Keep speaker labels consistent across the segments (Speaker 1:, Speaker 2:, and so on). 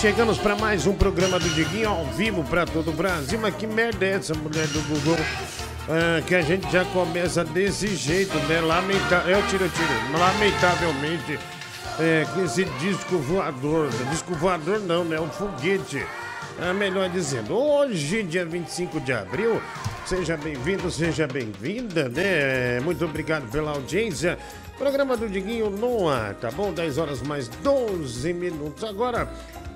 Speaker 1: Chegamos para mais um programa do Diguinho ao vivo para todo o Brasil. Mas que merda é essa mulher do Google? Ah, que a gente já começa desse jeito, né? Lamentável. Eu tiro, eu tiro. Lamentavelmente, é, esse disco voador. Disco voador não, né? Um foguete. Ah, melhor dizendo, hoje, dia 25 de abril, seja bem-vindo, seja bem-vinda, né? Muito obrigado pela audiência. Programa do Diguinho no ar, tá bom? 10 horas mais 12 minutos. Agora,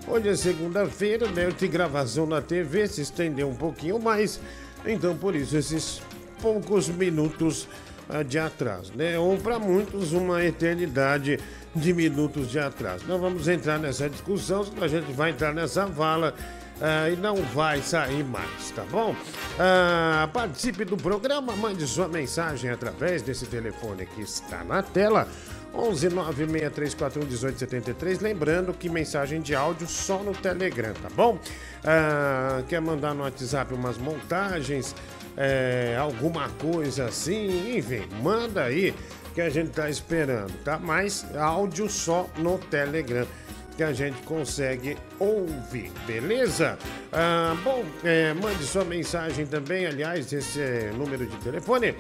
Speaker 1: hoje é segunda-feira? Tem gravação na TV, se estendeu um pouquinho mais. Então, por isso, esses poucos minutos ah, de atraso, né? Ou para muitos, uma eternidade de minutos de atraso. Não vamos entrar nessa discussão, senão a gente vai entrar nessa vala ah, e não vai sair mais, tá bom? Ah, participe do programa, mande sua mensagem através desse telefone que está na tela. 11 96341 1873. Lembrando que mensagem de áudio só no Telegram, tá bom? Ah, quer mandar no WhatsApp umas montagens, é, alguma coisa assim, enfim, manda aí que a gente tá esperando, tá? Mas áudio só no Telegram que a gente consegue ouvir, beleza? Ah, bom, é, mande sua mensagem também, aliás, esse é número de telefone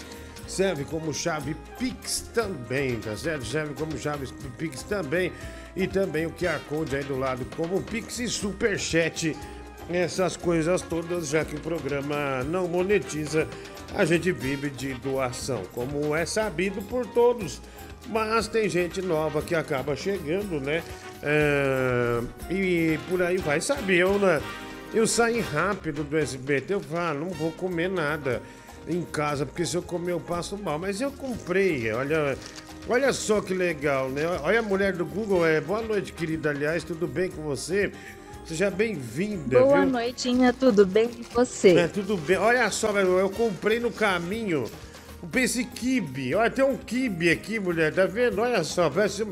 Speaker 1: serve como chave Pix também, tá certo? Serve como chave Pix também e também o QR Code aí do lado como Pix e Superchat, essas coisas todas, já que o programa não monetiza, a gente vive de doação, como é sabido por todos. Mas tem gente nova que acaba chegando, né? É, e por aí vai. Sabe, eu, né? eu saí rápido do SBT, eu falo, não vou comer nada em casa, porque se eu comer eu passo mal. Mas eu comprei, olha, olha só que legal, né? Olha a mulher do Google, é boa noite, querida. Aliás, tudo bem com você? Seja bem-vinda.
Speaker 2: Boa
Speaker 1: viu?
Speaker 2: noitinha, tudo bem com você?
Speaker 1: É, tudo bem. Olha só, eu comprei no caminho esse kibe. Olha, tem um kibe aqui, mulher, tá vendo? Olha só, parece,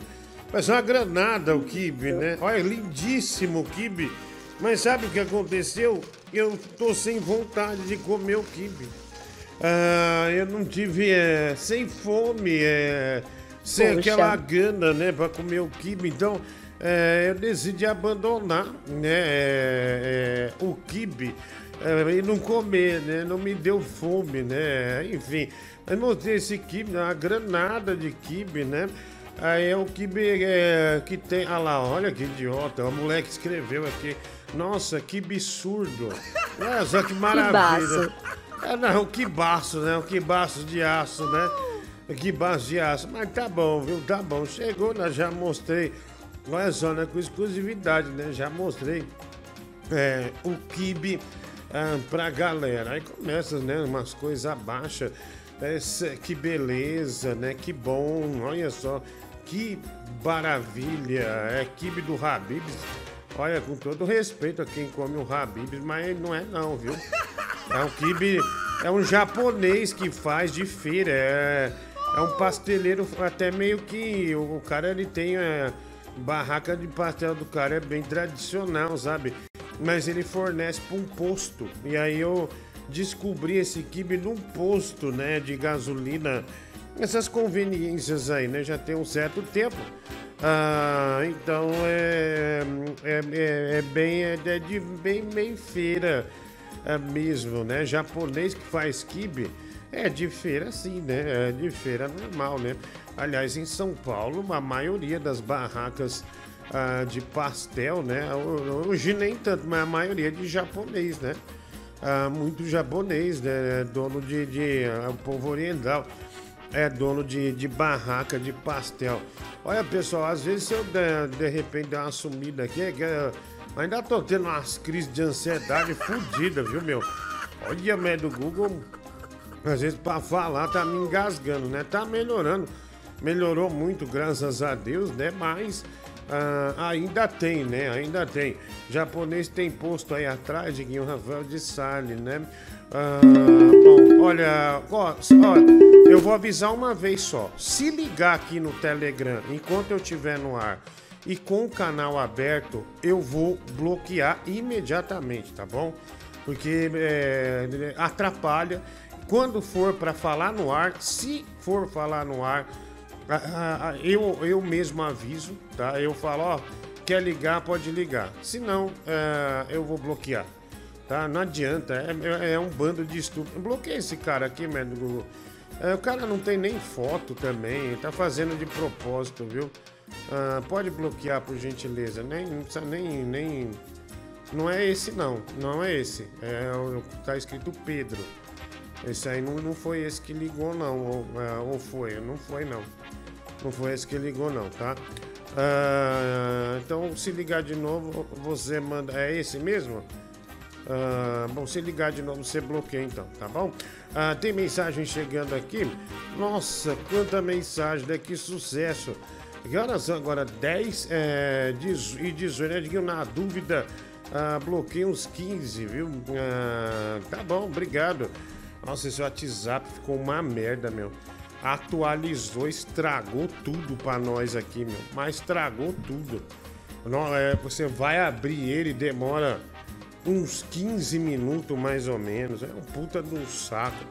Speaker 1: parece uma granada o kibe, né? Olha, lindíssimo o kibe. Mas sabe o que aconteceu? Eu tô sem vontade de comer o kibe. Ah, eu não tive, é, sem fome, é, sem
Speaker 2: Poxa.
Speaker 1: aquela gana, né, pra comer o kibe. Então, é, eu decidi abandonar, né, é, é, o kibe é, e não comer, né, não me deu fome, né, enfim. Eu mostrei esse kibe, uma granada de kibe, né, Aí é o é, que tem. Ah lá, olha que idiota. O moleque escreveu aqui. Nossa, que absurdo. Olha só que maravilha. É, não, que baço, né? Que baço de aço, né? Que baço de aço. Mas tá bom, viu? Tá bom. Chegou, né? Já mostrei. Olha só, né? Com exclusividade, né? Já mostrei é, o kibe ah, pra galera. Aí começa, né? Umas coisas abaixo. Essa, que beleza, né? Que bom. Olha só. Que maravilha. É kibe do Habibs. Olha, com todo respeito a quem come o Habibs, mas não é não, viu? É um kibe, é um japonês que faz de feira. É, é um pasteleiro até meio que o, o cara ele tem é, barraca de pastel do cara é bem tradicional, sabe? Mas ele fornece para um posto. E aí eu descobri esse kibe num posto, né, de gasolina. Essas conveniências aí, né? Já tem um certo tempo. Ah, então é, é, é, é bem é, é de bem bem feira é mesmo, né? Japonês que faz kibe é de feira sim, né? É de feira normal, né? Aliás, em São Paulo, a maioria das barracas ah, de pastel, né? Hoje nem tanto, mas a maioria é de japonês, né? Ah, muito japonês, né? Dono de, de o povo oriental é dono de, de barraca de pastel. Olha, pessoal, às vezes se eu de, de repente der uma sumida aqui, é que eu ainda tô tendo umas crises de ansiedade fodida, viu, meu? Olha, a do Google, às vezes pra falar tá me engasgando, né? Tá melhorando. Melhorou muito, graças a Deus, né? Mas ah, ainda tem, né? Ainda tem. Japonês tem posto aí atrás de Guinho Rafael de Sale, né? Ah, bom, olha, ó, ó, eu vou avisar uma vez só. Se ligar aqui no Telegram enquanto eu estiver no ar e com o canal aberto, eu vou bloquear imediatamente, tá bom? Porque é, atrapalha. Quando for para falar no ar, se for falar no ar, eu, eu mesmo aviso, tá? Eu falo, ó, quer ligar, pode ligar. Se não, é, eu vou bloquear. Tá? Não adianta. É, é, é um bando de estúpidos. Bloqueia esse cara aqui, médio Google. É, o cara não tem nem foto também. Tá fazendo de propósito, viu? Ah, pode bloquear, por gentileza. Nem, não precisa nem, nem. Não é esse, não. Não é esse. É, tá escrito Pedro. Esse aí não, não foi esse que ligou, não. Ou, é, ou foi? Não foi, não. Não foi esse que ligou, não, tá? Ah, então, se ligar de novo, você manda. É esse mesmo? Ah, bom, se ligar de novo, você bloqueia então, tá bom? Ah, tem mensagem chegando aqui. Nossa, quanta mensagem, né? Que sucesso! Que horas são agora? 10 é, e 18, né? Na dúvida, ah, bloqueei uns 15, viu? Ah, tá bom, obrigado. Nossa, esse WhatsApp ficou uma merda, meu. Atualizou, estragou tudo pra nós aqui, meu. Mas estragou tudo. Não, é, você vai abrir ele, demora uns 15 minutos mais ou menos. É um puta um saco.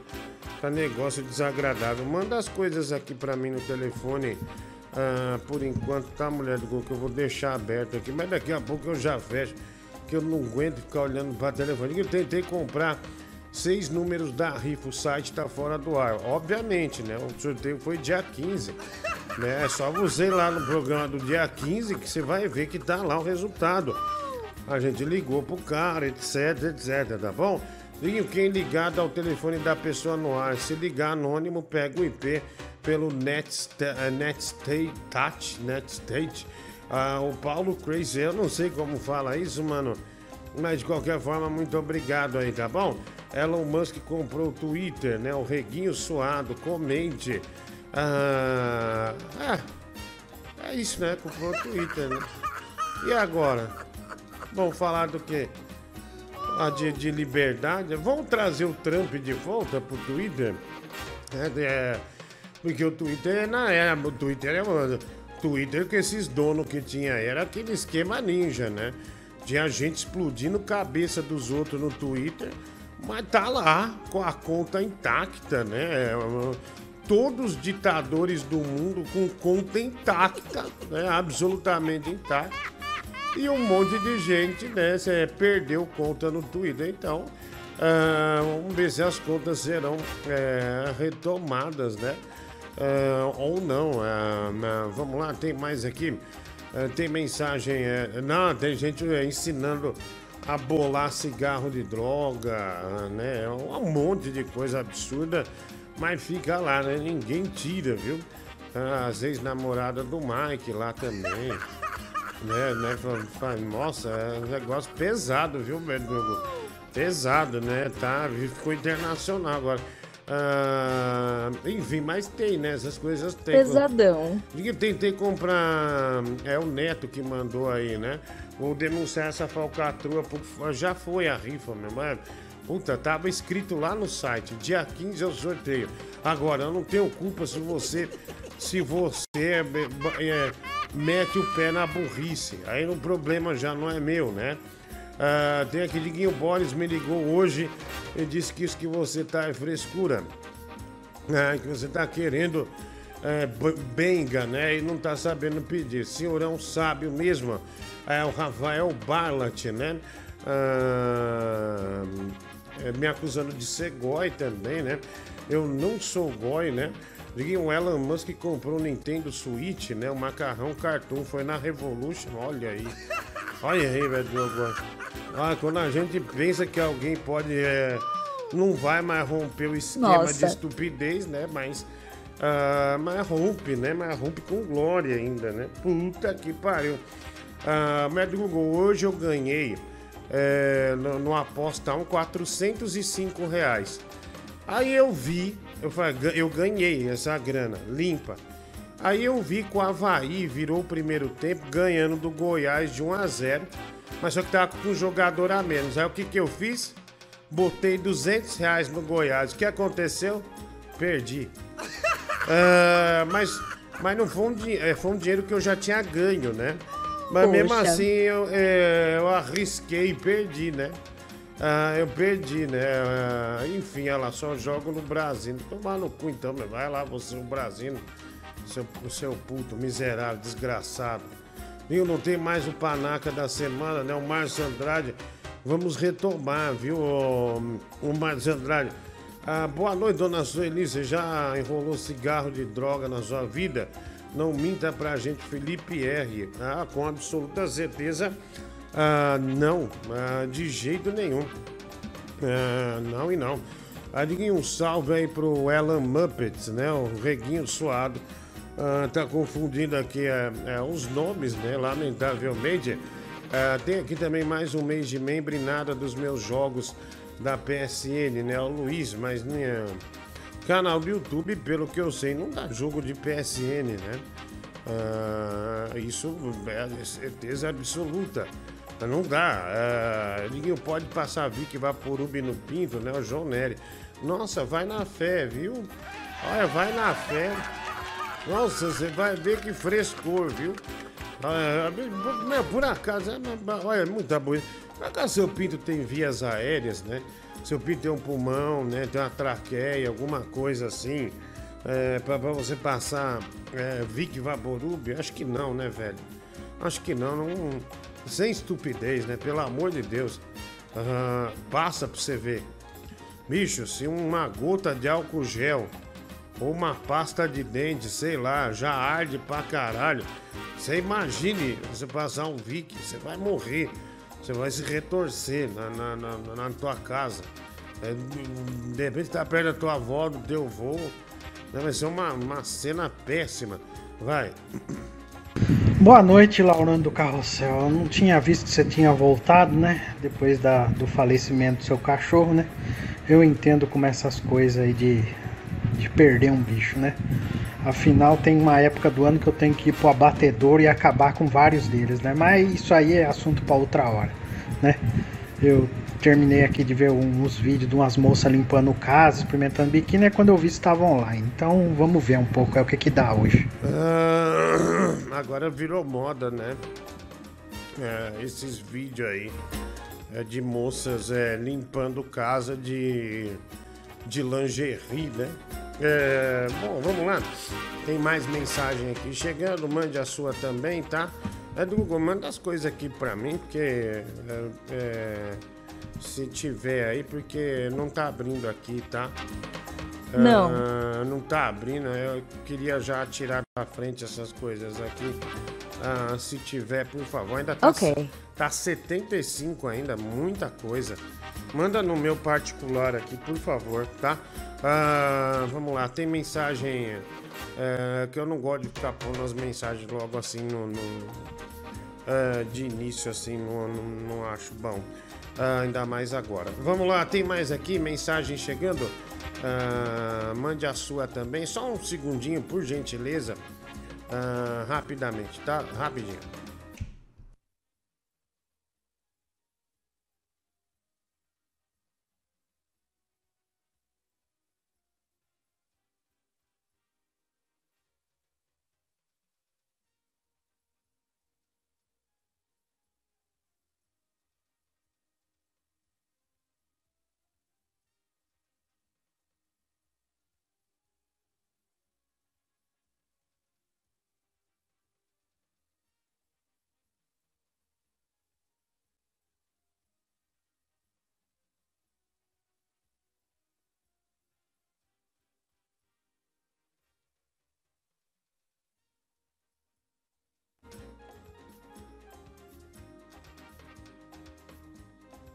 Speaker 1: Tá negócio desagradável. Manda as coisas aqui pra mim no telefone. Ah, por enquanto, tá, mulher do Gol, que eu vou deixar aberto aqui. Mas daqui a pouco eu já fecho. Que eu não aguento ficar olhando pra telefone. Eu tentei comprar seis números da rifa. O site tá fora do ar. Obviamente, né? O sorteio foi dia 15. Né? É só você ir lá no programa do dia 15 que você vai ver que tá lá o resultado. A gente ligou pro cara, etc, etc, tá bom? Ligue quem ligado ao telefone da pessoa no ar. Se ligar anônimo, pega o IP pelo Netstate, Netstate, Netstate. Ah, o Paulo Crazy, eu não sei como fala isso, mano. Mas de qualquer forma, muito obrigado aí, tá bom? Elon Musk comprou o Twitter, né? O Reguinho Suado, comente. Ah, é, é isso, né? Comprou o Twitter, né? E agora? Vamos falar do quê? Ah, de, de liberdade. Vamos trazer o Trump de volta pro Twitter? É, é, porque o Twitter é. O Twitter é. O Twitter que esses donos que tinha era aquele esquema ninja, né? Tinha gente explodindo cabeça dos outros no Twitter, mas tá lá com a conta intacta, né? Todos os ditadores do mundo com conta intacta, né? Absolutamente intacta. E um monte de gente, né? Perdeu conta no Twitter. Então, uh, vamos ver se as contas serão uh, retomadas, né? Uh, ou não. vamos lá, tem mais aqui. tem mensagem. não, tem gente ensinando a bolar cigarro de droga, né? Um monte de coisa absurda. Mas fica lá, né? Ninguém tira, viu? As ex-namoradas do Mike lá também né, né? Nossa, é um negócio pesado, viu, Verdugo? Pesado, né? Tá, ficou internacional agora. Ah, enfim, mas tem, né? Essas coisas tem.
Speaker 2: Pesadão.
Speaker 1: Eu tentei comprar. É o Neto que mandou aí, né? Vou denunciar essa falcatrua. Já foi a rifa, meu mano. Puta, tava escrito lá no site. Dia 15 é o sorteio. Agora, eu não tenho culpa se você. Se você é, é mete o pé na burrice. Aí o problema já não é meu, né? Ah, tem aqui, Diguinho Boris me ligou hoje e disse que isso que você tá é frescura. Ah, que você tá querendo é, benga, né? E não tá sabendo pedir. Senhorão sábio mesmo. É o Rafael Barlat, né? Ah, é, me acusando de ser goi também, né? Eu não sou goi, né? O Elon Musk comprou o Nintendo Switch, né? O macarrão cartoon foi na Revolution. Olha aí. Olha aí, velho. Ah, quando a gente pensa que alguém pode. É, não vai mais romper o esquema Nossa. de estupidez, né? Mas. Uh, mas rompe, né? Mas rompe com glória ainda, né? Puta que pariu. Médio Google, hoje eu ganhei é, no, no aposta 1 405 reais. Aí eu vi eu falei, eu ganhei essa grana limpa. Aí eu vi que o Havaí virou o primeiro tempo ganhando do Goiás de 1 a 0 mas só que tava com um jogador a menos. Aí o que, que eu fiz? Botei 200 reais no Goiás. O que aconteceu? Perdi. uh, mas, mas não foi um, é, foi um dinheiro que eu já tinha ganho, né? Mas Poxa. mesmo assim eu, é, eu arrisquei e perdi, né? Ah, eu perdi, né? Ah, enfim, ela só joga no Brasil. Tomar no cu então, vai lá, você, o Brasil, seu, seu puto, miserável, desgraçado. Viu? Não tem mais o panaca da semana, né? O Márcio Andrade. Vamos retomar, viu, o Márcio Andrade. Ah, boa noite, dona Sueli. Você já enrolou cigarro de droga na sua vida? Não minta pra gente, Felipe R. Ah, com absoluta certeza, ah, não, ah, de jeito nenhum. Ah, não e não. Adiguinho, um salve aí pro Alan Muppets, né? O Reguinho Suado. Ah, tá confundindo aqui é, é, os nomes, né? Lamentavelmente. Ah, tem aqui também mais um mês de membro e nada dos meus jogos da PSN, né? O Luiz, mas minha canal do YouTube, pelo que eu sei, não dá jogo de PSN, né? Ah, isso é certeza absoluta. Não dá. Ah, ninguém pode passar Vic Vaporub no pinto, né? O João Nery. Nossa, vai na fé, viu? Olha, vai na fé. Nossa, você vai ver que frescor, viu? Meu, por acaso, é, olha, muita boa. Por acaso seu pinto tem vias aéreas, né? Seu pinto tem um pulmão, né? Tem uma traqueia, alguma coisa assim. É, pra você passar é, Vic Vaporub? Acho que não, né, velho? Acho que não, não. Sem estupidez, né? Pelo amor de Deus. Passa pra você ver. Bicho, se uma gota de álcool gel ou uma pasta de dente, sei lá, já arde pra caralho. Você imagine você passar um Vic, você vai morrer. Você vai se retorcer na, na, na, na tua casa. É, de repente tá perto da tua avó, do teu avô. Vai ser uma, uma cena péssima. Vai.
Speaker 3: Boa noite, Laurando do Carrossel. Eu não tinha visto que você tinha voltado, né? Depois da, do falecimento do seu cachorro, né? Eu entendo como essas coisas aí de de perder um bicho, né? Afinal, tem uma época do ano que eu tenho que ir pro abatedor e acabar com vários deles, né? Mas isso aí é assunto para outra hora, né? Eu terminei aqui de ver uns vídeos de umas moças limpando casa, experimentando biquíni, é quando eu vi estava online. Então vamos ver um pouco é o que que dá hoje.
Speaker 1: Ah, agora virou moda, né? É, esses vídeos aí é, de moças é, limpando casa de de lingerie, né? É, bom, vamos lá. Tem mais mensagem aqui chegando. Mande a sua também, tá? É do Google, manda as coisas aqui pra mim, porque é, é, se tiver aí, porque não tá abrindo aqui, tá?
Speaker 2: Não.
Speaker 1: Ah, não tá abrindo, eu queria já tirar da frente essas coisas aqui. Ah, se tiver, por favor, ainda tá,
Speaker 2: Ok.
Speaker 1: tá 75 ainda, muita coisa. Manda no meu particular aqui, por favor, tá? Ah, vamos lá, tem mensagem é, que eu não gosto de ficar pondo as mensagens logo assim no, no é, de início, assim, não, não, não acho bom. Ah, ainda mais agora. Vamos lá, tem mais aqui, mensagem chegando. Ah, mande a sua também. Só um segundinho, por gentileza. Ah, rapidamente, tá? Rapidinho.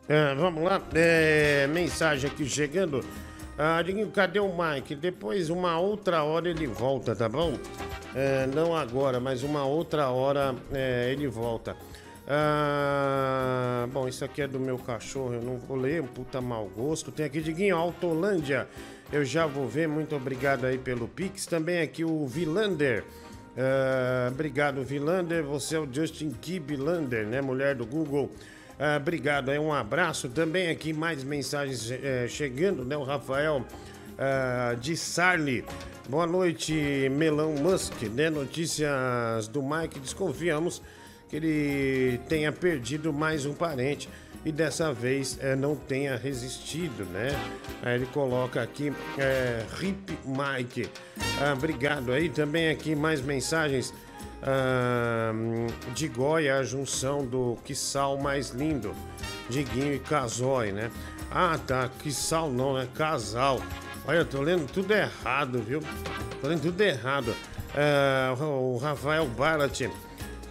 Speaker 1: É, vamos lá, é, mensagem aqui chegando. Ah, Diguinho, cadê o Mike? Depois, uma outra hora ele volta, tá bom? É, não agora, mas uma outra hora é, ele volta. Ah, bom, isso aqui é do meu cachorro, eu não vou ler, um puta mau gosto. Tem aqui, Diguinho, Autolândia. Eu já vou ver, muito obrigado aí pelo Pix. Também aqui o Vilander. Ah, obrigado, Vilander. Você é o Justin Kiblander, né? Mulher do Google. Ah, obrigado, aí um abraço. Também aqui mais mensagens eh, chegando, né? O Rafael ah, de Sarli. Boa noite, Melão Musk, né? Notícias do Mike. Desconfiamos que ele tenha perdido mais um parente e dessa vez eh, não tenha resistido, né? Aí ele coloca aqui eh, Rip Mike. Ah, obrigado aí. Também aqui mais mensagens. Ah, de Goia, a junção do Que Sal Mais Lindo, Diguinho e Casói, né? Ah, tá, Que Sal não, é Casal. Olha, eu tô lendo tudo errado, viu? Tô lendo tudo errado. Ah, o Rafael Barat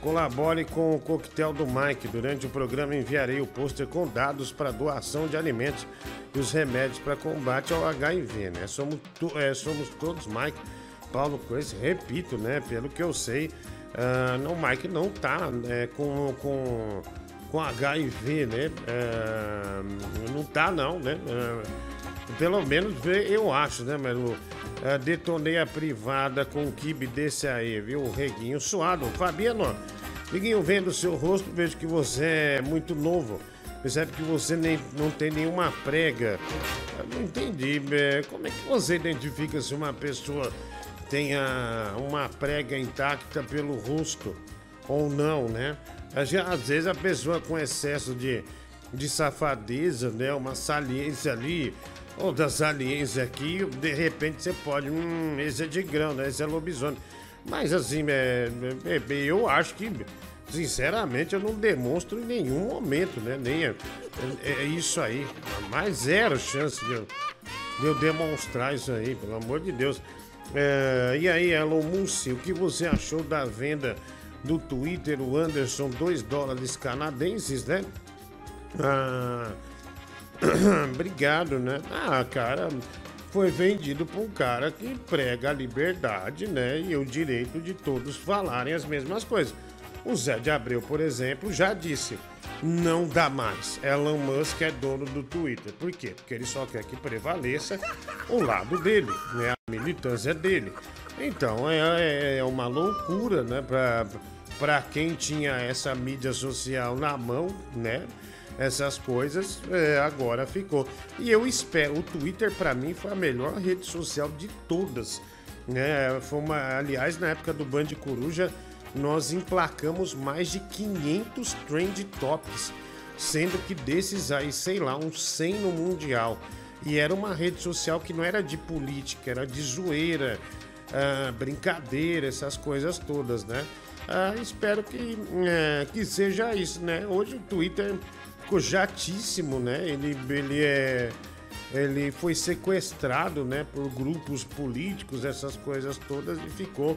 Speaker 1: colabore com o coquetel do Mike. Durante o programa enviarei o pôster com dados para doação de alimentos e os remédios para combate ao HIV, né? Somos, é, somos todos Mike, Paulo Coelho, repito, né? Pelo que eu sei, Uh, não, o Mike não tá é, com, com, com HIV, né? Uh, não tá, não, né? Uh, pelo menos eu acho, né, mas detonei a privada com um kibe desse aí, viu? O reguinho suado. Fabiano, Liguinho, vendo o seu rosto, vejo que você é muito novo. Percebe que você nem, não tem nenhuma prega. Eu não entendi. É, como é que você identifica se uma pessoa tenha uma prega intacta pelo rosto ou não, né? Às vezes a pessoa com excesso de, de safadeza, né? Uma saliência ali, outra saliência aqui, de repente você pode, hum, esse é de grão, né? Esse é lobisomem. Mas assim, é, é, é, eu acho que, sinceramente, eu não demonstro em nenhum momento, né? Nem é, é, é isso aí. Mais zero chance de eu, de eu demonstrar isso aí, pelo amor de Deus. É, e aí, Elon Musk, o que você achou da venda do Twitter, o Anderson, 2 dólares canadenses, né? Ah, obrigado, né? Ah, cara, foi vendido por um cara que prega a liberdade, né? E o direito de todos falarem as mesmas coisas. O Zé de Abreu, por exemplo, já disse: não dá mais. Elon Musk é dono do Twitter. Por quê? Porque ele só quer que prevaleça o lado dele, né? A militância dele. Então é, é, é uma loucura, né? Pra quem tinha essa mídia social na mão, né? Essas coisas, é, agora ficou. E eu espero, o Twitter para mim foi a melhor rede social de todas. Né? Foi uma, aliás, na época do Band Coruja, nós emplacamos mais de 500 trend tops, sendo que desses aí, sei lá, uns 100 no mundial. E era uma rede social que não era de política, era de zoeira, uh, brincadeira, essas coisas todas, né? Uh, espero que, uh, que seja isso, né? Hoje o Twitter ficou jatíssimo, né? Ele, ele é ele foi sequestrado, né, por grupos políticos, essas coisas todas e ficou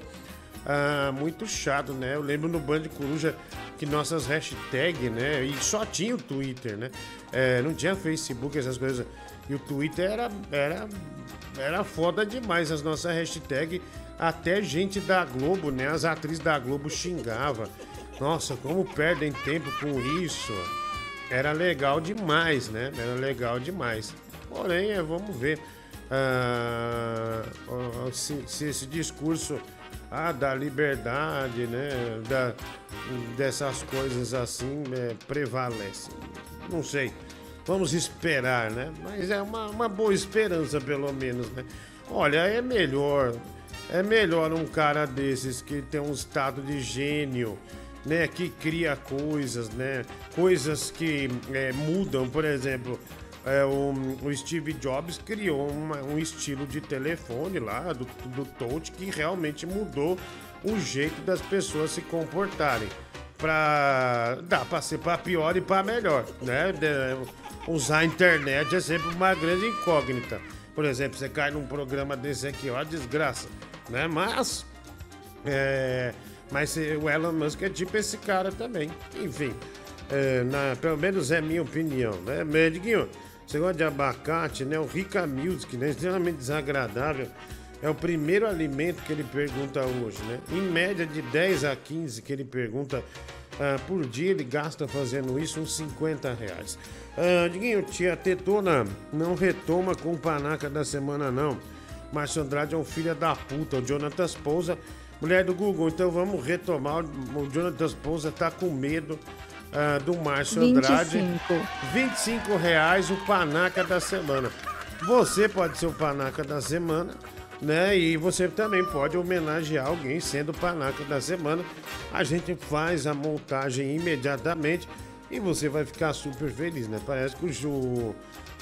Speaker 1: ah, muito chato, né? Eu lembro no Band Coruja que nossas hashtags, né? E só tinha o Twitter, né? É, não tinha Facebook, essas coisas. E o Twitter era, era, era foda demais as nossas hashtags. Até gente da Globo, né? As atrizes da Globo xingava. Nossa, como perdem tempo com isso. Era legal demais, né? Era legal demais. Porém, é, vamos ver ah, se, se esse discurso ah, da liberdade, né? Da, dessas coisas assim é, prevalece. Não sei. Vamos esperar, né? Mas é uma, uma boa esperança, pelo menos, né? Olha, é melhor. É melhor um cara desses que tem um estado de gênio, né? Que cria coisas, né? Coisas que é, mudam, por exemplo é, o, o, Steve Jobs criou uma, um estilo de telefone lá do, do touch que realmente mudou o jeito das pessoas se comportarem. Pra, dá para ser para pior e para melhor, né? De, usar a internet é sempre uma grande incógnita. Por exemplo, você cai num programa desse aqui, ó, desgraça, né? Mas, é, mas o Elon Musk é tipo esse cara também. Enfim, é, na, pelo menos é minha opinião, né? Mediguinho, você gosta de abacate, né? O Rica Music, né? Extremamente desagradável. É o primeiro alimento que ele pergunta hoje, né? Em média de 10 a 15 que ele pergunta uh, por dia, ele gasta fazendo isso uns 50 reais. Uh, Diguinho, tia Tetona, não retoma com o panaca da semana, não. Márcio Andrade é um filho da puta. O Jonathan Pousa, mulher do Google, então vamos retomar. O Jonathan Pousa tá com medo uh, do Márcio Andrade. 25. 25 reais o panaca da semana. Você pode ser o panaca da semana, né? E você também pode homenagear alguém sendo o panaca da semana. A gente faz a montagem imediatamente e você vai ficar super feliz, né? Parece que o, o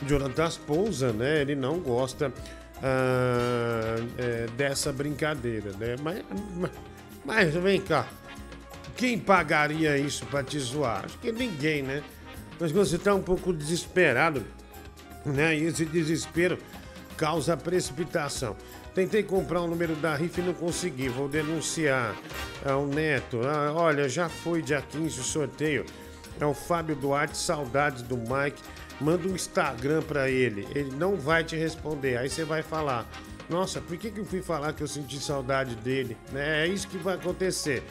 Speaker 1: Jonathan Pousa, né? Ele não gosta uh, é, dessa brincadeira, né? Mas, mas, mas vem cá. Quem pagaria isso pra te zoar? Acho que ninguém, né? Mas você tá um pouco desesperado, né? E esse desespero causa precipitação. Tentei comprar o número da rifa e não consegui. Vou denunciar ao Neto. Ah, olha, já foi dia 15 o sorteio. É o Fábio Duarte, saudades do Mike. Manda um Instagram para ele. Ele não vai te responder. Aí você vai falar: Nossa, por que, que eu fui falar que eu senti saudade dele? Né? É isso que vai acontecer.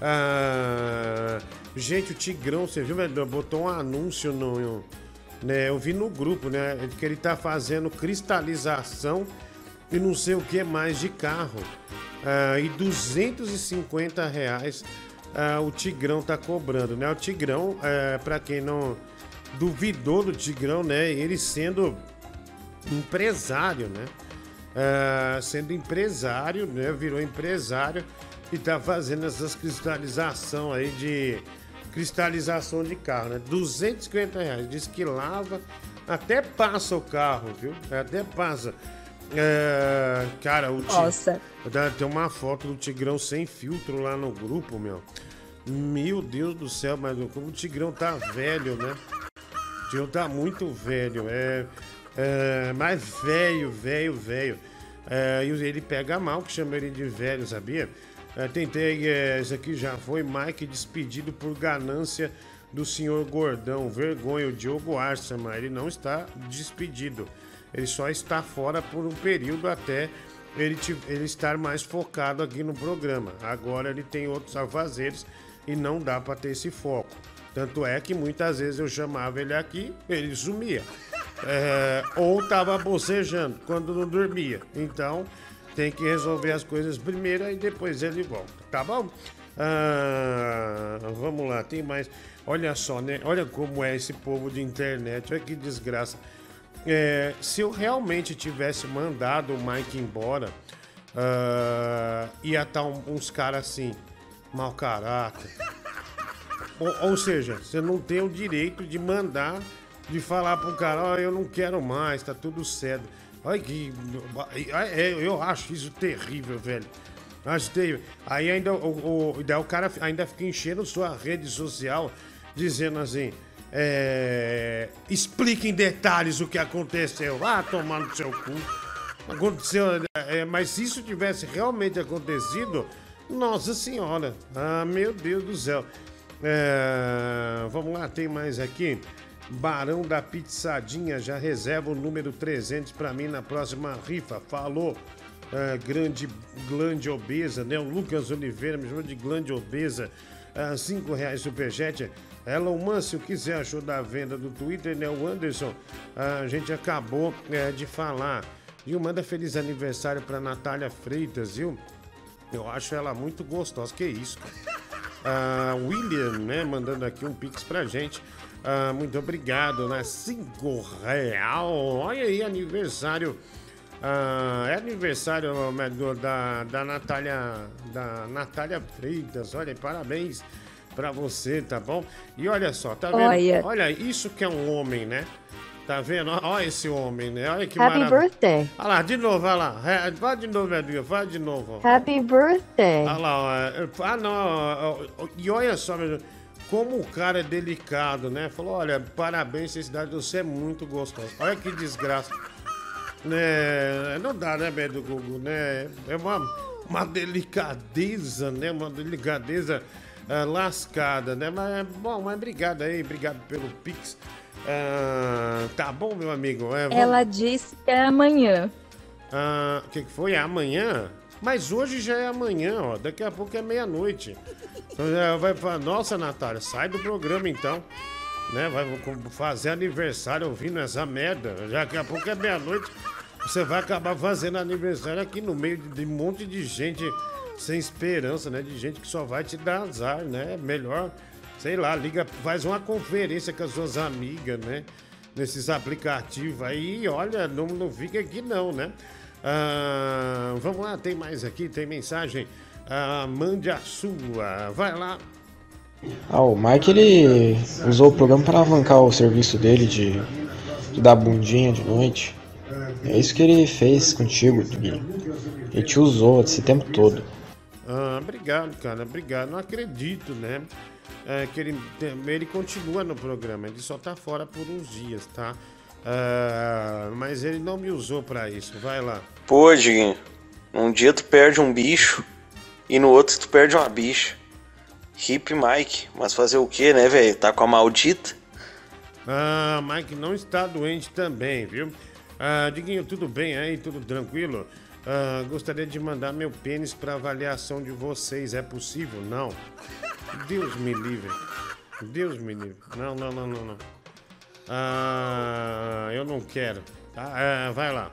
Speaker 1: Ah, gente, o Tigrão, você viu, velho? Botou um anúncio no. Né, eu vi no grupo, né? Que ele tá fazendo cristalização e não sei o que mais de carro. Uh, e 250 reais uh, o Tigrão tá cobrando, né? O Tigrão, é, para quem não duvidou do Tigrão, né? Ele sendo empresário, né? Uh, sendo empresário, né? Virou empresário e tá fazendo essas cristalização aí de cristalização de carro, né? 250 reais. Diz que lava, até passa o carro, viu? Até passa. É, cara, o
Speaker 2: Nossa.
Speaker 1: Tem uma foto do Tigrão sem filtro lá no grupo, meu. Meu Deus do céu, mas como o Tigrão tá velho, né? O Tigrão tá muito velho. É, é mais velho, velho, velho. É, e ele pega mal que chama ele de velho, sabia? É, tentei, é, esse aqui já foi Mike despedido por ganância do senhor Gordão. Vergonha, o Diogo Arçama. Ele não está despedido. Ele só está fora por um período até ele, te, ele estar mais focado aqui no programa. Agora ele tem outros afazeres e não dá para ter esse foco. Tanto é que muitas vezes eu chamava ele aqui, ele sumia. É, ou estava bocejando quando não dormia. Então tem que resolver as coisas primeiro e depois ele volta, tá bom? Ah, vamos lá, tem mais. Olha só, né? Olha como é esse povo de internet. Olha que desgraça. É, se eu realmente tivesse mandado o Mike embora, uh, ia estar tá uns caras assim, mau caráter. Ou, ou, seja, você não tem o direito de mandar, de falar pro cara, ó, oh, eu não quero mais, tá tudo certo. Olha que. É, eu acho isso terrível, velho. Acho terrível. Aí ainda o, o, o cara ainda fica enchendo sua rede social, dizendo assim. É, em detalhes o que aconteceu. Ah, tomar no seu cu. Aconteceu, é, mas se isso tivesse realmente acontecido, nossa senhora, ah, meu Deus do céu. É, vamos lá, tem mais aqui. Barão da Pizzadinha já reserva o número 300 para mim na próxima rifa. Falou, é, grande glande obesa, né? O Lucas Oliveira me chamou de glande obesa. É, cinco reais superjet. Elon Musk, o que você achou da venda do Twitter, né? O Anderson, a gente acabou é, de falar. Viu? Manda feliz aniversário pra Natália Freitas, viu? Eu acho ela muito gostosa. Que isso, cara. Ah, William, né? Mandando aqui um pix pra gente. Ah, muito obrigado, né? Cinco real. Olha aí, aniversário. Ah, é aniversário da, da Natália da Natália Freitas. Olha, parabéns para você, tá bom? E olha só, tá vendo? Olha. olha, isso que é um homem, né? Tá vendo? Olha esse homem, né? Olha que
Speaker 2: Happy birthday.
Speaker 1: Olha lá, de novo, olha lá. É, vai de novo, Edgar, vai de novo.
Speaker 2: Happy birthday.
Speaker 1: Olha lá, ó. ah não, e olha só, como o cara é delicado, né? Falou, olha, parabéns, cidade, você é muito gostoso. Olha que desgraça. Né? Não dá, né, Beto Google, né? É uma, uma delicadeza, né? Uma delicadeza uh, lascada, né? Mas, bom, mas obrigado aí, obrigado pelo Pix. Uh, tá bom, meu amigo?
Speaker 2: É, vamos... Ela disse que é amanhã.
Speaker 1: Ah, o uh, que, que foi? É amanhã? Mas hoje já é amanhã, ó. Daqui a pouco é meia-noite. Então vai falar, nossa, Natália, sai do programa então. Né? Vai fazer aniversário ouvindo essa merda. Daqui a pouco é meia-noite. Você vai acabar fazendo aniversário aqui no meio de um monte de gente sem esperança, né? De gente que só vai te dar azar, né? Melhor, sei lá, liga, faz uma conferência com as suas amigas, né? Nesses aplicativos aí, olha, não, não fica aqui não, né? Ah, vamos lá, tem mais aqui, tem mensagem. Ah, mande a sua, vai lá.
Speaker 4: Ah, o Mike ele usou o programa para alavancar o serviço dele de, de dar bundinha de noite. É isso que ele fez contigo, Ele te usou esse tempo todo.
Speaker 1: Ah, obrigado, cara, obrigado. Não acredito, né? É, que ele, ele continua no programa, ele só tá fora por uns dias, tá? Ah, mas ele não me usou pra isso, vai lá.
Speaker 5: Pô, Diguinho, um dia tu perde um bicho e no outro tu perde uma bicha. Hip Mike, mas fazer o que, né, velho? Tá com a maldita?
Speaker 1: Ah, Mike não está doente também, viu? Ah, Diguinho, tudo bem aí? Tudo tranquilo? Ah, gostaria de mandar meu pênis para avaliação de vocês. É possível? Não. Deus me livre. Deus me livre. Não, não, não, não, não. Ah, eu não quero. Tá? Ah, vai lá.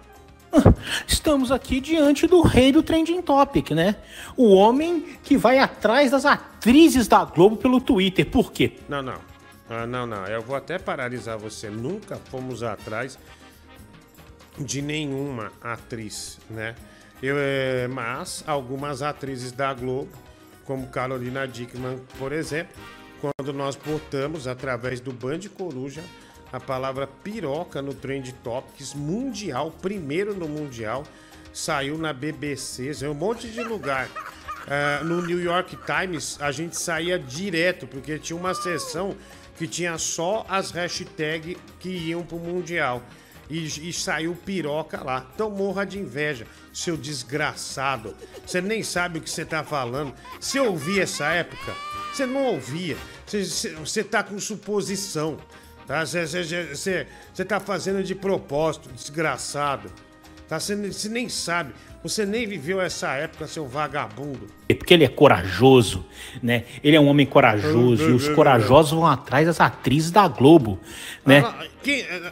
Speaker 6: Estamos aqui diante do rei do Trending Topic, né? O homem que vai atrás das atrizes da Globo pelo Twitter. Por quê?
Speaker 1: Não, não. Ah, não, não. Eu vou até paralisar você. Nunca fomos atrás de nenhuma atriz, né? Eu, é, mas algumas atrizes da Globo, como Carolina Dickman, por exemplo, quando nós botamos através do Band Coruja a palavra piroca no Trend Topics mundial, primeiro no mundial, saiu na BBC, é um monte de lugar. Uh, no New York Times a gente saía direto, porque tinha uma seção que tinha só as hashtags que iam pro Mundial. E, e, saiu piroca lá. Então morra de inveja, seu desgraçado. Você nem sabe o que você tá falando. Você ouvia essa época? Você não ouvia. Você tá com suposição. Tá? Você tá fazendo de propósito, desgraçado. Tá? Você nem sabe. Você nem viveu essa época, seu vagabundo.
Speaker 6: É porque ele é corajoso, né? Ele é um homem corajoso e os corajosos vão atrás das atrizes da Globo, né? Ah,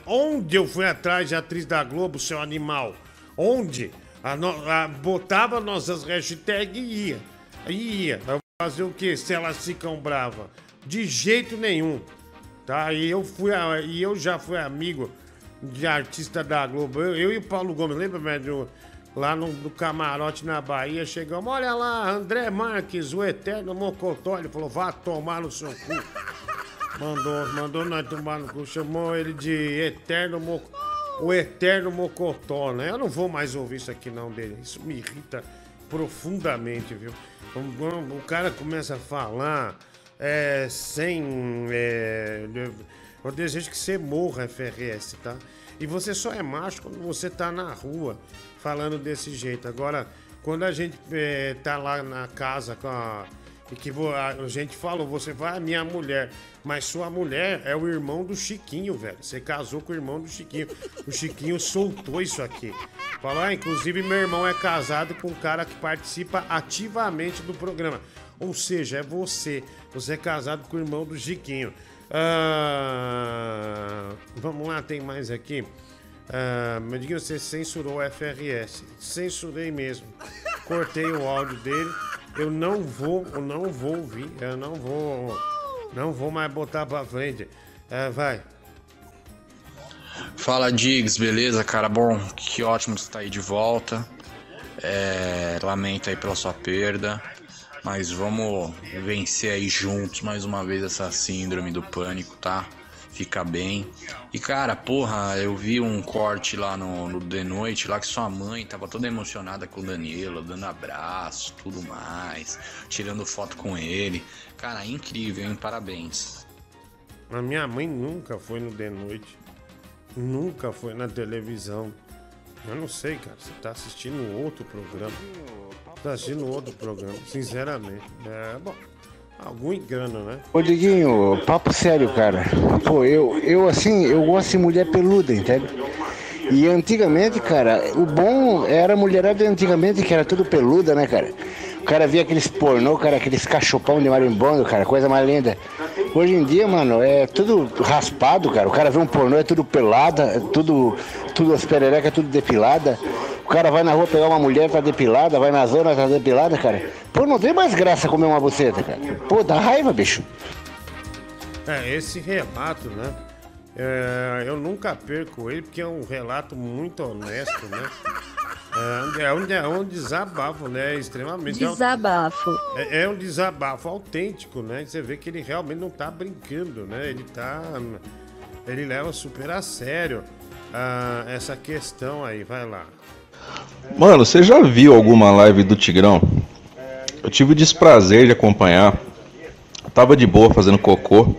Speaker 1: onde eu fui atrás de atriz da Globo, seu animal? Onde? A, a, botava nossas hashtags e ia. Ia. Fazer o quê se elas ficam bravas? De jeito nenhum. Tá? E eu fui e eu já fui amigo de artista da Globo. Eu, eu e o Paulo Gomes, lembra, médio? Lá no, no, camarote na Bahia, chegamos, olha lá, André Marques, o eterno Mocotó. Ele falou, vá tomar no seu cu. Mandou, mandou nós tomar no cu, chamou ele de eterno Mocotó. O eterno Mocotó, né? Eu não vou mais ouvir isso aqui não dele. Isso me irrita profundamente, viu? O cara começa a falar é, sem. É, eu desejo que você morra, FRS, tá? E você só é macho quando você tá na rua falando desse jeito. Agora, quando a gente é, tá lá na casa com a. E que a gente falou, você vai a minha mulher, mas sua mulher é o irmão do Chiquinho, velho. Você casou com o irmão do Chiquinho. O Chiquinho soltou isso aqui. Falou, ah, inclusive meu irmão é casado com um cara que participa ativamente do programa. Ou seja, é você. Você é casado com o irmão do Chiquinho. Ah, vamos lá, tem mais aqui. Ah, diga, você censurou o FRS. Censurei mesmo. Cortei o áudio dele. Eu não vou, eu não vou ouvir. Eu não vou, não vou mais botar pra frente. Ah, vai.
Speaker 7: Fala, Diggs, beleza, cara? Bom, que ótimo estar aí de volta. É, lamento aí pela sua perda. Mas vamos vencer aí juntos mais uma vez essa síndrome do pânico, tá? Fica bem. E cara, porra, eu vi um corte lá no, no The Noite, lá que sua mãe tava toda emocionada com o Danilo, dando abraço, tudo mais, tirando foto com ele. Cara, incrível, hein? Parabéns.
Speaker 1: A minha mãe nunca foi no The Noite. Nunca foi na televisão. Eu não sei, cara. Você tá assistindo outro programa. Tá assistindo outro programa, sinceramente. É, bom, algum engano, né?
Speaker 8: Ô Diguinho, papo sério, cara. Pô, eu, eu assim, eu gosto de mulher peluda, entende? E antigamente, cara, o bom era a mulherada antigamente que era tudo peluda, né, cara? O cara via aqueles pornô, cara, aqueles cachopão de marimbondo, cara, coisa mais linda. Hoje em dia, mano, é tudo raspado, cara. O cara vê um pornô, é tudo pelada, é tudo, tudo as pererecas, é tudo depilada. O cara vai na rua pegar uma mulher, tá depilada, vai na zona, tá depilada, cara. Pô, não tem mais graça comer uma buceta, cara. Pô, dá raiva, bicho.
Speaker 1: É, esse relato, né? É, eu nunca perco ele porque é um relato muito honesto, né? É, é, um, é um desabafo, né? Extremamente.
Speaker 2: Desabafo.
Speaker 1: É, é, um desabafo autêntico, né? Você vê que ele realmente não tá brincando, né? Ele tá. Ele leva super a sério uh, essa questão aí. Vai lá.
Speaker 9: Mano, você já viu alguma live do Tigrão? tive o desprazer de acompanhar. Tava de boa fazendo cocô.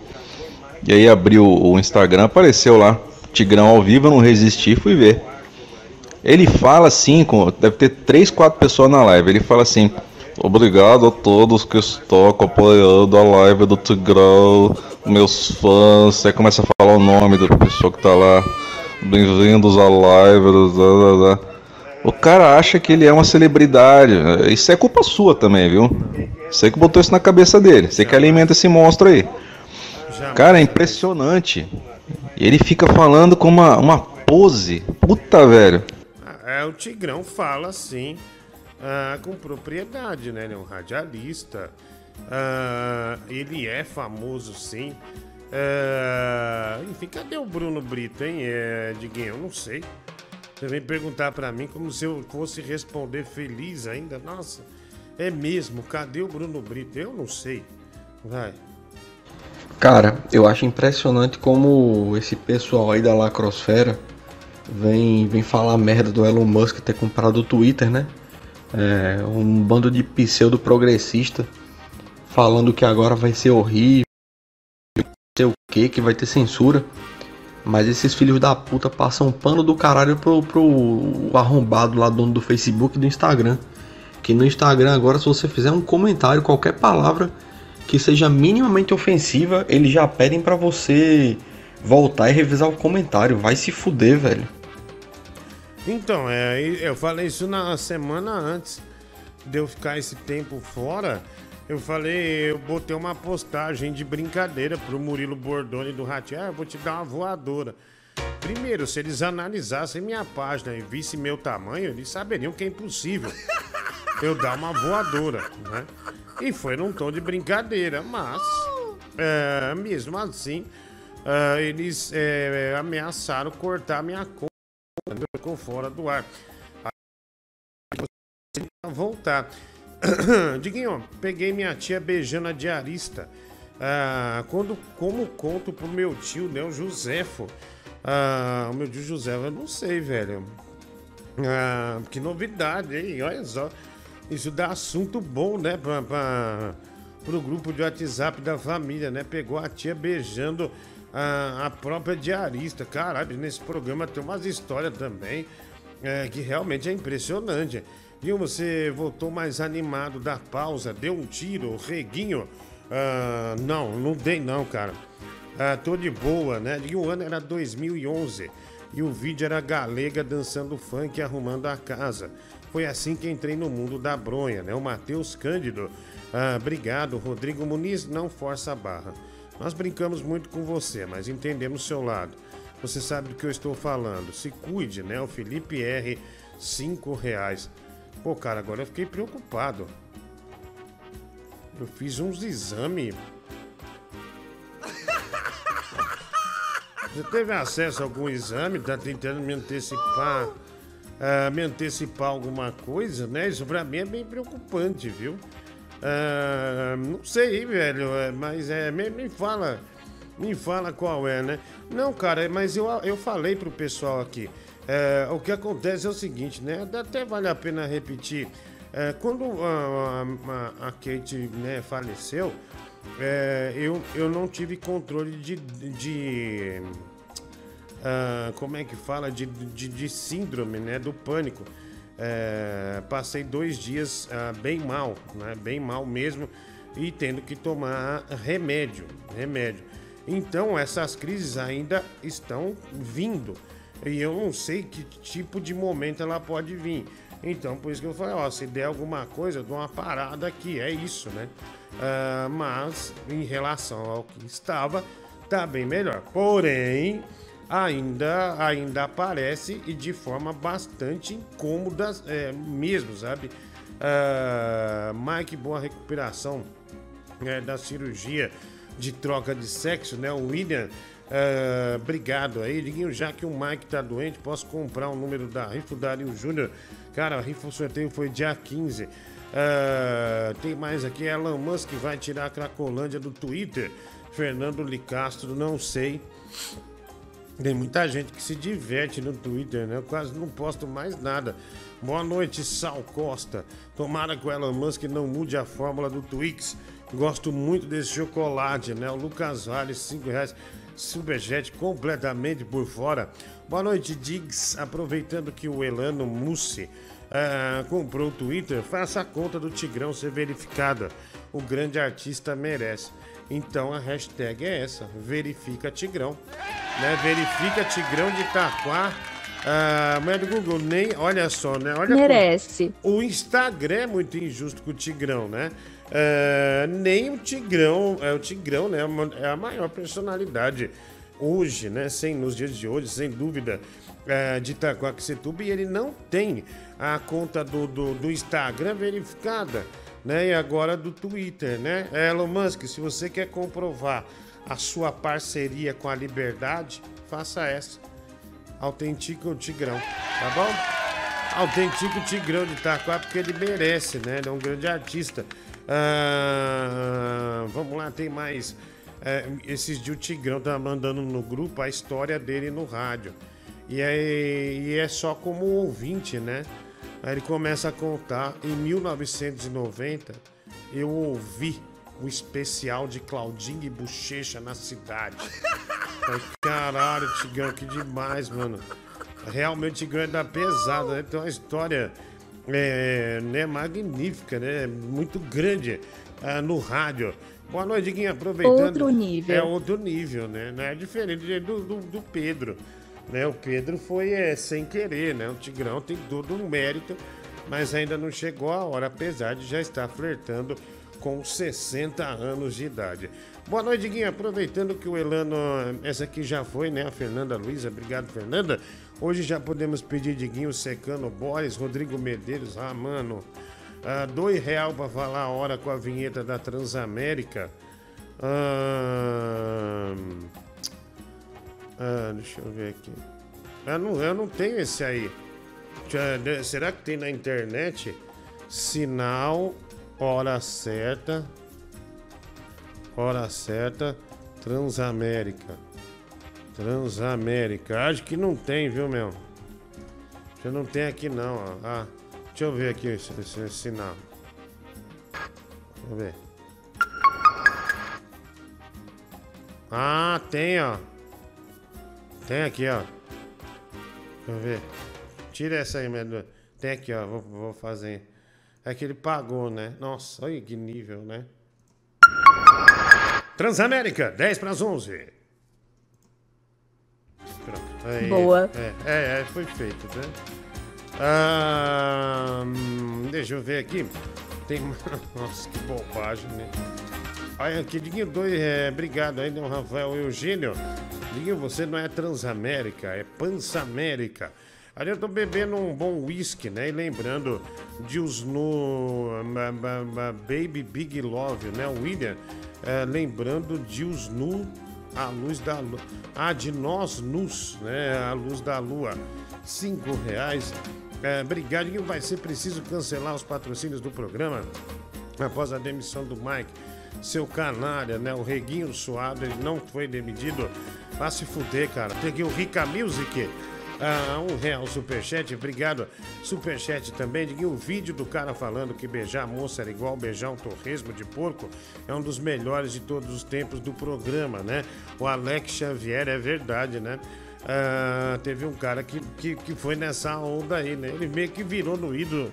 Speaker 9: E aí abri o, o Instagram, apareceu lá. Tigrão ao vivo, eu não resisti, fui ver. Ele fala assim, com, deve ter 3, 4 pessoas na live. Ele fala assim: Obrigado a todos que estão acompanhando a live do Tigrão, meus fãs. Aí começa a falar o nome da pessoa que tá lá. Bem-vindos à live. blá, blá, blá. O cara acha que ele é uma celebridade. Isso é culpa sua também, viu? Você que botou isso na cabeça dele. Você que alimenta esse monstro aí. Cara, é impressionante. Ele fica falando com uma, uma pose. Puta, velho.
Speaker 1: É, o Tigrão fala assim, ah, com propriedade, né? Ele é um radialista. ah, ele é famoso, sim. Ah, enfim, cadê o Bruno Brito, hein, é, Diguinho? Eu não sei. Você vem perguntar pra mim como se eu fosse responder feliz ainda. Nossa, é mesmo. Cadê o Bruno Brito? Eu não sei. Vai.
Speaker 10: Cara, eu acho impressionante como esse pessoal aí da lacrosfera vem, vem falar merda do Elon Musk ter comprado o Twitter, né? É, um bando de pseudo progressista falando que agora vai ser horrível, não sei o que, que vai ter censura. Mas esses filhos da puta passam pano do caralho pro, pro arrombado lá, dono do Facebook e do Instagram. Que no Instagram agora, se você fizer um comentário, qualquer palavra que seja minimamente ofensiva, eles já pedem pra você voltar e revisar o comentário. Vai se fuder, velho.
Speaker 1: Então, é, eu falei isso na semana antes de eu ficar esse tempo fora. Eu falei, eu botei uma postagem de brincadeira pro Murilo Bordoni do Ratinho. Ah, eu vou te dar uma voadora. Primeiro, se eles analisassem minha página e vissem meu tamanho, eles saberiam que é impossível eu dar uma voadora, né? E foi num tom de brincadeira, mas é, mesmo assim, é, eles é, ameaçaram cortar minha conta, ficou fora do ar. Aí voltar. Diguinho, peguei minha tia beijando a diarista. Ah, quando, como conto pro meu tio, né, o Josefo. Ah, o meu tio Josefo, eu não sei, velho. Ah, que novidade, hein? Olha só. Isso dá assunto bom, né? Pra, pra, pro grupo de WhatsApp da família, né? Pegou a tia beijando a, a própria diarista. Caralho, nesse programa tem umas histórias também é, que realmente é impressionante. Viu, você voltou mais animado da pausa, deu um tiro, reguinho. Ah, não, não dei não, cara. Ah, tô de boa, né? E o ano era 2011 e o vídeo era galega dançando funk e arrumando a casa. Foi assim que entrei no mundo da bronha, né? O Matheus Cândido. Ah, obrigado, Rodrigo Muniz, não força a barra. Nós brincamos muito com você, mas entendemos seu lado. Você sabe do que eu estou falando. Se cuide, né? O Felipe R, cinco reais. Pô, cara, agora eu fiquei preocupado. Eu fiz uns exames. Você teve acesso a algum exame? Tá tentando me antecipar? ah, me antecipar alguma coisa, né? Isso pra mim é bem preocupante, viu? Ah, não sei, velho, é, mas é, me, me fala, me fala qual é, né? Não, cara, mas eu, eu falei pro pessoal aqui. é, o que acontece é o seguinte, né? Até vale a pena repetir. É, quando a, a- a Kate né, faleceu, é, eu, eu não tive controle de. de ah, como é que fala? De, de, de síndrome, né? Do pânico. É, passei dois dias ah, bem mal, né? Bem mal mesmo. E tendo que tomar remédio. Remédio. Então, essas crises ainda estão vindo. E eu não sei que tipo de momento ela pode vir. Então, por isso que eu falei, ó, se der alguma coisa, eu dou uma parada aqui, é isso, né? Ah, mas, em relação ao que estava, tá bem melhor. Porém, ainda, ainda aparece e de forma bastante incômoda é, mesmo, sabe? Ah, Mike, boa recuperação é, da cirurgia de troca de sexo, né? O William, ah, obrigado aí. Diguinho, já que o Mike tá doente, posso comprar o número da rifa Dario Júnior. Cara, a rifa sorteio foi dia 15. Ah, tem mais aqui, Elon Musk vai tirar a Cracolândia do Twitter. Fernando Licastro, não sei. Tem muita gente que se diverte no Twitter, né? Eu quase não posto mais nada. Boa noite, Sal Costa. Tomara que o Elon Musk não mude a fórmula do Twix. Gosto muito desse chocolate, né? O Lucas Vale, 5 reais. Superchat completamente por fora. Boa noite, Diggs. Aproveitando que o Elano Mussi ah, comprou o Twitter, faça a conta do Tigrão ser verificada. O grande artista merece. Então a hashtag é essa: verifica Tigrão. Né? Verifica Tigrão de Itaquá. Ah, mas do Google nem. Olha só, né? Olha
Speaker 2: Merece.
Speaker 1: O Instagram é muito injusto com o Tigrão, né? Ah, nem o Tigrão. É o Tigrão, né? é É a maior personalidade hoje, né? Sem, nos dias de hoje, sem dúvida, é, de Itacoaxetuba. E ele não tem a conta do, do, do Instagram verificada, né? E agora do Twitter, né? Elon Musk, se você quer comprovar a sua parceria com a liberdade, faça essa. Autentica o Tigrão, tá bom? Autentica o Tigrão de Itaquá, porque ele merece, né? Ele é um grande artista. Ah, vamos lá, tem mais. É, esses dias o Tigrão tá mandando no grupo a história dele no rádio. E é, e é só como ouvinte, né? Aí ele começa a contar. Em 1990, eu ouvi o especial de Claudinho e Bochecha na cidade. Falei, caralho, Tigrão, que demais, mano. Realmente o Tigrão é da pesada, né? Tem uma história é, né, magnífica, né? Muito grande ah, no rádio. Boa noite, Diguinho. Aproveitando.
Speaker 2: Outro nível.
Speaker 1: É outro nível, né? Não é diferente do, do, do Pedro. Né? O Pedro foi é, sem querer, né? O Tigrão tem todo um mérito, mas ainda não chegou a hora, apesar de já estar flertando com 60 anos de idade. Boa noite, Diguinho. Aproveitando que o Elano, essa aqui já foi, né? A Fernanda Luiza. Obrigado, Fernanda. Hoje já podemos pedir Diguinho secando Boris, Rodrigo Medeiros. Ah, mano. Ah, dois real pra falar a hora com a vinheta da Transamérica. Ah, ah, deixa eu ver aqui. Eu não, eu não tenho esse aí. Será que tem na internet? Sinal, hora certa. Hora certa, Transamérica. Transamérica. Acho que não tem, viu, meu? Já não tem aqui não, ó. Ah, deixa eu ver aqui esse, esse- esse sinal. Deixa eu ver. Ah, tem, ó. Tem aqui, ó. Deixa eu ver. Tira essa aí, meu. Tem aqui, ó. Vou, vou fazer. É que ele pagou, né? Nossa, olha que nível, né? Transamérica, 10 para as 11. Pronto. Aí,
Speaker 2: Boa.
Speaker 1: É, é, é, foi feito, né? Ah, hum, deixa eu ver aqui. Tem. Nossa, que bobagem, né? Olha aqui, Diguinho, dois, é, obrigado aí, né, o Rafael Eugênio. Diguinho, você não é Transamérica, é Pansamérica. Ali eu tô bebendo um bom whisky, né? E lembrando de os no Baby Big Love, né? William, é, lembrando de os nu à luz da lua. Ah, de nós nus, né? À luz da lua. Cinco reais. É, obrigado, Diguinho. Vai ser preciso cancelar os patrocínios do programa após a demissão do Mike. Seu canalha, né? O Reguinho Suado, ele não foi demitido. Vá se fuder, cara. Aqui o Rica Music. Ah, um real superchat, obrigado. Superchat também. Diga o vídeo do cara falando que beijar a moça era igual beijar um torresmo de porco. É um dos melhores de todos os tempos do programa, né? O Alex Xavier, é verdade, né? Ah, teve um cara que, que, que foi nessa onda aí, né? Ele meio que virou no ídolo.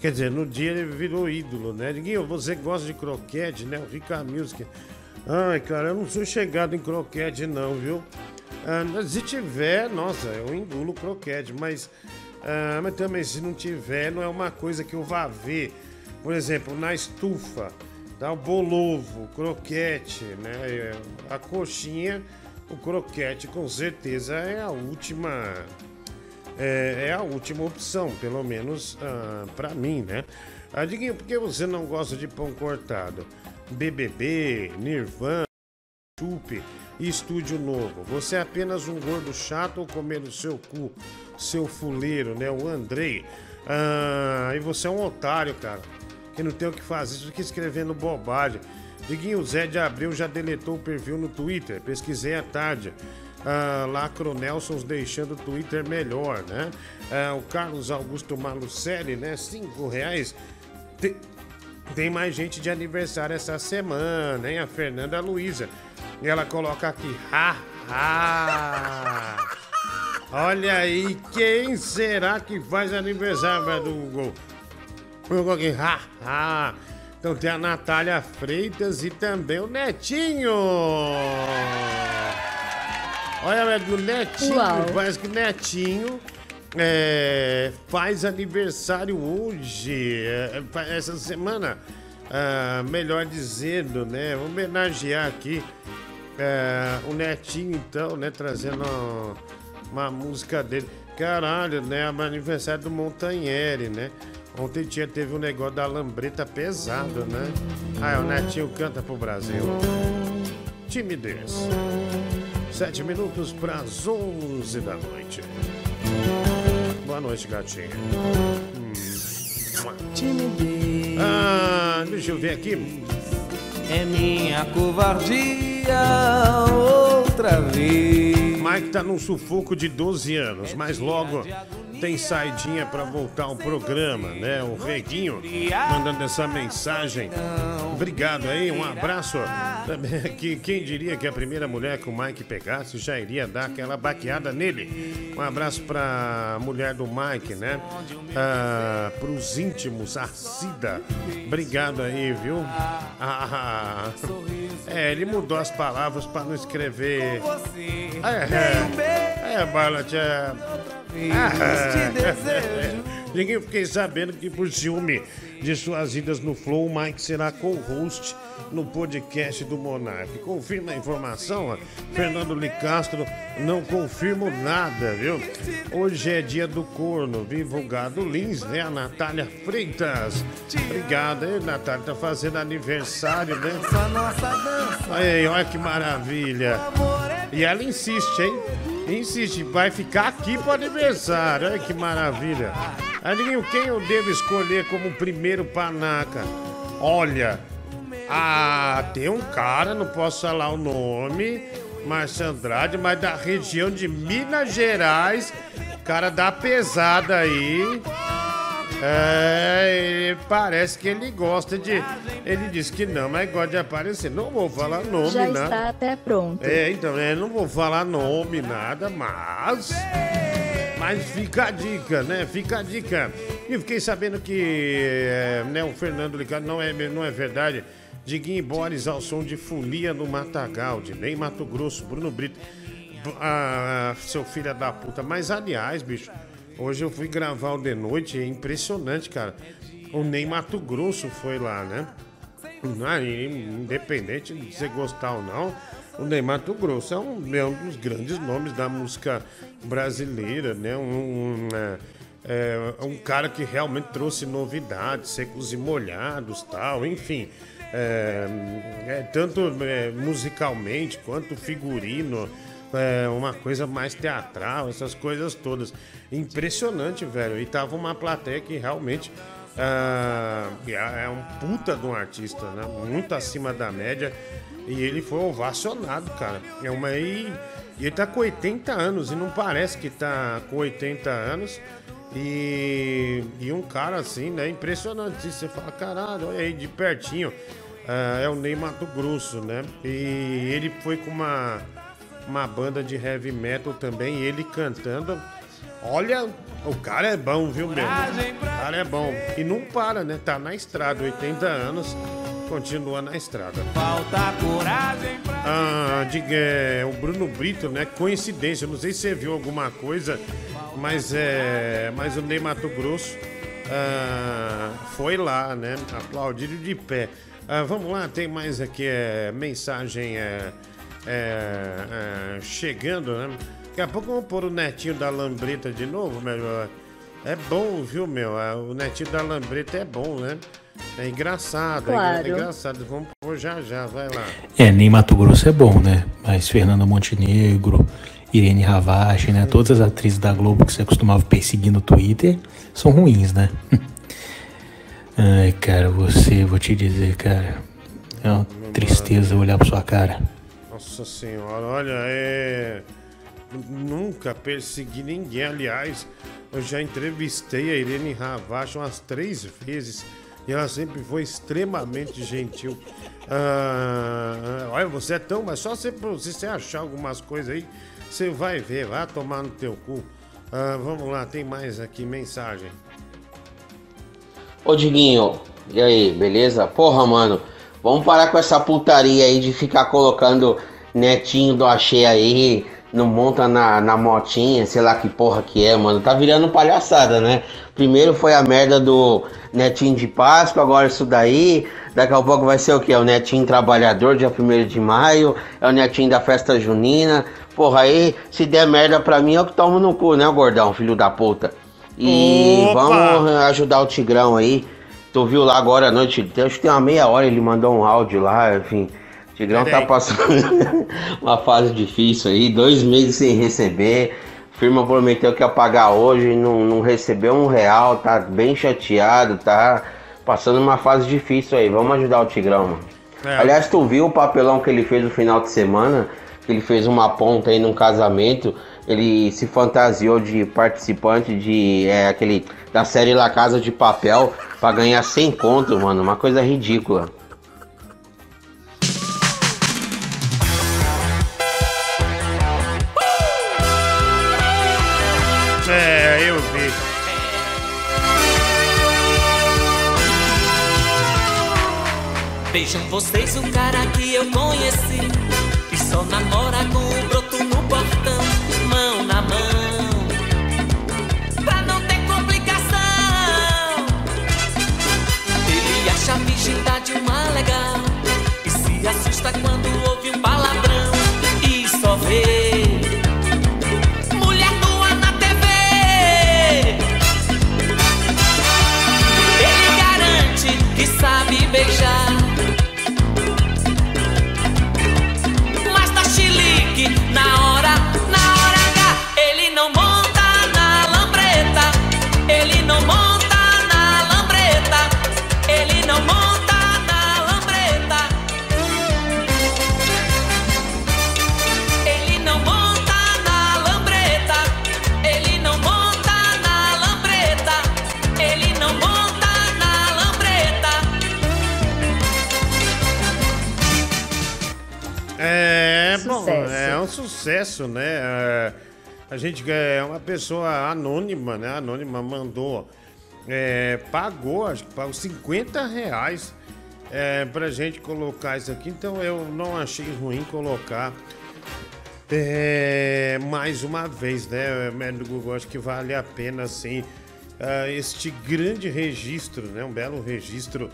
Speaker 1: Quer dizer, no dia ele virou ídolo, né? Diguinho, você gosta de croquete, né? O Rica Music. Ai, cara, eu não sou chegado em croquete, não, viu? Ah, se tiver, nossa, eu engulo croquete, mas, ah, mas também se não tiver, não é uma coisa que eu vá ver. Por exemplo, na estufa, dá o bolovo, croquete, né? É, A coxinha, o croquete, com certeza é a última é, é a última opção, pelo menos ah, pra mim, né? Ah, Diguinho, por que você não gosta de pão cortado? BBB, Nirvana, Chupe e Estúdio Novo. Você é apenas um gordo chato comendo seu cu, seu fuleiro, né? O Andrei. Ah, e você é um otário, cara. Que não tem o que fazer, aqui escrevendo bobagem. Diguinho, o Zé de Abreu já deletou o perfil no Twitter. Pesquisei à tarde. Ah, Lacro Nelsons deixando o Twitter melhor, né? Ah, o Carlos Augusto Malucelli, né? Cinco reais. Te- Tem mais gente de aniversário essa semana, hein? A Fernanda Luiza. E ela coloca aqui, ha, ha. Olha aí, quem será que faz aniversário, do Google? Eu coloquei, ha, ha. Então tem a Natália Freitas e também o Netinho. Olha, velho, o Netinho,
Speaker 2: Uau.
Speaker 1: parece que o Netinho é, faz aniversário hoje, é, fa- essa semana, ah, melhor dizendo, né? Vou homenagear aqui é, o Netinho, então, né? Trazendo uma, uma música dele. Caralho, né? O aniversário do Montanheri, né? Ontem tinha, teve um negócio da lambreta pesado, né? Ah, o Netinho canta pro Brasil. Timidez. Sete minutos para as onze da noite. Boa noite, gatinha. Hum. Ah, deixa eu ver aqui.
Speaker 11: é minha covardia outra vez.
Speaker 1: Mike tá num sufoco de 12 anos, mas logo tem saidinha pra voltar ao programa, né? O Reguinho mandando essa mensagem. Obrigado aí, um abraço. Aqui, quem diria que a primeira mulher que o Mike pegasse já iria dar aquela baqueada nele. Um abraço pra mulher do Mike, né? Ah, pros íntimos, a Cida. Obrigado aí, viu? Ah, é, ele mudou as palavras pra não escrever. É, é, é Barlat, é. Ah, Ninguém fiquei sabendo que por ciúme de suas idas no Flow, o Mike será co-host no podcast do Monark. Confirma a informação. Fernando Licastro, não confirmo nada, viu? Hoje é dia do corno, viva o gado Lins, né? A Natália Freitas. Obrigado, hein? Natália tá fazendo aniversário, né? Aí, olha que maravilha. E ela insiste, hein? Insiste, vai ficar aqui pro aniversário. Olha que maravilha. Aninho, quem eu devo escolher como primeiro panaca? Olha, ah, tem um cara, não posso falar o nome, Márcio Andrade, mas da região de Minas Gerais, cara da pesada aí. É, parece que ele gosta de. Ele disse que não, mas gosta de aparecer. Não vou falar nome,
Speaker 2: Já
Speaker 1: nada.
Speaker 2: está até pronto.
Speaker 1: É, então, é, não vou falar nome, nada, mas. Mas fica a dica, né? Fica a dica. E fiquei sabendo que é, né, o Fernando Licado não é, não é verdade. Diguinho Boris ao som de folia no Matagal, de nem Mato Grosso, Bruno Brito. Ah, seu filho da puta. Mas aliás, bicho, hoje eu fui gravar o de noite, é impressionante, cara. O Ney Mato Grosso foi lá, né? Ah, independente de você gostar ou não, o Ney Mato Grosso é um, é um dos grandes nomes da música brasileira, né? Um, um, é, é, um cara que realmente trouxe novidades, secos e molhados, tal, enfim. É, é, tanto é, musicalmente quanto figurino, é, uma coisa mais teatral, essas coisas todas. Impressionante, velho. E tava uma plateia que realmente ah, é um puta de um artista, né? Muito acima da média. E ele foi ovacionado, cara. É uma e, e ele tá com 80 anos e não parece que tá com 80 anos. E, e um cara assim, né? Impressionante. Você fala, caralho, olha aí de pertinho. Ah, é o Ney Mato Grosso, né? E ele foi com uma, uma banda de heavy metal também, ele cantando. Olha, o cara é bom, viu, meu? O cara é bom. E não para, né? Tá na estrada, 80 anos, continua na estrada.
Speaker 11: Falta coragem pra.
Speaker 1: Ah, de, é, o Bruno Brito, né? Coincidência, não sei se você viu alguma coisa, mas é. Mas o Ney Mato Grosso ah, foi lá, né? Aplaudido de pé. Ah, vamos lá, tem mais aqui é, mensagem é, é, é, chegando, né? Daqui a pouco vamos pôr o netinho da lambreta de novo, melhor. É bom, viu, meu? Ah, O netinho da lambreta é bom, né? É engraçado, é engra-
Speaker 2: Claro.
Speaker 1: é engraçado. Vamos pôr já já, vai lá.
Speaker 6: É, nem Mato Grosso é bom, né? Mas Fernanda Montenegro, Irene Ravache, né? Todas as atrizes da Globo que você costumava perseguir no Twitter são ruins, né? Ai, cara, você, vou te dizer, cara. É uma tristeza olhar pra sua cara.
Speaker 1: Nossa senhora, olha, é. nunca persegui ninguém. Aliás, eu já entrevistei a Irene Ravache umas três vezes e ela sempre foi extremamente gentil. Ah, olha, você é tão. Mas só se, se você achar algumas coisas aí, você vai ver, vai tomar no teu cu. Ah, vamos lá, tem mais aqui mensagem.
Speaker 12: Ô Diguinho, e aí, beleza? Porra, mano, vamos parar com essa putaria aí de ficar colocando netinho do achei aí, não monta na, na motinha, sei lá que porra que é, mano. Tá virando palhaçada, né? Primeiro foi a merda do netinho de Páscoa, agora isso daí. Daqui a pouco vai ser o que? É o netinho trabalhador, dia 1 de maio, é o netinho da festa junina. Porra, aí, se der merda pra mim, eu que tomo no cu, né, gordão, filho da puta? E
Speaker 1: Opa!
Speaker 12: vamos ajudar o Tigrão aí. Tu viu lá agora à noite, acho que tem uma meia hora ele mandou um áudio lá, enfim. O Tigrão tá passando uma fase difícil aí, dois meses sem receber. Firma prometeu que ia pagar hoje, não, não recebeu um real, tá bem chateado, tá passando uma fase difícil aí. Vamos ajudar o Tigrão, mano.
Speaker 1: É.
Speaker 12: Aliás, tu viu o papelão que ele fez no final de semana? Que ele fez uma ponta aí num casamento. Ele se fantasiou de participante de é, aquele da série La Casa de Papel pra ganhar 100 conto, mano. Uma coisa ridícula.
Speaker 11: Vocês o cara que eu conheci E só namora com
Speaker 1: é
Speaker 2: sucesso,
Speaker 1: né? É, a gente é uma pessoa anônima, né? Anônima mandou, é, pagou, acho que pagou 50 reais é, pra gente colocar isso aqui, então eu não achei ruim colocar é, mais uma vez, né? Médio Google, acho que vale a pena, assim, ah, este grande registro, né? Um belo registro.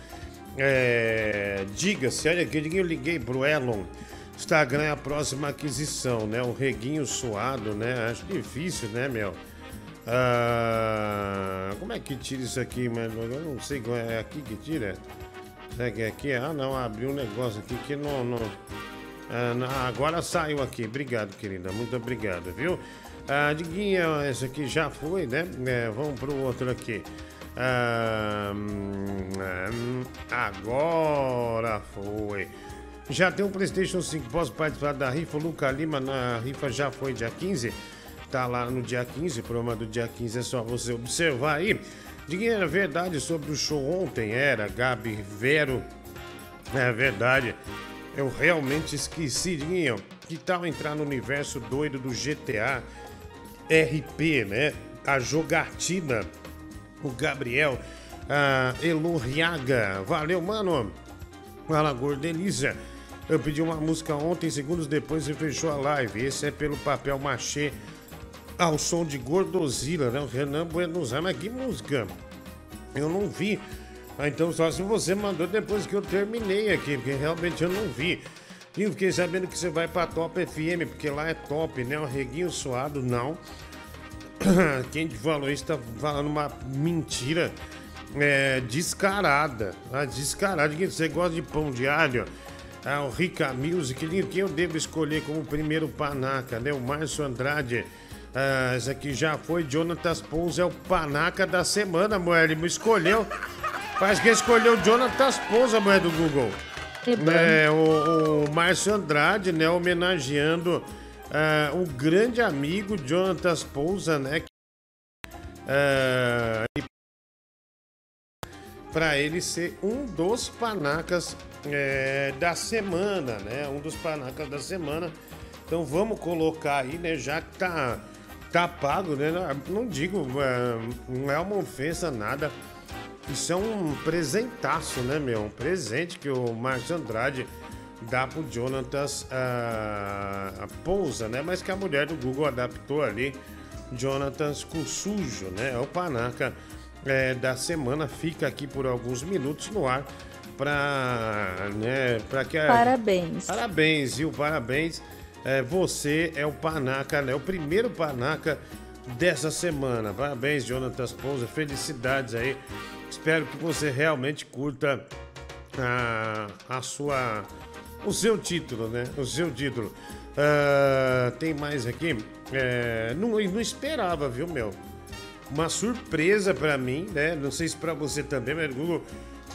Speaker 1: É, Diga-se, olha aqui, eu liguei pro Elon. Instagram é a próxima aquisição, né? O reguinho suado, né? Acho difícil, né, meu? Ah, como é que tira isso aqui, mano? Eu não sei qual é aqui que tira. Será que é aqui? Ah, não, abriu um negócio aqui que não. não... Ah, não, agora saiu aqui. Obrigado, querida. Muito obrigado, viu? Ah, Diguinha, esse aqui já foi, né? É, vamos pro outro aqui. Ah, hum, agora foi. Já tem um PlayStation 5. Posso participar da rifa? Luca Lima na rifa já foi dia 15. Tá lá no dia 15. O programa do dia 15 é só você observar aí. Diguinho, era verdade sobre o show ontem? Era, Gabi Vero. É verdade. Eu realmente esqueci, Diguinho. Que tal entrar no universo doido do GTA RP, né? A jogatina. O Gabriel a Elorriaga. Valeu, mano. Fala, Gordelícia. Eu pedi uma música ontem, segundos depois você fechou a live. Esse é pelo papel machê ao som de Gordozila, né? O Renan Buenos Aires. Mas que música? Eu não vi. Ah, então só se você mandou depois que eu terminei aqui, porque realmente eu não vi. E eu fiquei sabendo que você vai pra Top FM, porque lá é top, né? O Reguinho Suado, não. Quem te falou isso tá falando uma mentira é, descarada. Ah, descarada. Você gosta de pão de alho? Ah, o Rica Music. Quem eu devo escolher como primeiro panaca, né? O Márcio Andrade. Ah, esse aqui já foi. Jonatas Pons é o panaca da semana, mulher. Ele me escolheu. Faz que escolheu o Jonatas Pons, a mulher do Google. É, o, o Márcio Andrade, né, homenageando ah, o grande amigo Jonathan Pousa, né? que, ah, para ele ser um dos panacas é, da semana, né? Um dos panacas da semana. Então vamos colocar aí, né? Já que tá, tá pago, né? Não digo, é, não é uma ofensa, nada. Isso é um presentaço, né, meu? Um presente que o Márcio Andrade dá pro Jonatas ah, Pousa, né? Mas que a mulher do Google adaptou ali. Jonatas Sujo, né? É o panaca é, da semana. Fica aqui por alguns minutos no ar para né, para que a...
Speaker 2: Parabéns.
Speaker 1: Parabéns, viu? Parabéns. É, você é o panaca, né? O primeiro panaca dessa semana. Parabéns, Jonathan Pousa. Felicidades aí. Espero que você realmente curta a, a sua o seu título, né? O seu título. Ah, tem mais aqui. É, não, não esperava, viu, meu? Uma surpresa pra mim, né? Não sei se pra você também, mas Google.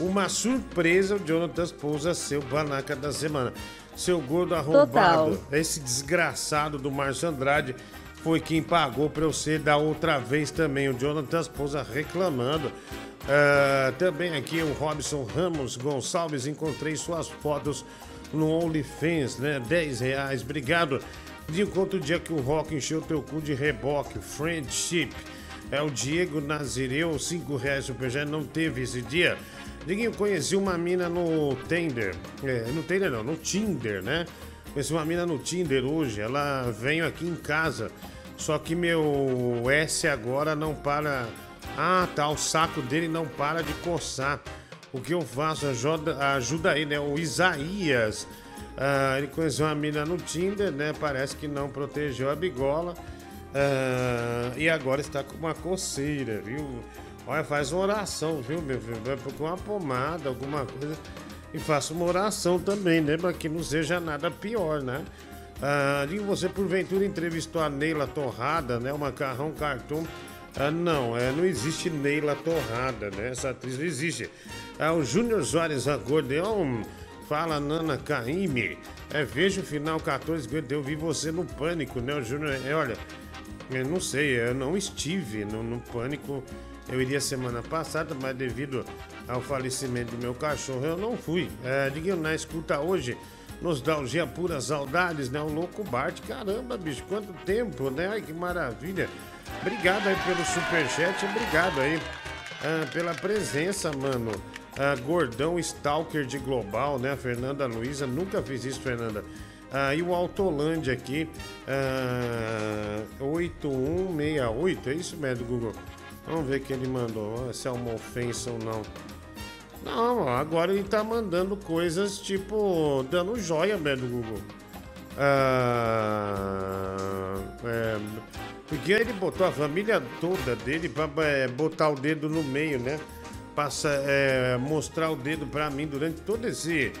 Speaker 1: Uma surpresa o Jonathan Pousa ser o panaca da semana. Seu gordo arrombado. Esse desgraçado do Márcio Andrade foi quem pagou pra eu ser da outra vez também. O Jonathan Pousa reclamando. Ah, também aqui o Robson Ramos Gonçalves. Encontrei suas fotos no OnlyFans, né? 10 reais. Obrigado. De conta o dia que o rock encheu teu cu de reboque. Friendship. É o Diego Nazireu, 5 reais superchat. Não teve esse dia. Diguinho, conheci uma mina no Tinder. É, no Tinder não, no Tinder, né? Conheci uma mina no Tinder hoje. Ela veio aqui em casa. Só que meu S agora não para. Ah, tá. O saco dele não para de coçar. O que eu faço? Ajuda, ajuda aí, né? O Isaías. ah, ele conheceu uma mina no Tinder, né? Parece que não protegeu a bigola. Ah, e agora está com uma coceira, viu? Olha, faz uma oração, viu, meu filho? Vai procurar uma pomada, alguma coisa. E faça uma oração também, né? Para que não seja nada pior, né? Ah, e você, porventura, entrevistou a Neila Torrada, né? O Macarrão Cartoon. Ah, não, é, não existe Neila Torrada, né? Essa atriz não existe. Ah, o Júnior Soares Acordeão. Fala, Nana Caime. É, veja o final 14, eu vi você no pânico, né? O Júnior, é, olha, eu não sei, eu não estive no, no pânico. Eu iria semana passada, mas devido ao falecimento do meu cachorro, eu não fui. É, Diguinho, na escuta hoje, nostalgia pura saudades, né? O louco Bart, caramba, bicho, quanto tempo, né? Ai, que maravilha. Obrigado aí pelo superchat, obrigado aí ah, pela presença, mano. Ah, Gordão Stalker de Global, né? Fernanda Luiza, nunca fiz isso, Fernanda. Ah, e o Autolândia aqui, ah, 8168, é isso mesmo, Google? Vamos ver que ele mandou, se é uma ofensa ou não. Não, agora ele tá mandando coisas tipo dando joia mesmo, Google. Ah, é, porque ele botou a família toda dele pra é, botar o dedo no meio, né? Passa, é, mostrar o dedo pra mim durante todo esse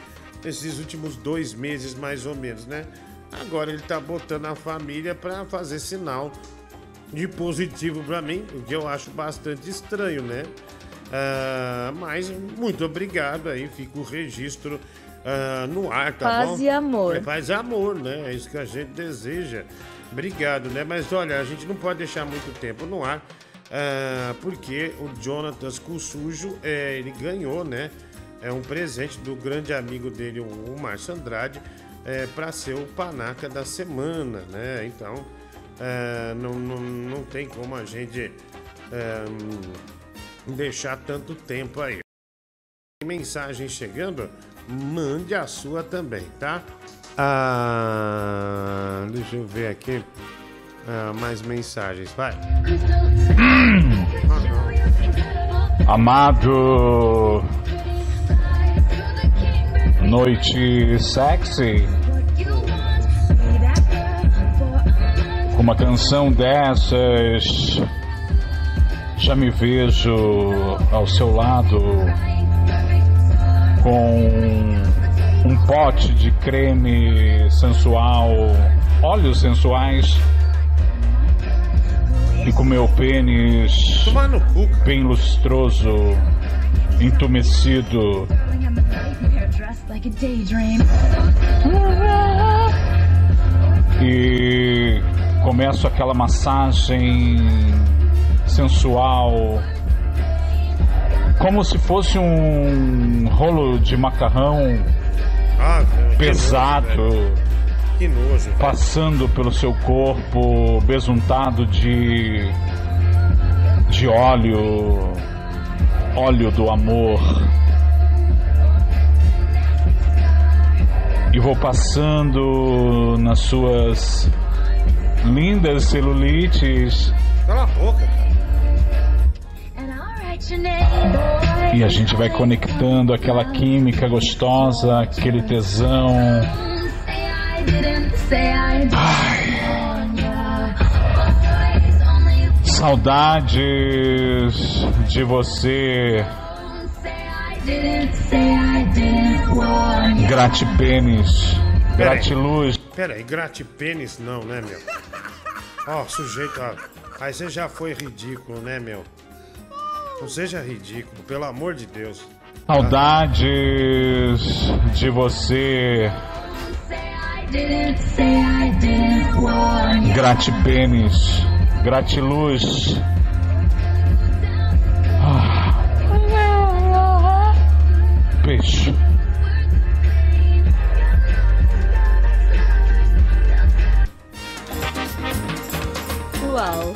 Speaker 1: esses últimos dois meses mais ou menos, né? Agora ele tá botando a família pra fazer sinal de positivo pra mim, o que eu acho bastante estranho, né? Ah, mas muito obrigado aí, fica o registro ah, no ar, tá
Speaker 2: Paz
Speaker 1: bom?
Speaker 2: e amor.
Speaker 1: É paz e amor, né? É isso que a gente deseja. Obrigado, né? Mas olha, a gente não pode deixar muito tempo no ar, ah, porque o Jonathan Sujo, é, ele ganhou, né? É um presente do grande amigo dele, o Márcio Andrade, é, para ser o panaca da semana, né? Então, é, não, não, não tem como a gente é, deixar tanto tempo aí. Mensagem chegando? Mande a sua também, tá? Ah, deixa eu ver aqui. Ah, mais mensagens, vai.
Speaker 13: Amado. Noite sexy. Com uma canção dessas, já me vejo ao seu lado com um pote de creme sensual, óleos sensuais e com meu pênis bem lustroso, entumecido. E começo aquela massagem sensual, como se fosse um rolo de macarrão
Speaker 1: Ah, velho, que
Speaker 13: pesado.
Speaker 1: nojo. Que nojo.
Speaker 13: passando pelo seu corpo besuntado de de óleo óleo do amor e vou passando nas suas lindas celulites
Speaker 1: Cala a boca, cara.
Speaker 13: e a gente vai conectando aquela química gostosa aquele tesão Saudades de você. Gratipênis. Gratiluz.
Speaker 1: Pera aí, gratipênis não, né, meu? Ó, sujeito, ó. Aí você já foi ridículo, né, meu? Não seja ridículo, pelo amor de Deus.
Speaker 13: Saudades de você. Gratipênis. Gratiluz. Ah. Peixe.
Speaker 2: Uau.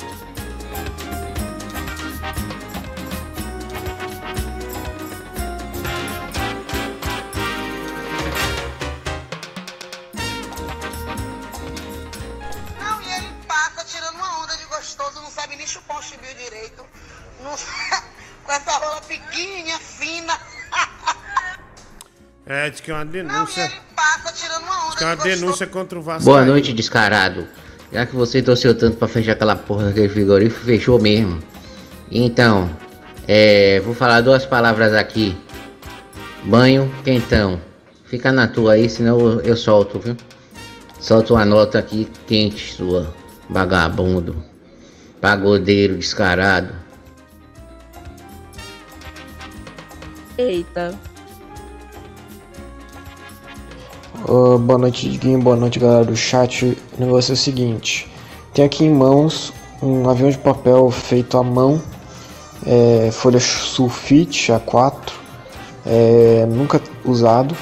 Speaker 14: Não, e ele passa tirando uma onda de gostoso, não sabe nem chupar um chibio direito. Não com essa rola pequenininha, fina.
Speaker 1: É, diz que é uma denúncia. Diz que é uma denúncia contra o Vasco.
Speaker 12: Boa noite, descarado. Já que você torceu tanto pra fechar aquela porra daquele frigorífico, fechou mesmo. Então, é, vou falar duas palavras aqui. Banho, quentão. Fica na tua aí, senão eu, eu solto, viu? Solto uma nota aqui quente sua, vagabundo. Pagodeiro descarado.
Speaker 2: Eita.
Speaker 4: Ô, boa noite, Diguinho. Boa noite, galera do chat. O negócio é o seguinte: tem aqui em mãos um avião de papel feito à mão, é, folha sulfite A4, é, nunca usado,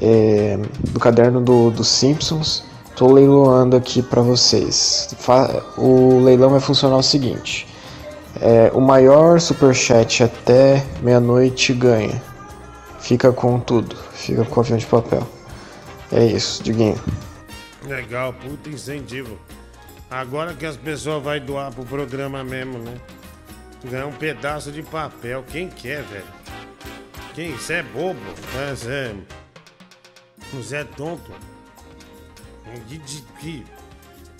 Speaker 4: é, do caderno do, dos Simpsons. Tô leiloando aqui para vocês. O leilão vai funcionar o seguinte: é, o maior superchat até meia-noite ganha. Fica com tudo, fica com o avião de papel. É isso, Diguinho.
Speaker 1: Legal, puta incentivo. Agora que as pessoas vão doar pro programa mesmo, né? Ganhar um pedaço de papel. Quem quer, velho? Quem? Você é bobo? É, Você é... Você é tonto. Que, que, que,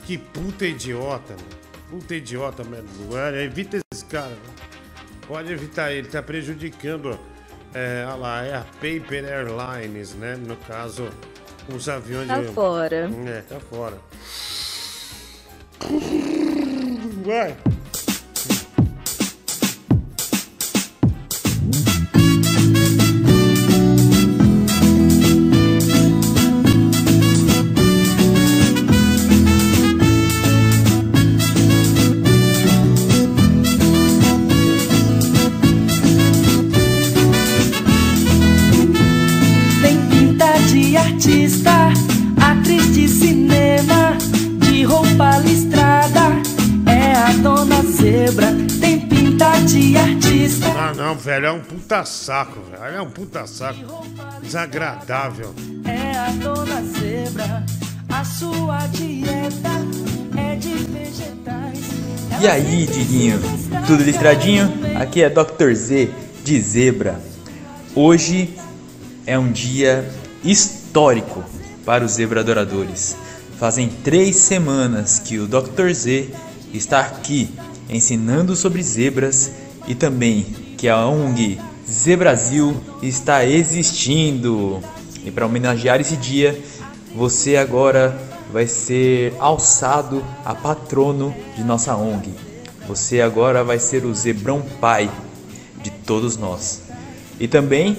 Speaker 1: que puta idiota, mano. Puta idiota mesmo. Evita esse cara. né? Pode evitar ele, tá prejudicando. É, olha lá, é a Paper Airlines, né? No caso, os aviões
Speaker 2: Tá
Speaker 1: de.
Speaker 2: fora.
Speaker 1: É, tá fora. Vai. Não, velho, é um puta saco, velho. É um puta saco. Desagradável.
Speaker 15: É a dona zebra, a sua dieta é de vegetais.
Speaker 16: E aí, Diguinho? Tudo listradinho? Aqui é Dr. Z de Zebra. Hoje é um dia histórico para os zebra adoradores. Fazem três semanas que o Dr. Z está aqui ensinando sobre zebras e também que a ONG Zebrasil está existindo. E para homenagear esse dia, você agora vai ser alçado a patrono de nossa ONG. Você agora vai ser o Zebrão Pai de todos nós. E também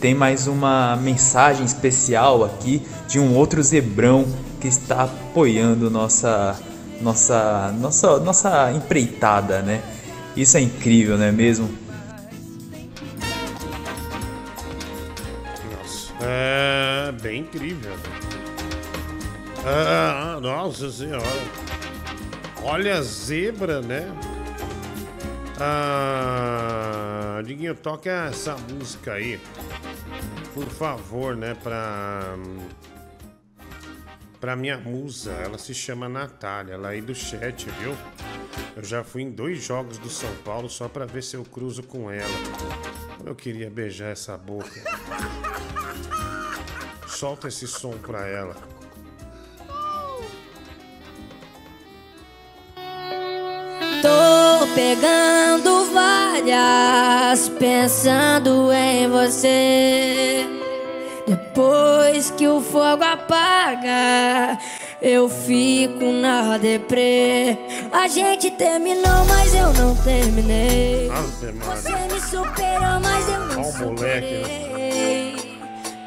Speaker 16: tem mais uma mensagem especial aqui de um outro zebrão que está apoiando nossa nossa nossa nossa empreitada, né? Isso é incrível, não é mesmo?
Speaker 1: É bem incrível. Ah, nossa senhora. Olha a zebra, né? Ah, Diguinho, toca essa música aí. Por favor, né? Pra. Pra minha musa. Ela se chama Natália. Ela é aí do chat, viu? Eu já fui em dois jogos do São Paulo só pra ver se eu cruzo com ela. Eu queria beijar essa boca. Solta esse som pra ela.
Speaker 17: Tô pegando várias, pensando em você. Depois que o fogo apaga, eu fico na deprê. A gente terminou, mas eu não terminei. Você me superou, mas eu não
Speaker 1: Ó o moleque, né?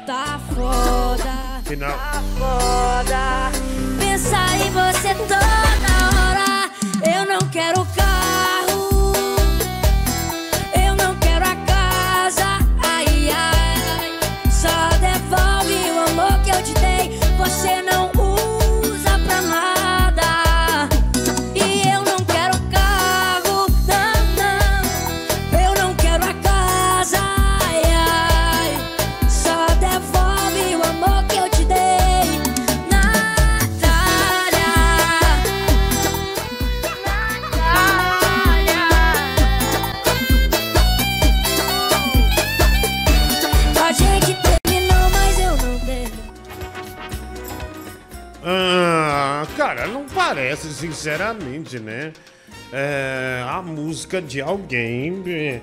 Speaker 17: Tá foda.
Speaker 1: Final.
Speaker 17: Tá foda. Pensar em você toda hora. Eu não quero carro.
Speaker 1: Parece, sinceramente, né? É a música de alguém é,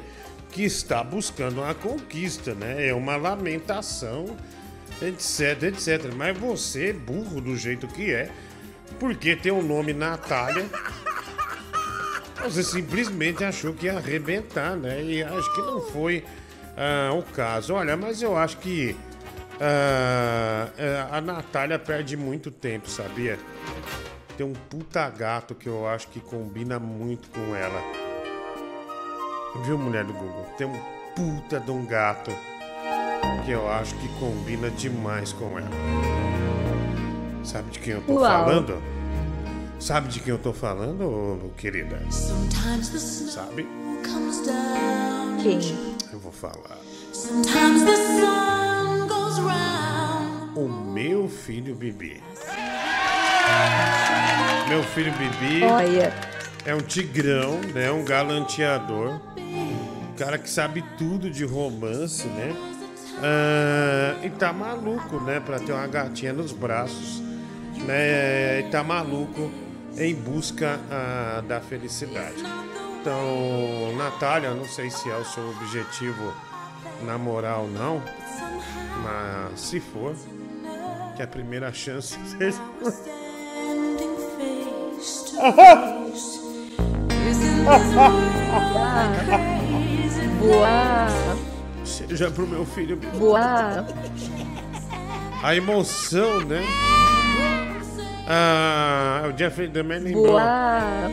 Speaker 1: que está buscando uma conquista, né? É uma lamentação, etc, etc. Mas você, burro do jeito que é, porque tem o nome Natália, você simplesmente achou que ia arrebentar, né? E acho que não foi ah, o caso. Olha, mas eu acho que ah, é, a Natália perde muito tempo, sabia? Tem um puta gato que eu acho que combina muito com ela. Viu, mulher do Google? Tem um puta de um gato que eu acho que combina demais com ela. Sabe de quem eu tô
Speaker 2: Uau.
Speaker 1: falando? Sabe de quem eu tô falando, querida? Sabe?
Speaker 2: Quem?
Speaker 1: Eu vou falar.
Speaker 11: Sometimes the sun goes round.
Speaker 1: O meu filho Bibi. Meu filho Bibi
Speaker 2: Olha.
Speaker 1: é um tigrão, né? Um galanteador. Um cara que sabe tudo de romance, né? Ah, e tá maluco, né? Pra ter uma gatinha nos braços. Né? E tá maluco em busca ah, da felicidade. Então, Natália, não sei se é o seu objetivo namorar ou não, mas se for, que a primeira chance seja.
Speaker 2: Boa.
Speaker 1: Seja pro meu filho.
Speaker 2: Boa.
Speaker 1: A emoção, né? Ah, o Jeffrey também lembrou.
Speaker 2: Boa.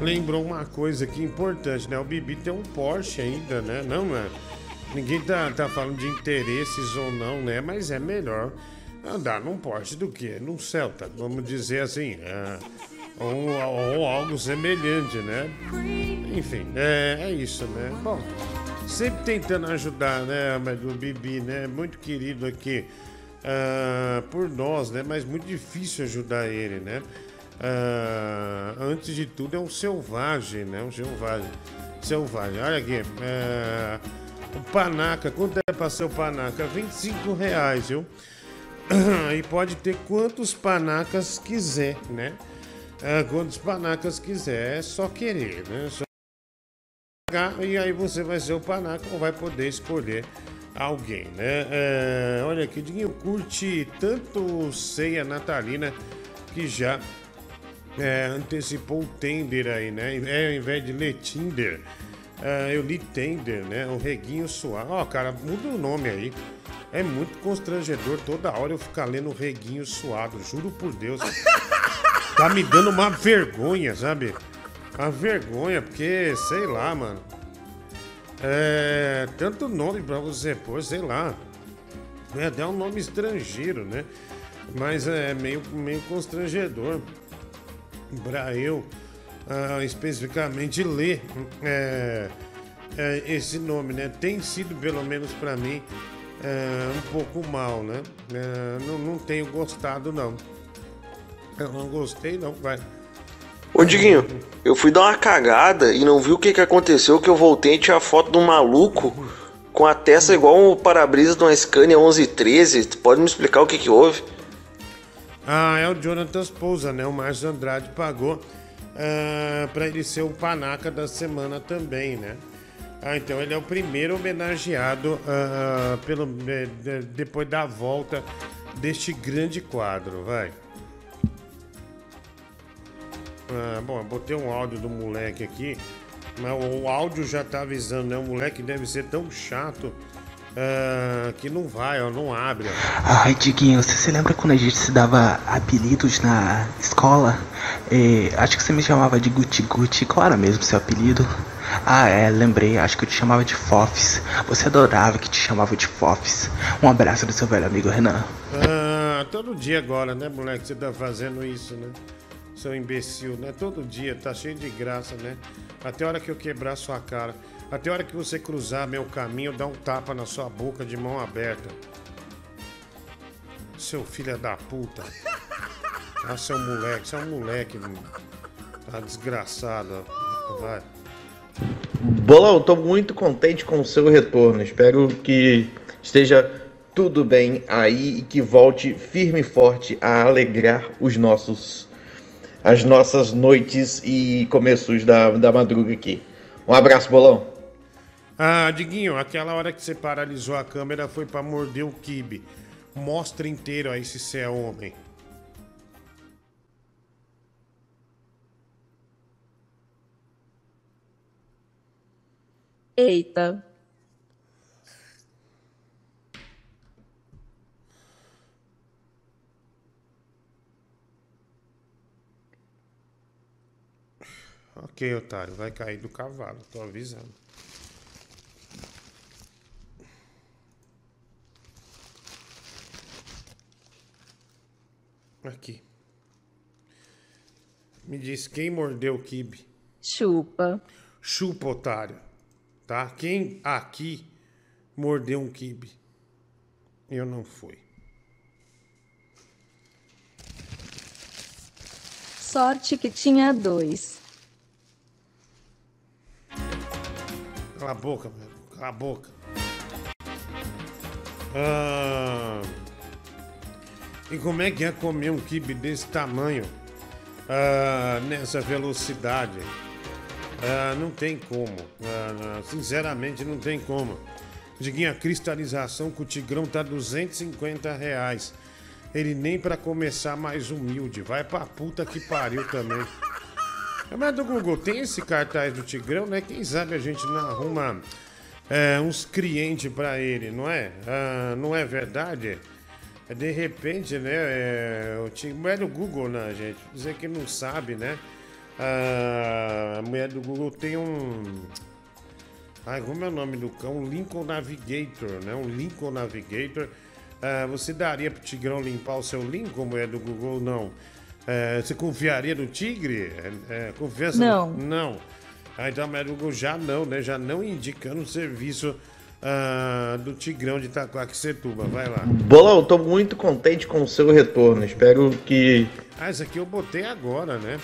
Speaker 1: Lembrou uma coisa aqui importante, né? O Bibi tem um Porsche ainda, né? Não, mano. Ninguém tá, tá falando de interesses ou não, né? Mas é melhor andar num Porsche do que num Celta, vamos dizer assim. é, ou, ou algo semelhante, né? Enfim, é, é isso, né? Bom, sempre tentando ajudar, né, o Bibi, né? Muito querido aqui ah, por nós, né? Mas muito difícil ajudar ele, né? Ah, antes de tudo é um selvagem, né? Um selvagem. Selvagem. Olha aqui. ah, o panaca, quanto é pra ser o panaca? 25 reais, viu? E pode ter quantos panacas quiser, né? Ah, quantos panacas quiser, é só querer, né? Só pagar, e aí você vai ser o panaca ou vai poder escolher alguém, né? É, olha aqui, Diguinho curte tanto ceia natalina que já é, antecipou o Tender aí, né? É, ao invés de ler Tinder, é, eu li Tender, né? O Reguinho Suave. Ó, cara, muda o nome aí. É muito constrangedor toda hora eu ficar lendo reguinho suado, juro por Deus. Tá me dando uma vergonha, sabe? Uma vergonha, porque, sei lá, mano. É. Tanto nome pra você pôr, sei lá. É até um nome estrangeiro, né? Mas é meio, meio constrangedor pra eu ah, especificamente ler é, é, esse nome, né? Tem sido, pelo menos pra mim, é, um pouco mal, né? É, não, não tenho gostado, não. Eu não gostei, não, vai.
Speaker 5: Ô Diguinho, eu fui dar uma cagada e não vi o que, que aconteceu que eu voltei e tinha a foto de um maluco com a testa igual um para-brisa de uma Scania 1113. Tu pode me explicar o que, que houve?
Speaker 1: Ah, é o Jonathan Pousa, né? O Márcio Andrade pagou ah, pra ele ser o panaca da semana também, né? Ah, então ele é o primeiro homenageado ah, pelo, de- de- depois da volta deste grande quadro, vai. Ah, bom, eu botei um áudio do moleque aqui, mas o áudio já tá avisando, né? O moleque deve ser tão chato ah, que não vai, ó, não abre. Ó.
Speaker 18: Ai, Diguinho, você se lembra quando a gente se dava apelidos na escola? É, acho que você me chamava de Guti Guti. Qual era mesmo seu apelido? Ah, é, lembrei. Acho que eu te chamava de Fofs. Você adorava que te chamava de Fofs. Um abraço do seu velho amigo Renan.
Speaker 1: Ah, todo dia agora, né, moleque? Você tá fazendo isso, né? Seu imbecil, né? Todo dia, tá cheio de graça, né? Até a hora que eu quebrar sua cara. Até a hora que você cruzar meu caminho, eu dar um tapa na sua boca de mão aberta. Seu filho da puta. Ah, seu moleque, um moleque. mano. Tá desgraçado. Vai.
Speaker 19: Bolão, tô muito contente com o seu retorno. Espero que esteja tudo bem aí e que volte firme e forte a alegrar os nossos as nossas noites e começos da, da madruga aqui. Um abraço, Bolão.
Speaker 1: Ah, Diguinho, aquela hora que você paralisou a câmera foi pra morder o kibe. Mostra inteiro aí se você é homem.
Speaker 2: Eita.
Speaker 1: Ok, otário, vai cair do cavalo, tô avisando. Aqui. Me diz quem mordeu o kibe.
Speaker 2: Chupa.
Speaker 1: Chupa, otário. Tá? Quem aqui mordeu um kibe? Eu não fui.
Speaker 2: Sorte que tinha dois.
Speaker 1: Cala a boca, velho. Cala a boca. Ah, e como é que é comer um kibe desse tamanho? Ah, nessa velocidade? Ah, não tem como. Ah, não, sinceramente, não tem como. Diguinho, a cristalização com o Tigrão tá 250 reais. Ele nem pra começar mais humilde. Vai pra puta que pariu também. Mas do Google, tem esse cartaz do Tigrão, né? Quem sabe a gente não arruma é, uns clientes pra ele, não é? Ah, não é verdade? De repente, né? É, o Tigrão é do Google, né, gente? Dizer que não sabe, né? Ah, a mulher do Google tem um. Ai, como é o nome do cão? Um Lincoln Navigator, né? Um Lincoln Navigator. Ah, você daria pro Tigrão limpar o seu Lincoln, mulher do Google? Não. É, você confiaria no Tigre? É, é, confiança
Speaker 2: Não.
Speaker 1: No... Não. Ah, então Google já não, né? Já não indicando o serviço ah, do Tigrão de Itacoaquecetuba. Vai lá.
Speaker 19: Bolão, tô muito contente com o seu retorno. Espero que
Speaker 1: Ah, esse aqui eu botei agora, né?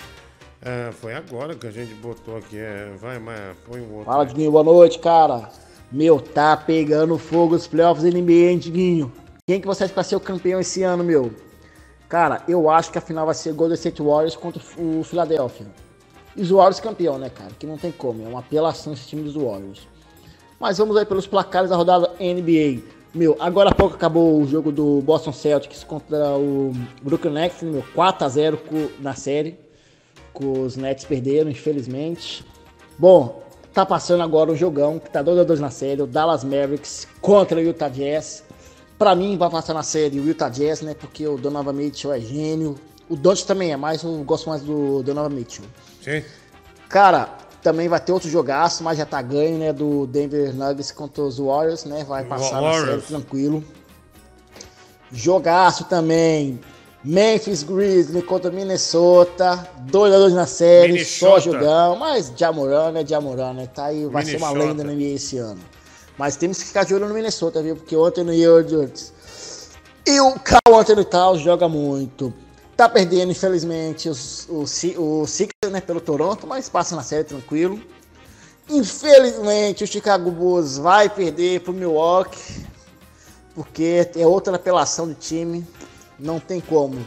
Speaker 1: Ah, foi agora que a gente botou aqui. É, vai, mas põe o outro.
Speaker 20: Fala, Diguinho, boa noite, cara. Meu, tá pegando fogo os playoffs NBA, hein, Diguinho? Quem que você acha que vai ser o campeão esse ano, meu? Cara, eu acho que a final vai ser Golden State Warriors contra o Philadelphia. E os Warriors campeão, né, cara? Que não tem como, é uma apelação esse time dos Warriors. Mas vamos aí pelos placares da rodada NBA. Meu, agora há pouco acabou o jogo do Boston Celtics contra o Brooklyn Nets, meu, 4x0 co- na série. Que os Nets perderam, infelizmente. Bom, tá passando agora o jogão, que tá 2x2 na série, o Dallas Mavericks contra o Utah Jazz. Pra mim, vai passar na série o Utah Jazz, né? Porque o Donovan Mitchell é gênio. O Dante também é, mas eu gosto mais do Donovan Mitchell.
Speaker 1: Sim.
Speaker 20: Cara, também vai ter outro jogaço, mas já tá ganho, né? Do Denver Nuggets contra os Warriors, né? Vai passar na série
Speaker 1: Warriors.
Speaker 20: tranquilo. Jogaço também. Memphis Grizzlies contra Minnesota. 2 a 2 na série, só
Speaker 1: Minnesota.
Speaker 20: jogão. Mas Jamoran é Jamoran, né? Tá aí, vai ser uma
Speaker 1: Minnesota.
Speaker 20: lenda na NBA esse ano. Mas temos que ficar de olho no Minnesota, viu? Porque ontem no Edwards e o Carl Anthony Towns joga muito. Tá perdendo, infelizmente, os, o, o Sixers, né, pelo Toronto, mas passa na série tranquilo. Infelizmente, o Chicago Bulls vai perder pro Milwaukee, porque é outra apelação de time, não tem como.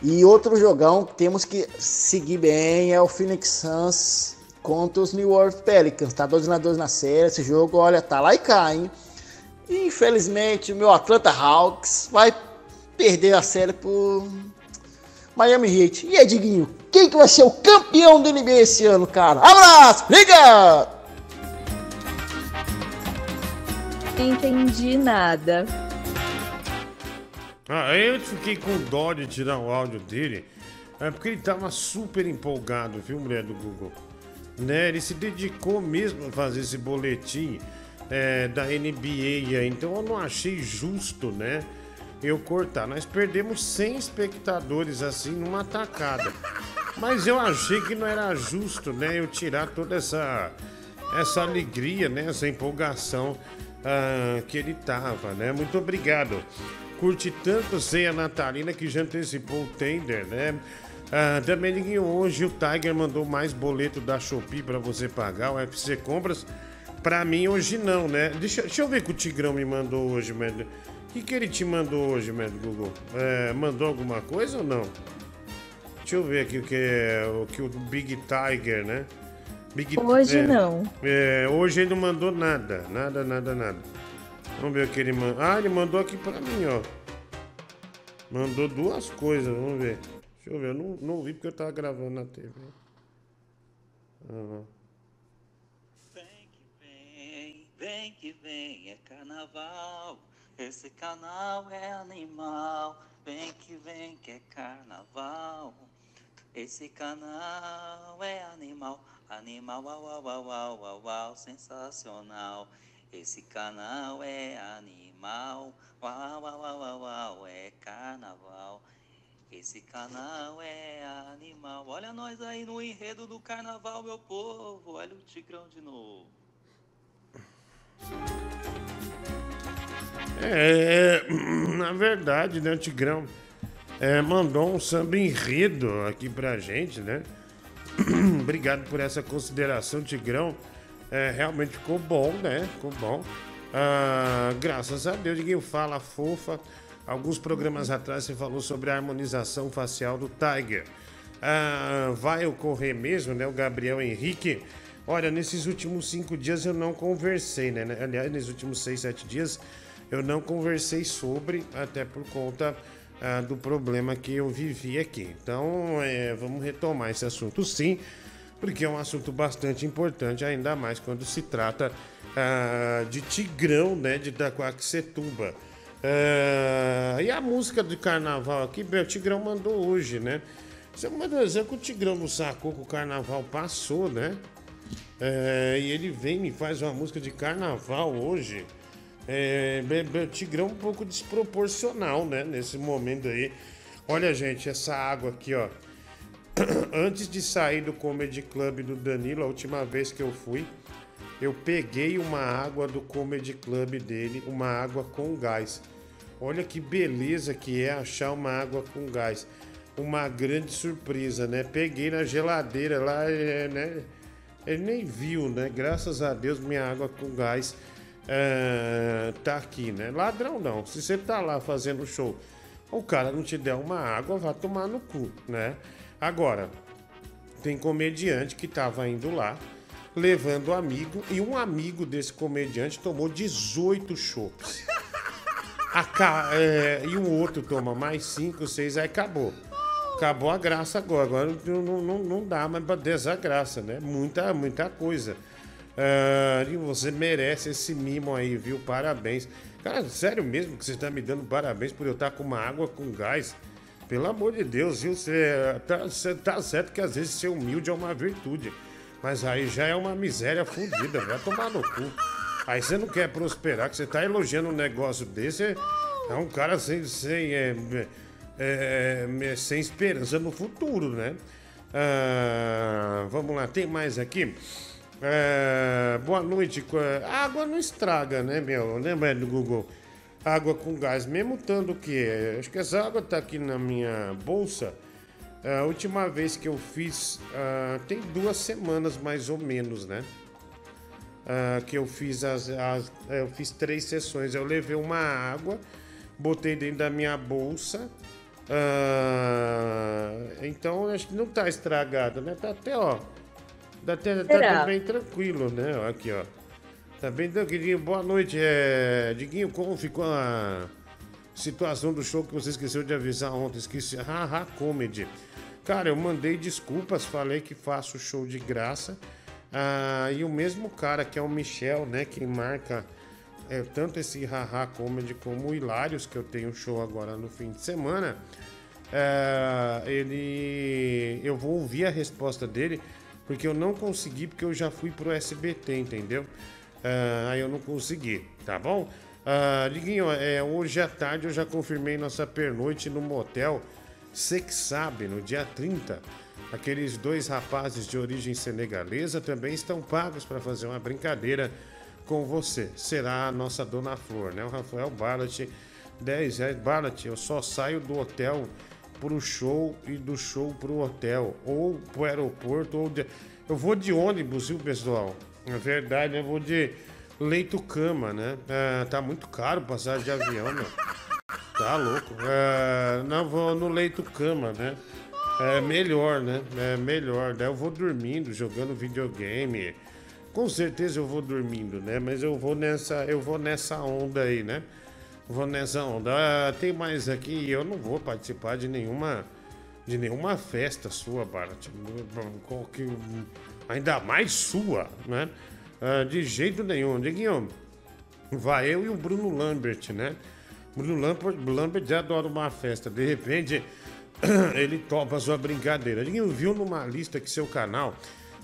Speaker 20: E outro jogão que temos que seguir bem é o Phoenix Suns contra os New Orleans Pelicans. Tá 2 a 2 na série, esse jogo, olha, tá lá e cá, hein? E, infelizmente, o meu Atlanta Hawks vai perder a série por Miami Heat. E aí, Diguinho, quem que vai ser o campeão do NBA esse ano, cara? Abraço, liga!
Speaker 2: Entendi nada.
Speaker 1: Ah, eu fiquei com dó de tirar o áudio dele. É porque ele tava super empolgado, viu, mulher do Google? Né? Ele se dedicou mesmo a fazer esse boletim é, da NBA. Então eu não achei justo, né? Eu cortar. Nós perdemos 100 espectadores assim numa tacada. Mas eu achei que não era justo, né? Eu tirar toda essa, essa alegria, né? Essa empolgação ah, que ele tava, né? Muito obrigado. Curte tanto ceia natalina que já antecipou o tender, né? Ah, também ninguém hoje o Tiger mandou mais boleto da Shopee pra você pagar, o FC Compras. Pra mim hoje não, né? Deixa, deixa eu ver o que o Tigrão me mandou hoje, Med. O que, que ele te mandou hoje, Med Google? É, mandou alguma coisa ou não? Deixa eu ver aqui o que é o que o Big Tiger, né? Big,
Speaker 2: Hoje
Speaker 1: é,
Speaker 2: não.
Speaker 1: é, hoje ele não mandou nada, nada, nada, nada. Vamos ver o que ele mandou. Ah, ele mandou aqui pra mim, ó. Mandou duas coisas, vamos ver. Deixa eu ver, eu não, não vi porque eu tava gravando na TV. Ah,
Speaker 21: Vem que vem, é carnaval. Esse canal é animal. Vem que vem, que é carnaval. Esse canal é animal. Animal, uau, uau, uau, uau, uau, uau, sensacional. Esse canal é animal. Uau, uau, uau, uau, uau, é carnaval. Esse canal é animal. Olha nós aí no enredo do carnaval, meu povo. Olha o Tigrão de novo.
Speaker 1: É, na verdade, né, o Tigrão é, mandou um samba enredo aqui pra gente, né? Obrigado por essa consideração, Tigrão. É, realmente ficou bom, né? Ficou bom. Ah, graças a Deus, ninguém fala fofa. Alguns programas atrás você falou sobre a harmonização facial do Tiger. Ah, vai ocorrer mesmo, né? O Gabriel Henrique. Olha, nesses últimos cinco dias eu não conversei, né? Aliás, nesses últimos seis, sete dias eu não conversei sobre, até por conta ah, do problema que eu vivi aqui. Então, é, vamos retomar esse assunto sim, porque é um assunto bastante importante, ainda mais quando se trata ah, de Tigrão, né? De Itaquaquecetuba. Ah, e a música do carnaval aqui, o Tigrão mandou hoje, né? Você manda dizer que o Tigrão não sacou que o carnaval passou, né? É, e ele vem e me faz uma música de carnaval hoje. É, be- Tigrão um pouco desproporcional, né? Nesse momento aí. Olha, gente, essa água aqui, ó. Antes de sair do Comedy Club do Danilo, a última vez que eu fui, eu peguei uma água do Comedy Club dele, uma água com gás. Olha que beleza que é achar uma água com gás. Uma grande surpresa, né? Peguei na geladeira lá, é, né? Ele nem viu, né? Graças a Deus, minha água com gás é, tá aqui, né? Ladrão não. Se você tá lá fazendo show, o cara não te der uma água, vai tomar no cu, né? Agora, tem comediante que tava indo lá, levando amigo, e um amigo desse comediante tomou 18 chopps. A ca- é, e o outro toma mais 5, 6, aí acabou. Acabou a graça agora. Agora não, não, não, dá mais pra ter essa graça, né? Muita, muita coisa. Ah, e você merece esse mimo aí, viu? Parabéns. Cara, sério mesmo que você está me dando parabéns por eu estar com uma água com gás? Pelo amor de Deus, viu? Você tá, tá certo que às vezes ser humilde é uma virtude. Mas aí já é uma miséria fodida, vai tomar no cu. Aí você não quer prosperar, que você tá elogiando um negócio desse, é, é um cara sem, sem, é, é, é, sem esperança no futuro, né? Ah, vamos lá, tem mais aqui? É, boa noite. Água não estraga, né, meu? Lembra do Google? Água com gás, mesmo tanto que. Acho que essa água tá aqui na minha bolsa. A última vez que eu fiz, ah, tem duas semanas mais ou menos, né? Ah, que eu fiz as, as- eu fiz três sessões. Eu levei uma água, botei dentro da minha bolsa. ah, então acho que não tá estragada, né? Tá até ó, tá até, tá bem tranquilo, né? Aqui ó, tá bem tranquilinho. Boa noite, é... Diguinho. Como ficou a situação do show que você esqueceu de avisar ontem? Esqueci. Haha, comedy. Cara, eu mandei desculpas, falei que faço show de graça. Ah, e o mesmo cara, que é o Michel, né? Quem marca é, tanto esse Haha Comedy como o Hilários, que eu tenho show agora no fim de semana. é, ele. Eu vou ouvir a resposta dele, porque eu não consegui, porque eu já fui pro SBT, entendeu? Ah, Aí eu não consegui, tá bom? Ah, Diguinho, é, hoje à tarde eu já confirmei nossa pernoite no motel que sabe, no dia 30, aqueles dois rapazes de origem senegalesa também estão pagos para fazer uma brincadeira com você. Será a nossa Dona Flor, né? O Rafael Barlat, 10 reais. Barlat, eu só saio do hotel pro show e do show pro hotel, ou pro aeroporto, ou de... Eu vou de ônibus, viu, pessoal? Na verdade, eu vou de leito-cama, né? É, tá muito caro passagem de avião, meu. Tá louco. É, não, vou no leito-cama, né? É melhor, né? É melhor. Daí eu vou dormindo, jogando videogame. Com certeza eu vou dormindo, né? Mas eu vou nessa, eu vou nessa onda aí, né? Vou nessa onda. Ah, tem mais aqui, eu não vou participar de nenhuma de nenhuma festa sua, Bart. Ainda mais sua, né? Ah, de jeito nenhum. Diguinho, vai eu e o Bruno Lambert, né? Bruno Lambert, Lambert adora uma festa. De repente, ele topa sua brincadeira. Diguinho viu numa lista que seu canal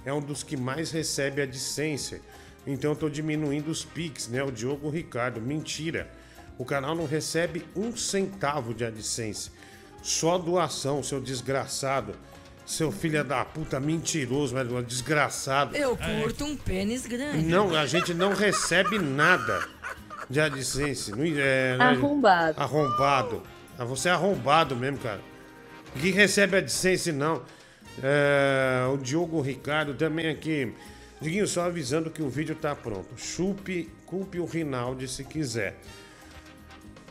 Speaker 1: é um dos que mais recebe a discência. Então eu tô diminuindo os Pix, né? O Diogo Ricardo. Mentira. O canal não recebe um centavo de adicência. Só doação, seu desgraçado. Seu filho da puta mentiroso, velho, desgraçado.
Speaker 22: Eu curto um pênis grande.
Speaker 1: Não, a gente não recebe nada de adicência. Não, é,
Speaker 2: Arrombado.
Speaker 1: Arrombado. Ah, Você é arrombado mesmo, cara. Ninguém recebe adicência, não. É, o Diogo Ricardo também aqui. Diguinho, só avisando que o vídeo tá pronto. Chupe, culpe o Rinaldi se quiser.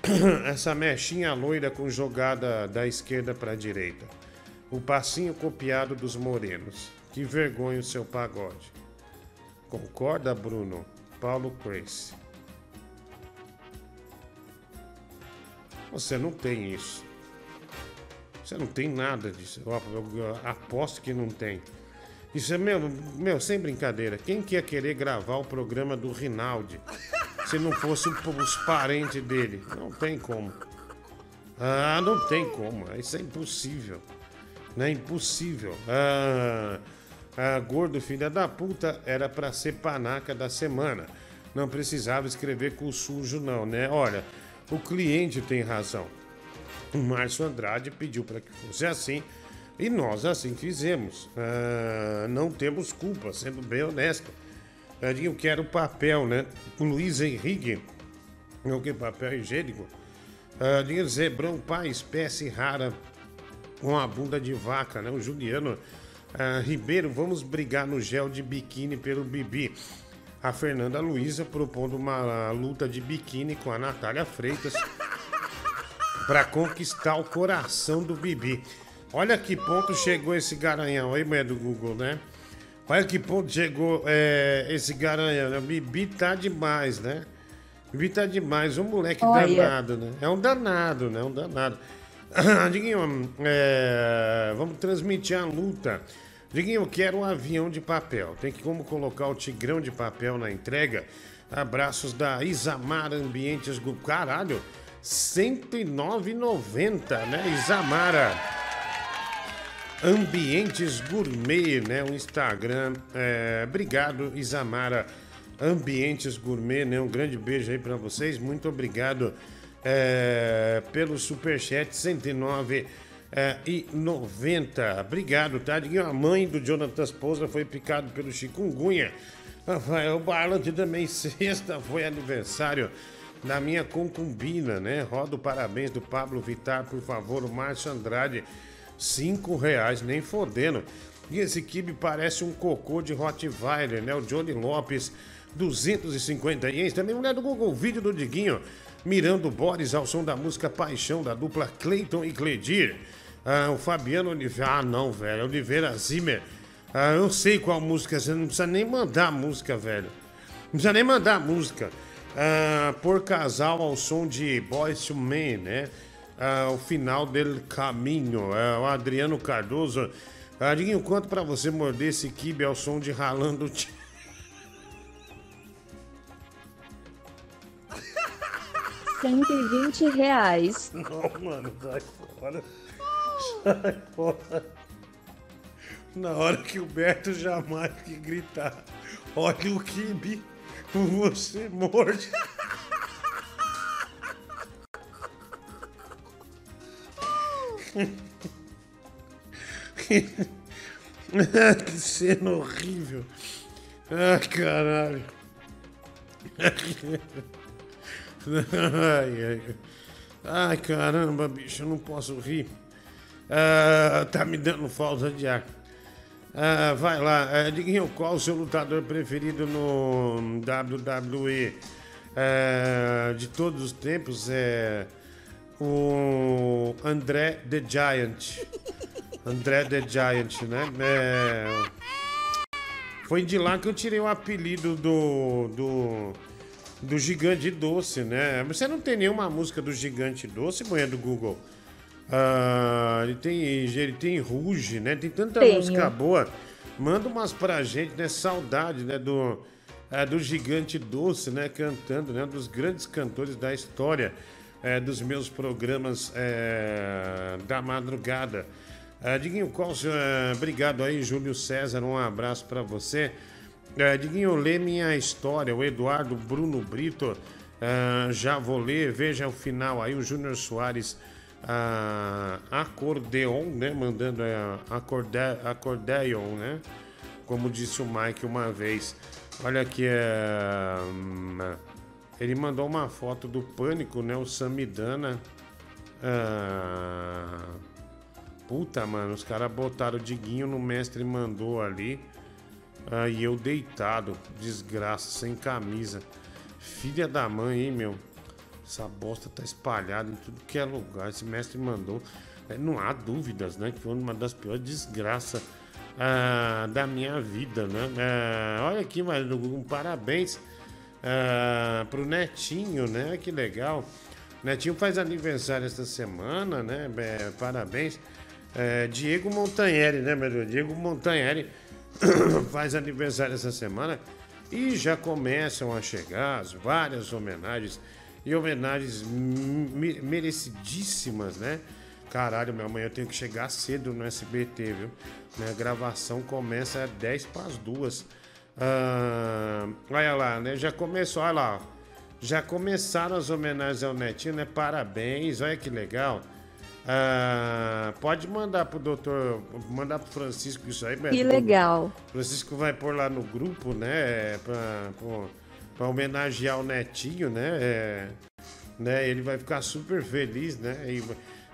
Speaker 1: Essa mechinha loira com jogada da esquerda pra direita. O passinho copiado dos morenos. Que vergonha o seu pagode. Concorda, Bruno? Paulo Crace. Você não tem isso. Você não tem nada disso. Eu, aposto que não tem. Isso é, meu, meu, sem brincadeira. Quem que ia querer gravar o programa do Rinaldi se não fosse os parentes dele? Não tem como. Ah, não tem como. Isso é impossível. Não é impossível. Ah, ah, gordo filha da puta era pra ser panaca da semana. Não precisava escrever com sujo, não, né? Olha, o cliente tem razão. O Márcio Andrade pediu para que fosse assim e nós assim fizemos. Ah, não temos culpa, sendo bem honesto. Eu quero papel, né? O Luiz Henrique, o que papel higiênico? Ah, Zebrão, pai, espécie rara com a bunda de vaca, né? O Juliano ah, Ribeiro, vamos brigar no gel de biquíni pelo Bibi. A Fernanda Luiza propondo uma luta de biquíni com a Natália Freitas para conquistar o coração do Bibi. Olha que ponto chegou esse garanhão aí, mulher do Google, né? Olha que ponto chegou é, esse garanhão. né? O Bibi tá demais, né? Bibi tá demais. Um moleque
Speaker 2: Olha.
Speaker 1: danado, né? É um danado, né? Um danado. Diguinho, é, vamos transmitir a luta Diguinho, eu quero um avião de papel. Tem que como colocar o tigrão de papel na entrega. Abraços da Isamar Ambientes. Caralho, R$ 109,90, né? Isamara. Ambientes Gourmet, né? O Instagram. É, obrigado, Isamara. Ambientes Gourmet, né? Um grande beijo aí pra vocês. Muito obrigado é, pelo superchat 109 é, e 90. Obrigado, tá? Diguinho, a mãe do Jonathan Pousa foi picado pelo chikungunya. Rafael Barland também, sexta foi aniversário da minha concubina, né? Roda o parabéns do Pablo Vittar, por favor, o Márcio Andrade. Cinco reais, nem fodendo. E esse kibe parece um cocô de Rottweiler, né? O Johnny Lopes, 250 ienes. Também mulher do Google, vídeo do Diguinho, mirando Boris ao som da música Paixão, da dupla Clayton e Cledir. Ah, o Fabiano Oliveira, ah não, velho, Oliveira Zimmer. Ah, eu sei qual música, você não precisa nem mandar a música, velho. Não precisa nem mandar a música. Ah, por casal ao som de Boys to Men, né? Ah, o final del caminho. É, o Adriano Cardoso. Ah, Diguinho, quanto pra você morder esse kibe ao som de ralando o
Speaker 2: 120 reais.
Speaker 1: Não, mano, sai fora. Sai fora. Na hora que o Beto jamais que gritar, olha o kibe, você morde. que cena horrível. Ai, caralho. Ai, ai. Ai, caramba, bicho, eu não posso rir. Ah, tá me dando falta de ar. Ah, vai lá, ah, Diguinho, qual o seu lutador preferido no WWE? Ah, de todos os tempos é o André the Giant. André the Giant, né? É, foi de lá que eu tirei o apelido do, do, do Gigante Doce, né? Você não tem nenhuma música do Gigante Doce, mulher do Google? Ah, ele tem ele tem Ruge, né? Tem tanta
Speaker 2: Tenho.
Speaker 1: música boa. Manda umas pra gente, né? Saudade, né? Do, é, do Gigante Doce, né? Cantando, né? Um dos grandes cantores da história é, dos meus programas é, da madrugada. É, Diguinho, qual o seu, é, obrigado aí, Júlio César, um abraço pra você. É, Diguinho, lê minha história, o Eduardo Bruno Brito, ah, já vou ler, veja o final aí, o Júnior Soares, ah, acordeon, né, mandando é, acorde, acordeon, né, como disse o Mike uma vez. Olha aqui, é, hum, ele mandou uma foto do Pânico, né, o Samidana, Puta, mano, os caras botaram o Diguinho no mestre mandou ali. Ah, e eu deitado, desgraça, sem camisa. Filha da mãe, hein, meu? Essa bosta tá espalhada em tudo que é lugar. Esse mestre mandou. É, não há dúvidas, né? Que foi uma das piores desgraças ah, da minha vida, né? Ah, olha aqui, mas um parabéns ah, pro Netinho, né? Que legal. Netinho faz aniversário esta semana, né? É, parabéns. É, Diego Montanheri, né, meu? Diego Montanheri faz aniversário essa semana e já começam a chegar as várias homenagens e homenagens me- merecidíssimas, né? Caralho, meu amanhã eu tenho que chegar cedo no SBT, viu? Minha gravação começa às 10 para as duas. Ah, olha lá, né? Já começou, olha lá. Já começaram as homenagens ao Netinho, né? Parabéns, olha que legal. Ah, pode mandar pro doutor, mandar pro Francisco isso aí.
Speaker 2: Que legal.
Speaker 1: Francisco vai pôr lá no grupo, né? Pra, pra, pra homenagear o Netinho, né? É, né? Ele vai ficar super feliz, né? E,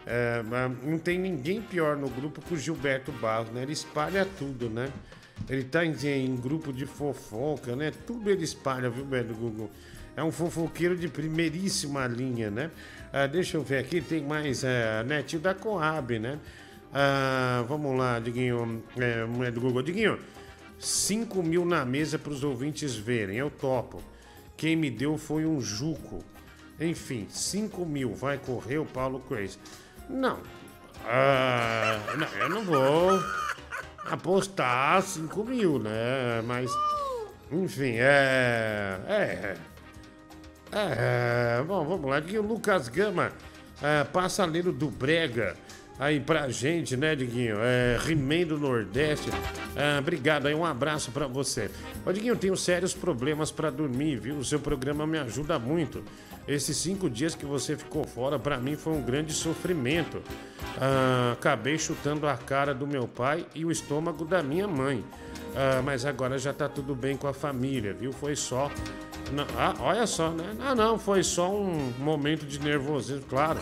Speaker 1: é, não tem ninguém pior no grupo que o Gilberto Barros, né? Ele espalha tudo, né? Ele tá em, em grupo de fofoca, né? Tudo ele espalha, viu, Beto Google? É um fofoqueiro de primeiríssima linha, né? Ah, deixa eu ver aqui, tem mais é, da Coab, né? Ah, vamos lá, Diguinho, é, mulher do Google. Diguinho, 5 mil na mesa para os ouvintes verem, eu topo. Quem me deu foi um Juco. Enfim, 5 mil, vai correr o Paulo Crazy. Não. Ah, não, eu não vou. apostar 5 mil, né? Mas, enfim, é. É. É. Bom, vamos lá. Aqui o Lucas Gama, é, passaleiro do Brega. Aí pra gente, né, Diguinho? É, do Nordeste. É, obrigado aí, um abraço pra você. Ô, Diguinho, eu tenho sérios problemas pra dormir, viu? O seu programa me ajuda muito. Esses cinco dias que você ficou fora, pra mim foi um grande sofrimento. Ah, acabei chutando a cara do meu pai e o estômago da minha mãe. Ah, mas agora já tá tudo bem com a família, viu? Foi só. Não, ah, olha só, né? Ah, não, foi só um momento de nervosismo, claro.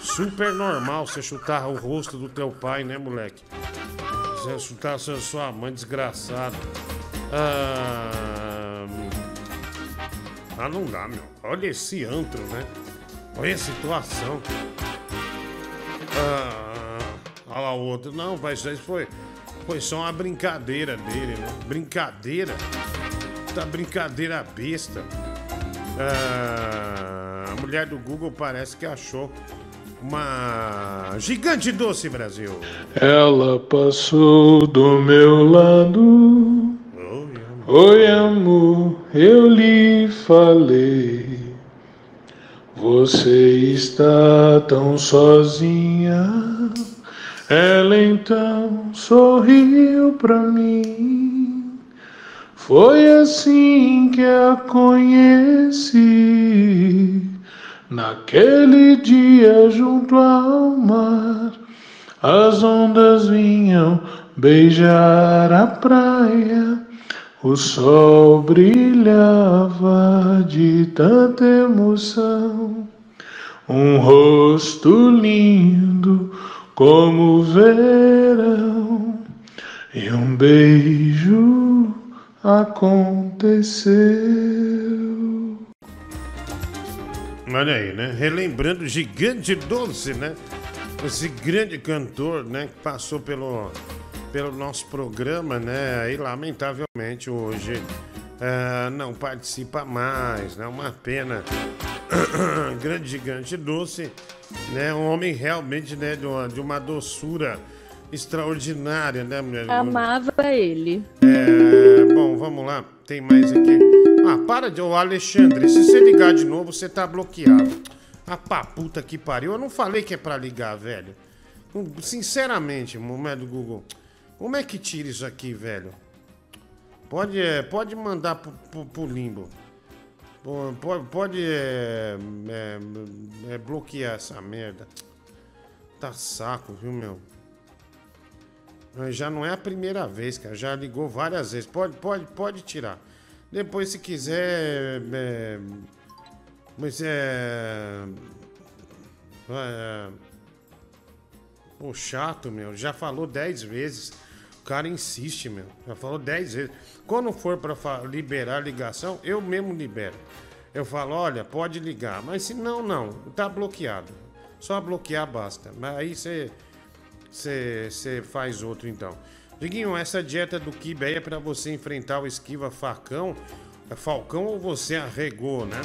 Speaker 1: Super normal você chutar o rosto do teu pai, né, moleque? Você chutar sua- mãe desgraçada. Ah, ah, não dá, meu. Olha esse antro, né? Olha a situação. Ah, olha lá o outro. Não, pai, isso foi, foi só uma brincadeira dele, né? Brincadeira? Tá brincadeira besta. Ah, a mulher do Google parece que achou uma gigante doce, Brasil.
Speaker 23: Ela passou do meu lado. Oi, amor, eu lhe falei. Você está tão sozinha. Ela então sorriu pra mim. Foi assim que a conheci. Naquele dia junto ao mar, as ondas vinham beijar a praia. O sol brilhava de tanta emoção. Um rosto lindo como o verão. E um beijo aconteceu.
Speaker 1: Olha aí, né? Relembrando o Gigante Doce, né? Esse grande cantor, né? Que passou pelo, pelo nosso programa, né? E lamentavelmente hoje ah, não participa mais, né? Uma pena. grande Gigante Doce, né? Um homem realmente, né? De uma, de uma doçura extraordinária, né? mulher?
Speaker 2: Amava ele.
Speaker 1: É, bom, vamos lá. Tem mais aqui. Ah, para de. Ô, Alexandre, se você ligar de novo, você tá bloqueado. Ah, pá, puta que pariu. Eu não falei que é pra ligar, velho. Hum, Sinceramente, momento do Google. Como é que tira isso aqui, velho? Pode, é, pode mandar pro, pro- pro limbo. Pode, pode é, é, é, bloquear essa merda. Tá saco, viu, meu? Já não é a primeira vez, cara. Já ligou várias vezes. Pode, pode, pode tirar. Depois, se quiser. É, mas é. é chato, meu. Já falou dez vezes. Cara insiste, meu. Já falou dez vezes. Quando for pra fa- liberar a ligação, eu mesmo libero. Eu falo, olha, pode ligar. Mas se não, não. Tá bloqueado. Só bloquear basta. Mas aí você. Você faz outro então. Diguinho, essa dieta do Kibe é pra você enfrentar o esquiva facão, falcão ou você arregou, né?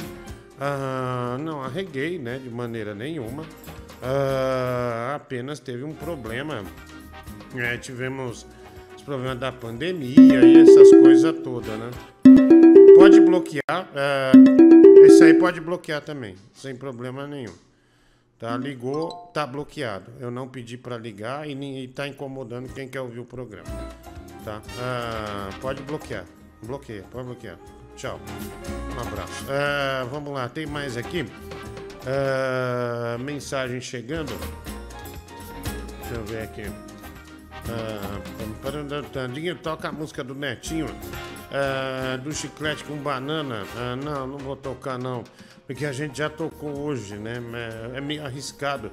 Speaker 1: Ah, não, arreguei, né? De maneira nenhuma. Ah, apenas teve um problema. É, tivemos os problemas da pandemia e essas coisas todas, né? Pode bloquear. ah, esse aí pode bloquear também, sem problema nenhum. Tá, ligou, tá bloqueado. Eu não pedi pra ligar e, e tá incomodando quem quer ouvir o programa. Tá? Ah, pode bloquear. Bloqueia, pode bloquear. Tchau. Um abraço. Ah, vamos lá, tem mais aqui. Ah, mensagem chegando. Deixa eu ver aqui. Ah, Tandinho toca a música do Netinho. ah, do chiclete com banana. Ah, não, não vou tocar não. Porque a gente já tocou hoje, né? É, é meio arriscado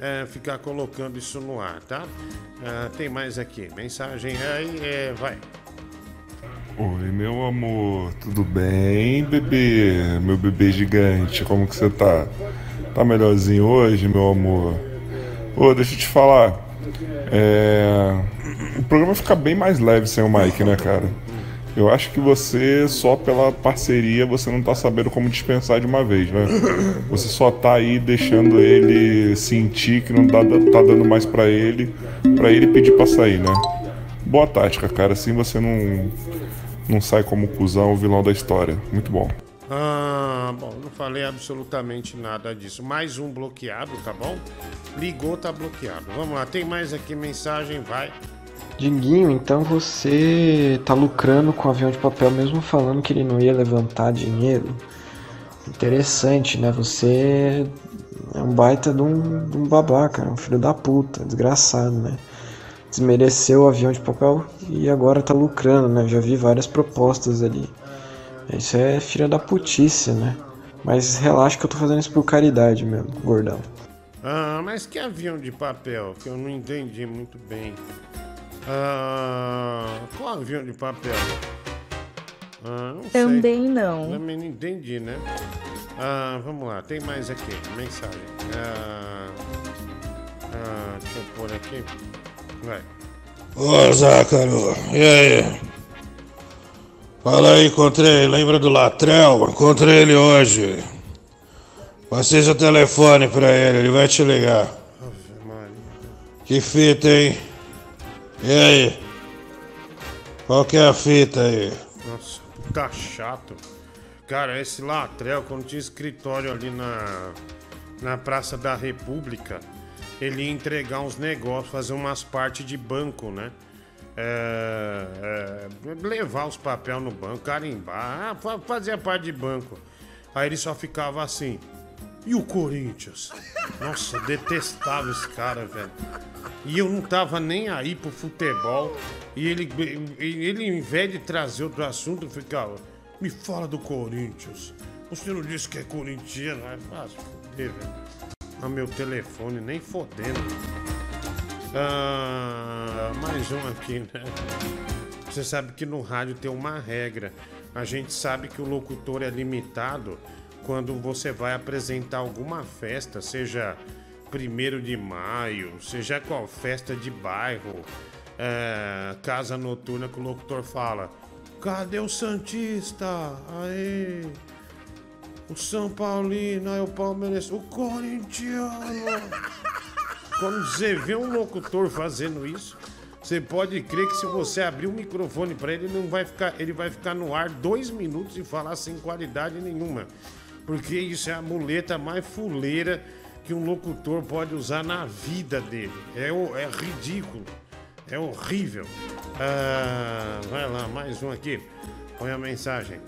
Speaker 1: é, ficar colocando isso no ar, tá? Tem mais aqui. Mensagem aí, é, vai.
Speaker 24: Oi, meu amor, tudo bem, bebê? Meu bebê gigante, como que você tá? Tá melhorzinho hoje, meu amor? Ô, deixa eu te falar. É... O programa fica bem mais leve sem o Mike, né, cara? Eu acho que você, só pela parceria, você não tá sabendo como dispensar de uma vez, né? Você só tá aí deixando ele sentir que não dá, tá dando mais pra ele, pra ele pedir pra sair, né?
Speaker 25: Boa tática, cara. Assim você não, não sai como cuzão o vilão da história. Muito bom.
Speaker 1: Ah, bom, não falei absolutamente nada disso. Mais um bloqueado, tá bom? Ligou, tá bloqueado. Vamos lá, tem mais aqui mensagem, vai.
Speaker 4: Dinguinho, então você tá lucrando com o avião de papel mesmo falando que ele não ia levantar dinheiro. Interessante, né? Você é um baita de um, de um babaca, um filho da puta, desgraçado, né? Desmereceu o avião de papel e agora tá lucrando, né? Já vi várias propostas ali. Isso é filha da putice, né? Mas relaxa que eu tô fazendo isso por caridade mesmo, gordão.
Speaker 1: Ah, mas que avião de papel? Que eu não entendi muito bem. Ah, qual avião de papel? Ah, não sei.
Speaker 2: Também não.
Speaker 1: Também não entendi, né? Ah, vamos lá, tem mais aqui, mensagem. Ah, ah, deixa eu pôr aqui. Vai.
Speaker 26: Ô, Zácaro, e aí? Fala aí, encontrei. Lembra do Latrel? Encontrei ele hoje. Passei seu telefone pra ele, ele vai te ligar. Que fita, hein? E aí? Qual que é a fita aí?
Speaker 1: Nossa, tá chato. Cara, esse Latrel, quando tinha escritório ali na, na Praça da República, ele ia entregar uns negócios, fazer umas partes de banco, né? É, é, levar os papéis no banco, carimbar, ah, fa- fazia parte de banco. Aí ele só ficava assim. E o Corinthians? Nossa, detestava esse cara, velho. E eu não tava nem aí pro futebol. E ele, ele em vez de trazer outro assunto, ficava. Me fala do Corinthians. Você não disse que é corintiano? Fácil, foder, velho. No meu telefone, nem fodendo. Ah, mais um aqui, né? Você sabe que no rádio tem uma regra. A gente sabe que o locutor é limitado quando você vai apresentar alguma festa, seja primeiro de maio, seja qual festa de bairro, é, casa noturna que o locutor fala. Cadê o Santista? Aê! O São Paulino, aí o Palmeiras, o Corintiano. Quando você vê um locutor fazendo isso, você pode crer que se você abrir o microfone para ele, ele não vai ficar, ele vai ficar no ar dois minutos e falar sem qualidade nenhuma, porque isso é a muleta mais fuleira que um locutor pode usar na vida dele. É, é ridículo, é horrível. Ah, vai lá, mais um aqui. Põe a mensagem.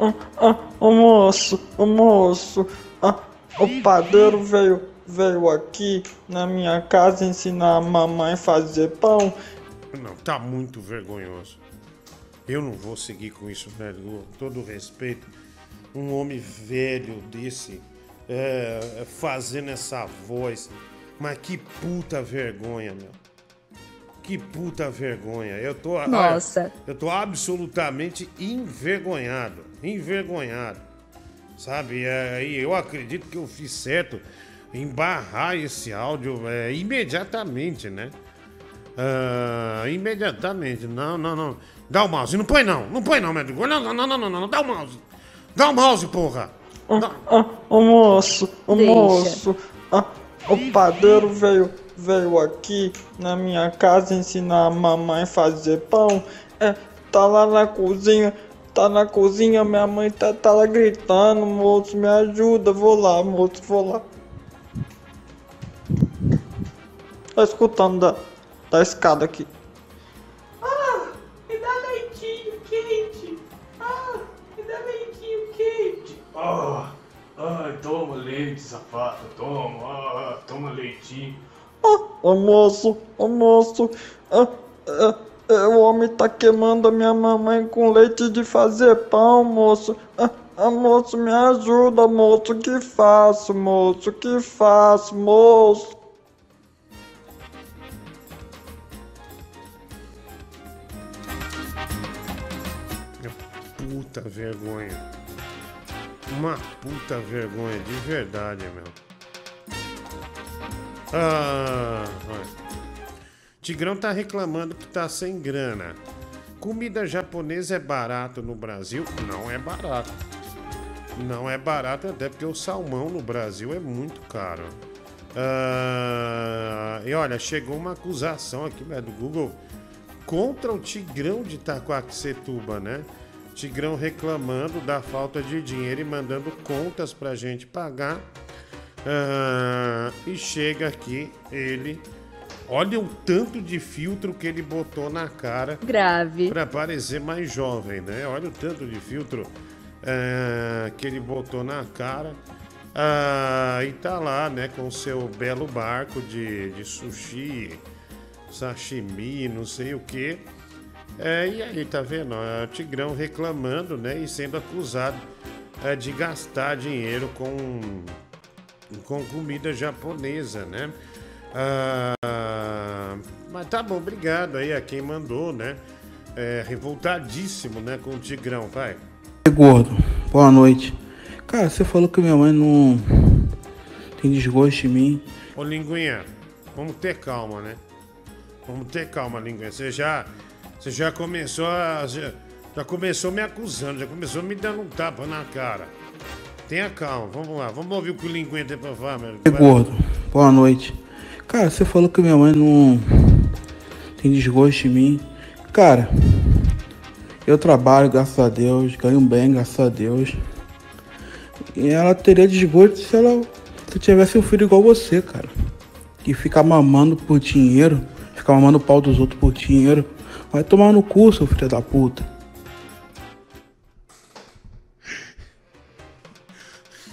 Speaker 27: Ah, ah, ô moço, ô moço, ah, o padeiro veio, veio aqui na minha casa ensinar a mamãe a fazer pão.
Speaker 1: Não, tá muito vergonhoso. Eu não vou seguir com isso, velho. Com todo respeito. Um homem velho desse é, fazendo essa voz. Mas que puta vergonha, meu. Que puta vergonha. Eu tô.
Speaker 2: Nossa.
Speaker 1: Eu tô absolutamente envergonhado. Envergonhado. Sabe? É, E eu acredito que eu fiz certo em barrar esse áudio é, imediatamente, né? Ah, imediatamente. Não, não, não. Dá o mouse. Não põe não. Não põe não, médico. Não, não, não, não, não, não. Dá o mouse. Dá o mouse, porra.
Speaker 27: Ô moço, ô moço, ah, o padeiro veio, veio aqui na minha casa ensinar a mamãe a fazer pão. É, tá lá na cozinha, tá na cozinha, minha mãe tá, tá lá gritando, moço, me ajuda, vou lá, moço, vou lá. Tá escutando da, da escada aqui.
Speaker 28: Ah, me dá leitinho quente. Ah, me dá leitinho quente.
Speaker 13: Ah, ai, toma leite, safado, toma, ah, toma leitinho.
Speaker 27: Ô moço, ô moço, ah, ah, ah, o homem tá queimando a minha mamãe com leite de fazer pão, moço. Ah, ah, moço, me ajuda, moço, que faço, moço, que faço, moço.
Speaker 1: Puta vergonha. Uma puta vergonha, de verdade, meu. Ah. Tigrão tá reclamando que tá sem grana. Comida japonesa é barato no Brasil? Não é barato. Não é barato, até porque o salmão no Brasil é muito caro. Ah, e olha, chegou uma acusação aqui né, do Google contra o Tigrão de Itacoaxetuba, né? Tigrão reclamando da falta de dinheiro e mandando contas pra gente pagar. Ah, e chega aqui ele. Olha o tanto de filtro que ele botou na cara.
Speaker 2: Grave.
Speaker 1: Pra parecer mais jovem, né? Olha o tanto de filtro ah, que ele botou na cara. Ah, e tá lá, né, com seu belo barco de, de sushi, sashimi, não sei o que. É, e aí, tá vendo? ó, O Tigrão reclamando, né, e sendo acusado é, de gastar dinheiro com, com comida japonesa, né? Ah, mas tá bom, obrigado aí a quem mandou, né? É, revoltadíssimo, né, com o Tigrão, vai.
Speaker 29: Gordo, boa noite. Cara, você falou que minha mãe não tem desgosto em mim.
Speaker 1: Ô, Linguinha, vamos ter calma, né? Vamos ter calma, Linguinha. Você já, você já começou a. Já, já começou me acusando, já começou me dando um tapa na cara. Tenha calma, vamos lá, vamos ouvir o que o Linguinha tem pra falar, meu.
Speaker 29: Ei, gordo, boa noite. Cara, você falou que minha mãe não tem desgosto em mim. Cara, eu trabalho, graças a Deus, ganho bem, graças a Deus. E ela teria desgosto se ela se tivesse um filho igual você, cara. Que fica mamando por dinheiro, fica mamando o pau dos outros por dinheiro. Vai tomar no cu, seu filho da puta.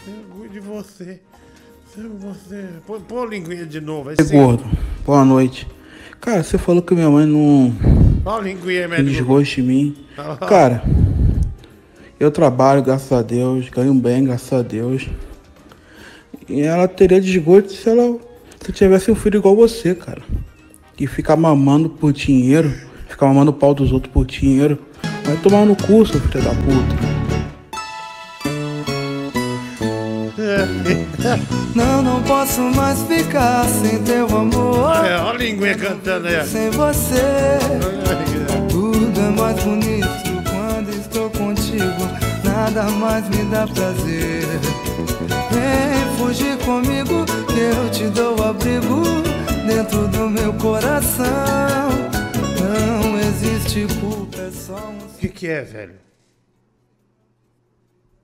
Speaker 1: Orgulho de você. Você. Pô, pô Linguinha de novo. Vai
Speaker 29: Ei,
Speaker 1: ser.
Speaker 29: gordo, boa noite. Cara, você falou que minha mãe não
Speaker 1: Ó, Linguinha, médico.
Speaker 29: desgosto em mim. Cara, eu trabalho, graças a Deus, ganho bem, graças a Deus. E ela teria desgosto se ela se tivesse um filho igual você, cara. Que fica mamando por dinheiro, fica mamando o pau dos outros por dinheiro. Vai tomar no cu, seu filho da puta.
Speaker 15: Não, não posso mais ficar sem teu amor.
Speaker 1: É, ó a Linguinha cantando aí.
Speaker 15: Sem você, tudo é mais bonito quando estou contigo. Nada mais me dá prazer. Vem fugir comigo, que eu te dou abrigo dentro do meu coração. Existe culpa, é só um.
Speaker 1: O que, que é, velho?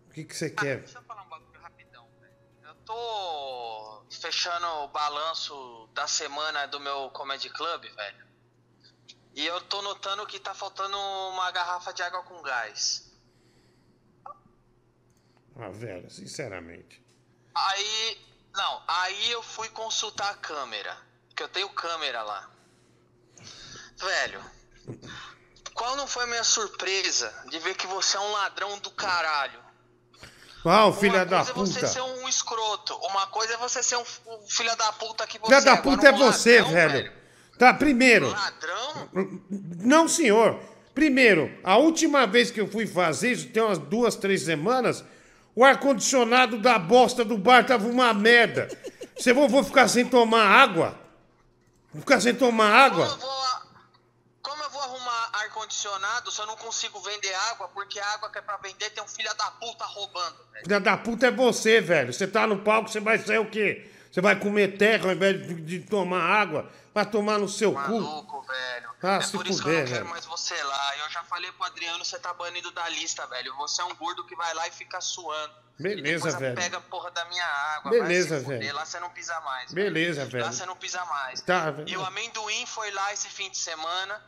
Speaker 1: O que, que você quer?
Speaker 30: tô fechando o balanço da semana do meu Comedy Club, velho. E eu tô notando que tá faltando uma garrafa de água com gás.
Speaker 1: Ah, velho, sinceramente.
Speaker 30: Aí. Não, aí eu fui consultar a câmera. Que eu tenho câmera lá. Velho. Qual não foi a minha surpresa de ver que você é um ladrão do caralho?
Speaker 1: Ah, o filho da
Speaker 30: Uma coisa é você
Speaker 1: puta.
Speaker 30: ser um escroto. Uma coisa é você ser um, filho da puta que você
Speaker 1: Filha da
Speaker 30: Agora,
Speaker 1: puta é você,
Speaker 30: ladrão,
Speaker 1: velho. Tá, primeiro.
Speaker 30: Ladrão?
Speaker 1: Não, senhor. Primeiro, a última vez que eu fui fazer isso, tem umas duas, três semanas, o ar-condicionado da bosta do bar tava uma merda. Você vou, vou ficar sem tomar água? Vou ficar sem tomar água?
Speaker 30: Eu vou ar-condicionado eu não consigo vender água? Porque a água que é pra vender tem um filho da puta roubando.
Speaker 1: Filha da puta é você, velho. Você tá no palco, você vai ser o quê? Você vai comer terra ao invés de, de tomar água? Vai tomar no seu
Speaker 30: Maluco, velho.
Speaker 1: Ah,
Speaker 30: é
Speaker 1: se
Speaker 30: por isso que eu não quero
Speaker 1: velho.
Speaker 30: mais você lá. Eu já falei pro Adriano, você tá banido da lista, velho. Você é um gordo que vai lá e fica suando.
Speaker 1: Beleza,
Speaker 30: e
Speaker 1: velho.
Speaker 30: pega a porra da minha água.
Speaker 1: Beleza, velho.
Speaker 30: Lá você não pisa mais.
Speaker 1: Beleza, velho.
Speaker 30: Lá você não pisa mais.
Speaker 1: Tá,
Speaker 30: E
Speaker 1: velho.
Speaker 30: o amendoim foi lá esse fim de semana.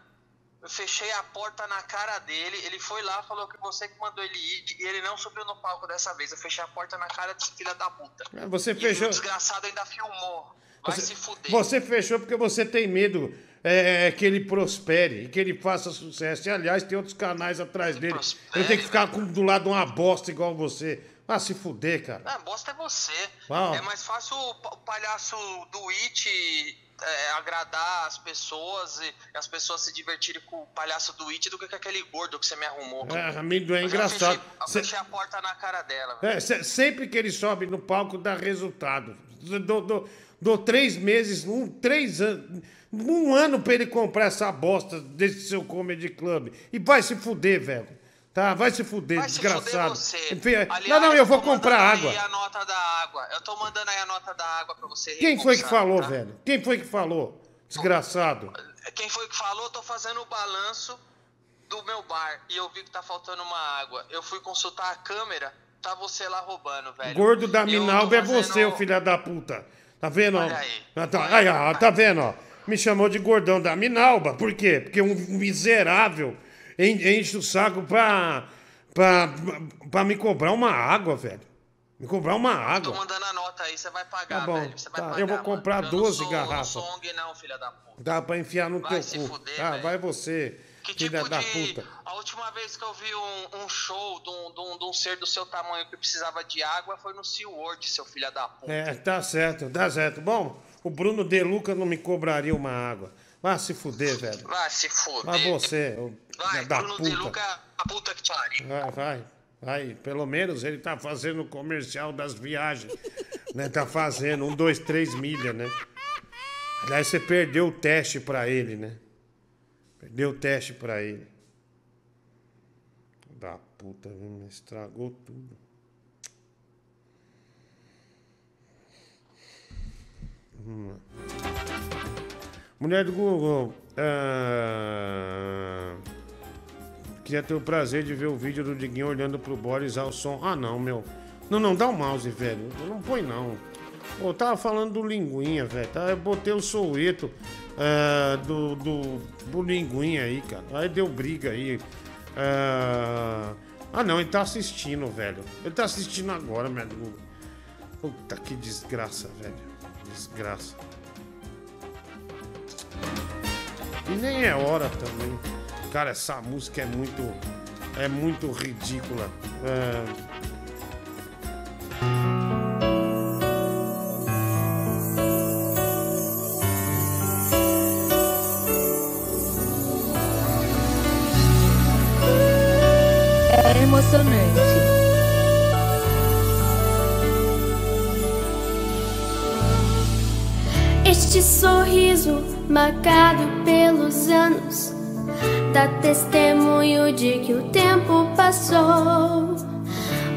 Speaker 30: Eu fechei a porta na cara dele. Ele foi lá, falou que você que mandou ele ir. E ele não subiu no palco dessa vez. Eu fechei a porta na cara desse filho da puta.
Speaker 1: Ah, Você
Speaker 30: E
Speaker 1: fechou.
Speaker 30: o desgraçado ainda filmou. Vai
Speaker 1: Você,
Speaker 30: se fuder.
Speaker 1: você fechou porque você tem medo é, que ele prospere e que ele faça sucesso. E, aliás, tem outros canais atrás dele. Ele tem que ficar com- do lado de uma bosta igual você. Ah, se fuder, cara.
Speaker 30: Ah, bosta é você.
Speaker 1: Uau.
Speaker 30: É mais fácil o palhaço do It é, agradar as pessoas e as pessoas se divertirem com o palhaço do It do que com aquele gordo que você me arrumou.
Speaker 1: É, amendoim é
Speaker 30: Eu
Speaker 1: engraçado.
Speaker 30: Fechei, eu
Speaker 1: Cê-
Speaker 30: fechei a porta na cara dela.
Speaker 1: É, se- sempre que ele sobe no palco, dá resultado. Dou, dou- dou três meses, um, três anos, um ano pra ele comprar essa bosta desse seu comedy club. E vai se fuder, velho. Tá? Vai se fuder,
Speaker 30: Vai se
Speaker 1: desgraçado.
Speaker 30: fuder você.
Speaker 1: Enfim,
Speaker 30: Aliás,
Speaker 1: não, não, eu vou comprar água.
Speaker 30: Aí a nota da água. Eu tô mandando aí a nota da água pra você
Speaker 1: Quem foi que falou,
Speaker 30: tá?
Speaker 1: velho? Quem foi que falou? Desgraçado.
Speaker 30: quem foi que falou? Tô fazendo o balanço do meu bar e eu vi que tá faltando uma água. Eu fui consultar a câmera, tá você lá roubando, velho.
Speaker 1: Gordo da
Speaker 30: Eu
Speaker 1: Minalba é
Speaker 30: fazendo-
Speaker 1: você, ô filho da puta. Tá vendo?
Speaker 30: Olha aí.
Speaker 1: Ah, Tá, aí, ó, tá vendo, ó? Me chamou de gordão da Minalba. Por quê? Porque um miserável enche o saco pra, pra, pra me cobrar uma água, velho. Me cobrar uma água.
Speaker 30: Tô mandando a nota aí, você vai pagar,
Speaker 1: Tá bom,
Speaker 30: velho. Você vai
Speaker 1: tá,
Speaker 30: pagar,
Speaker 1: eu vou
Speaker 30: mano.
Speaker 1: comprar
Speaker 30: Eu
Speaker 1: 12
Speaker 30: não sou,
Speaker 1: garrafas.
Speaker 30: Eu não sou ONG não, filha da puta.
Speaker 1: Dá pra enfiar no
Speaker 30: Vai
Speaker 1: teu
Speaker 30: se
Speaker 1: cu.
Speaker 30: fuder,
Speaker 1: ah,
Speaker 30: velho.
Speaker 1: vai você,
Speaker 30: Que
Speaker 1: filha
Speaker 30: tipo
Speaker 1: da
Speaker 30: de...
Speaker 1: puta.
Speaker 30: A última vez que eu vi um, um show de um, de, um, de um ser do seu tamanho que precisava de água foi no SeaWorld, seu filho da puta.
Speaker 1: É, tá certo, tá certo. Bom, o Bruno De Luca não me cobraria uma água. Vai se fuder, velho.
Speaker 30: Vai se fuder.
Speaker 1: Vai você, ô
Speaker 30: Vai,
Speaker 1: da
Speaker 30: Bruno
Speaker 1: puta.
Speaker 30: A puta que pariu.
Speaker 1: Vai, vai, vai. Pelo menos ele tá fazendo o comercial das viagens. né? Tá fazendo um, dois, três milha, né? Aliás, você perdeu o teste pra ele, né? Perdeu o teste pra ele. Da puta, viu? estragou tudo. Lá. Mulher do Google. ah, Queria ter o prazer de ver o vídeo do Diguinho olhando pro Boris ao som. Ah, não, meu. Não, não, dá o mouse, velho. Não põe, não. Pô, eu tava falando do Linguinha, velho. Tá? Eu botei o soueto ah, do, do, do Linguinha aí, cara. Aí deu briga aí. Ah, ah, não, ele tá assistindo, velho. Ele tá assistindo agora, meu. Puta que desgraça, velho. Desgraça. E nem é hora também. Cara, essa música é muito. É muito ridícula. É...
Speaker 2: É emocionante.
Speaker 31: Este sorriso marcado pelos anos dá testemunho de que o tempo passou.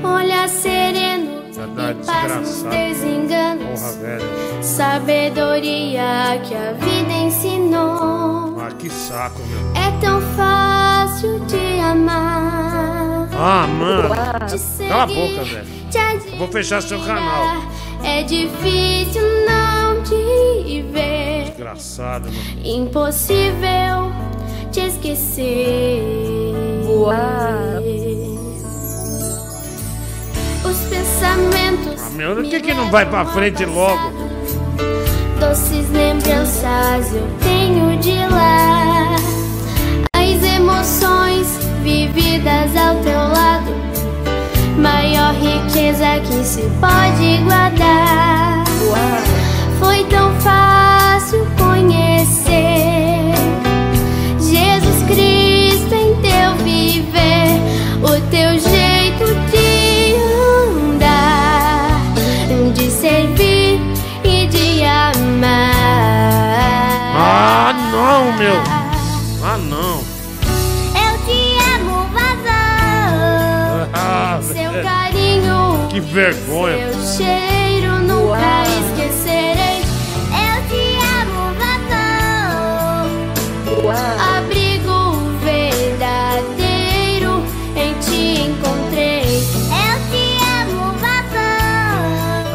Speaker 31: Olhar sereno e paz nos desenganos,
Speaker 1: Porra, velho.
Speaker 31: sabedoria que a vida ensinou.
Speaker 1: Ah, que saco, meu.
Speaker 31: É tão fácil te amar.
Speaker 1: Ah, mano.
Speaker 31: Te
Speaker 1: Cala a
Speaker 31: seguir,
Speaker 1: boca, velho. Eu vou fechar seu canal.
Speaker 31: É difícil não te ver.
Speaker 1: Desgraçado, meu.
Speaker 31: Impossível te esquecer. Os pensamentos.
Speaker 1: Ah, meu, por que, que não vai pra frente logo?
Speaker 31: Doces lembranças eu tenho de lá. As emoções vividas ao teu lado. Maior riqueza que se pode guardar. Foi tão fácil conhecer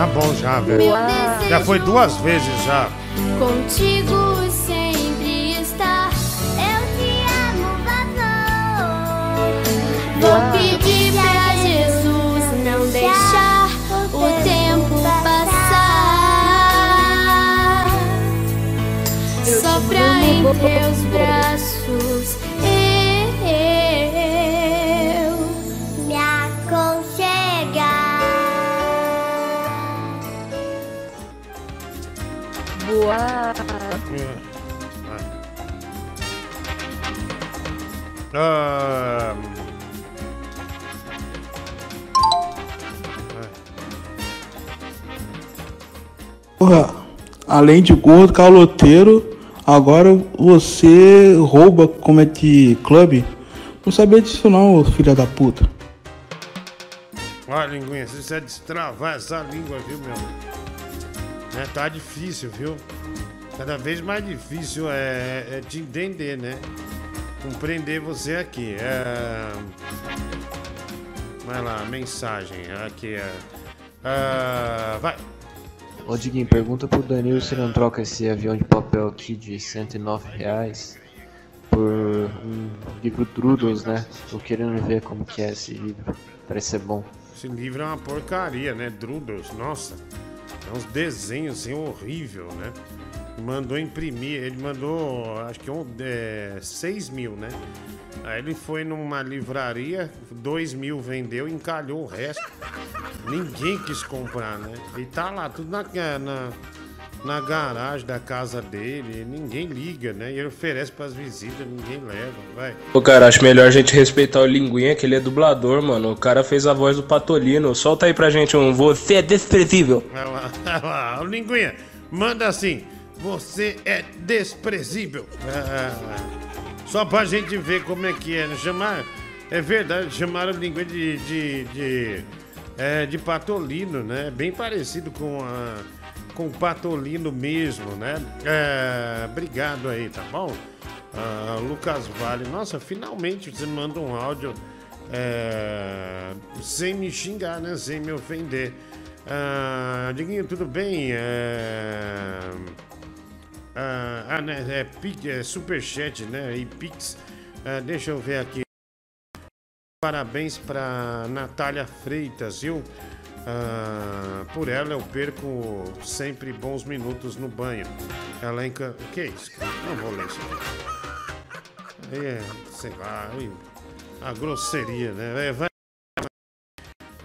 Speaker 1: bom já, velho. Já foi duas vezes já.
Speaker 31: Contigo sempre está. Eu te amo, vazão. Vou pedir pra Jesus não deixar o tempo passar. Só pra em teus braços
Speaker 1: Ah,
Speaker 29: Porra, além de gordo, caloteiro, agora você rouba Comedy Club? Não sabia disso não, filha da puta.
Speaker 1: Olha, linguinha, você destravar essa língua, viu, meu? É, tá difícil, viu? Cada vez mais difícil é, é te entender, né? Compreender você aqui. É... Vai lá, mensagem. Aqui é. Ah, vai.
Speaker 4: Ô Diguinho, pergunta pro Danilo se não troca esse avião de papel aqui de 109 reais por um livro Drudels, né? Tô querendo ver como que é esse livro. Parece ser bom.
Speaker 1: Esse livro é uma porcaria, né? Drudels, nossa. É uns desenhos assim horrível, né? Mandou imprimir, ele mandou acho que um, é, 6 mil, né? Aí ele foi numa livraria, 2 mil vendeu, encalhou o resto. Ninguém quis comprar, né? E tá lá, tudo na, na, na garagem da casa dele, ninguém liga, né? E ele oferece pras visitas, ninguém leva, vai.
Speaker 32: Pô, cara, acho melhor a gente respeitar o Linguinha, que ele é dublador, mano. O cara fez a voz do Patolino. Solta aí pra gente um Você é desprezível.
Speaker 1: Olha lá, olha lá, o Linguinha, manda assim, você é desprezível. Ah, só pra gente ver como é que é, né? Chamar, é verdade, chamaram o Linguinha de, de, de, é, de Patolino, né? Bem parecido com a com o Patolino mesmo, né? É, obrigado aí, tá bom? Ah, Lucas Vale, nossa, finalmente você manda um áudio é, sem me xingar, né? Sem me ofender. Ah, Diguinho, tudo bem? É, ah, ah, né? É, Pix, é Superchat, né? E Pix. Deixa eu ver aqui. Parabéns para Natália Freitas, viu? Ah, por ela eu perco sempre bons minutos no banho. Ela encan... O que é isso? Não vou ler isso aqui. É, sei lá, a grosseria, né? É, vai...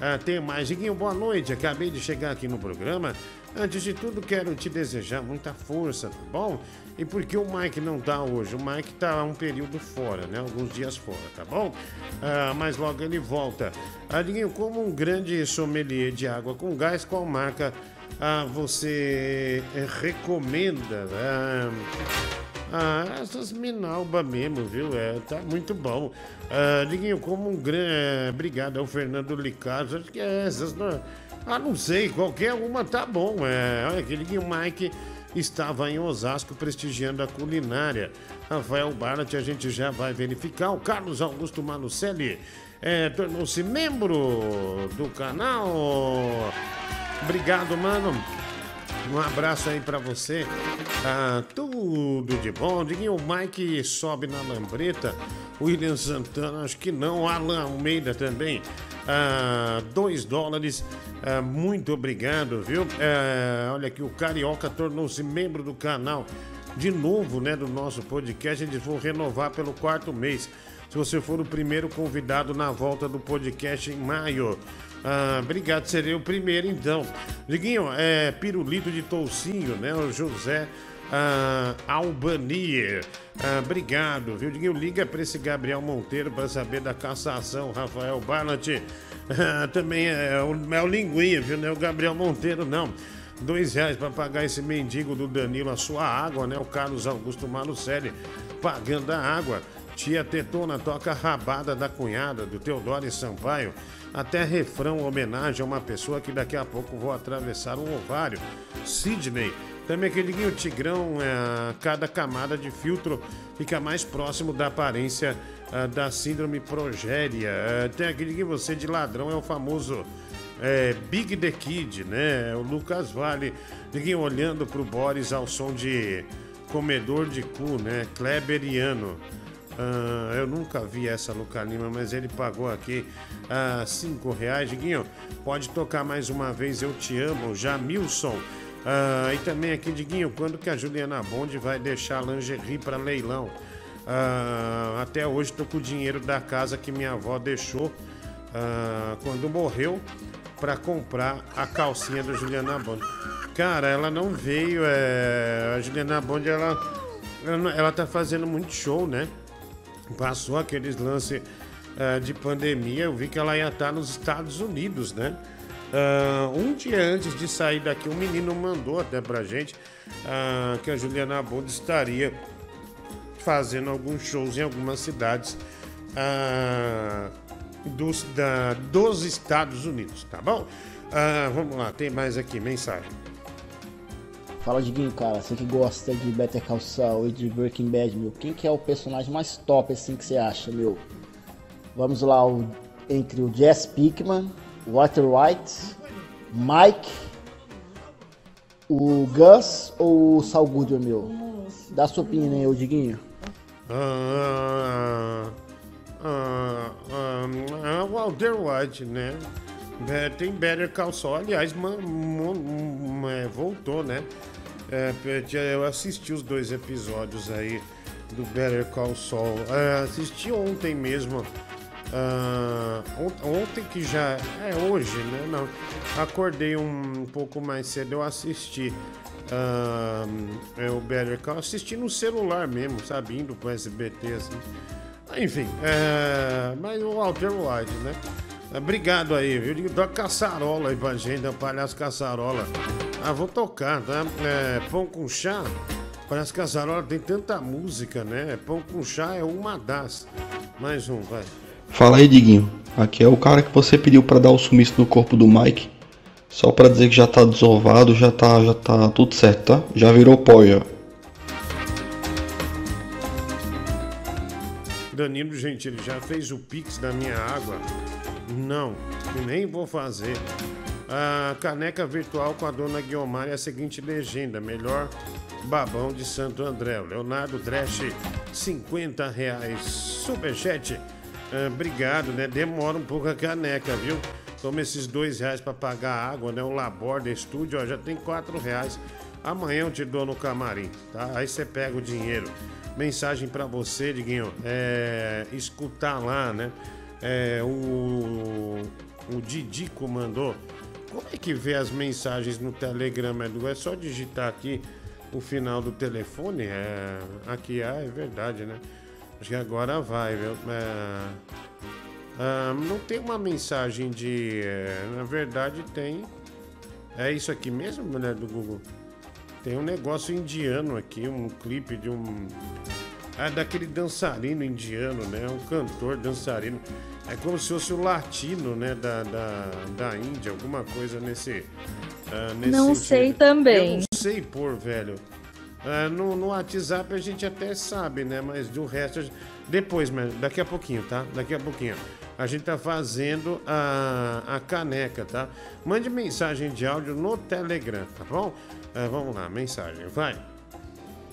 Speaker 1: Ah, tem mais. Diguinho, boa noite. Acabei de chegar aqui no programa. Antes de tudo, quero te desejar muita força, tá bom? E por que o Mike não tá hoje? O Mike tá um período fora, né? Alguns dias fora, tá bom? Ah, mas logo ele volta. Ah, Diguinho, como um grande sommelier de água com gás, qual marca ah, você recomenda? Ah, ah, essas Minalba mesmo, viu? É, tá muito bom. Ah, Diguinho, como um grande. obrigado ao Fernando Licaso. Acho que é essas. Não... Ah, não sei, qualquer uma tá bom. É, olha aquele Diguinho Mike estava em Osasco prestigiando a culinária. Rafael Barnett, a gente já vai verificar. O Carlos Augusto Malucelli é, tornou-se membro do canal. Obrigado, mano. Um abraço aí pra você. Ah, tudo de bom. Diguinho, o Mike sobe na lambreta. William Santana, acho que não. Alan Almeida também. Ah, dois dólares. Ah, muito obrigado, viu? Ah, olha aqui, o Carioca tornou-se membro do canal. De novo, né, do nosso podcast. Eles vão renovar pelo quarto mês. Se você for o primeiro convidado na volta do podcast em maio. Ah, obrigado, serei o primeiro então. Diguinho, é pirulito de toucinho, né? O José ah, Albani. Ah, obrigado, viu? Diguinho, liga para esse Gabriel Monteiro para saber da cassação, Rafael Barnett. Ah, também é o, é o Linguinha, viu? Não é o Gabriel Monteiro, não. Dois reais para pagar esse mendigo do Danilo a sua água, né? O Carlos Augusto Malucelli pagando a água. Tia Tetona toca rabada da cunhada do Teodoro Sampaio. Até refrão homenagem a uma pessoa que daqui a pouco vou atravessar um ovário. Sidney. Também aquele Diguinho Tigrão, é, cada camada de filtro fica mais próximo da aparência ah, da síndrome progéria. É, tem aquele que você de ladrão é o famoso é, Big The Kid, né? O Lucas Vale. Diguinho olhando pro Boris ao som de comedor de cu, né? Kleberiano. Ah, eu nunca vi essa Luca Lima, mas ele pagou aqui ah, cinco reais. Diguinho, pode tocar mais uma vez Eu Te Amo, Jamilson. Ah, e também aqui, Diguinho, quando que a Juliana Bond vai deixar a lingerie para leilão? Ah, até hoje tô com o dinheiro da casa que minha avó deixou ah, quando morreu para comprar a calcinha da Juliana Bond. Cara, ela não veio. é, A Juliana Bond, ela, ela, ela tá fazendo muito show, né? Passou aqueles lances eh, de pandemia, eu vi que ela ia estar nos Estados Unidos, né? Ah, um dia antes de sair daqui, um menino mandou até pra gente ah, que a Juliana Bond estaria fazendo alguns shows em algumas cidades ah, dos, da- dos Estados Unidos, tá bom? Vamos lá, tem mais aqui, mensagem.
Speaker 20: Fala, Diguinho, cara, você que gosta de Better Call Saul e de Breaking Bad, meu, quem que é o personagem mais top, assim, que você acha, meu? Vamos lá, o- entre o Jess Pickman, Walter White, Mike, o Gus ou o Saul Goodman, meu? Dá sua opinião aí, ô Diguinho.
Speaker 1: Ah, ah, ah, Walter White, né? É, tem Better Call Saul. Aliás, man- mo- mo- é, voltou, né? É, eu assisti os dois episódios aí do Better Call Saul. É, assisti ontem mesmo. Ah, ont- ontem que já é hoje, né? Não, acordei um, pouco mais cedo, eu assisti ah, é, o Better Call, assisti no celular mesmo, sabe, indo pro SBT assim. Enfim, é, mas o Walter White, né? Obrigado aí, viu? Dá caçarola aí pra gente, da palhaço caçarola. Ah, vou tocar, tá? É, pão com chá. Que caçarola tem tanta música, né? Pão com chá é uma das. Mais um, vai.
Speaker 33: Fala aí, Diguinho. Aqui é o cara que você pediu pra dar o sumiço no corpo do Mike. Só pra dizer que já tá desovado, já tá, já tá tudo certo, tá? Já virou pó já.
Speaker 1: Danilo Gentili já fez o pix da minha água? Não, nem vou fazer. A caneca virtual com a dona Guiomar é a seguinte legenda: melhor babão de Santo André. Leonardo Dresch, 50 reais. Superchat, ah, obrigado, né? Demora um pouco a caneca, viu? Toma esses dois reais pra pagar a água, né? O Labor da Estúdio, ó, já tem quatro reais. Amanhã eu te dou no camarim, tá? Aí você pega o dinheiro. Mensagem pra você, Diguinho. É, escutar lá, né? É, o, o Didico mandou. Como é que vê as mensagens no Telegram, Edu? É só digitar aqui o final do telefone? É, aqui, ah, é verdade, né? Acho que agora vai, viu? É, ah, não tem uma mensagem de. é, na verdade, tem. É isso aqui mesmo, mulher do Google? Tem um negócio indiano aqui, um clipe de um. É daquele dançarino indiano, né? Um cantor dançarino. É como se fosse o latino, né? Da, da, da Índia, alguma coisa nesse. ah, nesse
Speaker 2: Não
Speaker 1: sentido.
Speaker 2: sei também.
Speaker 1: Eu não sei pôr, velho. Ah, no, no WhatsApp a gente até sabe, né? Mas do resto. gente- Depois, mas daqui a pouquinho, tá? Daqui a pouquinho. A gente tá fazendo a, a caneca, tá? Mande mensagem de áudio no Telegram, tá bom? Ah, vamos lá, mensagem, vai.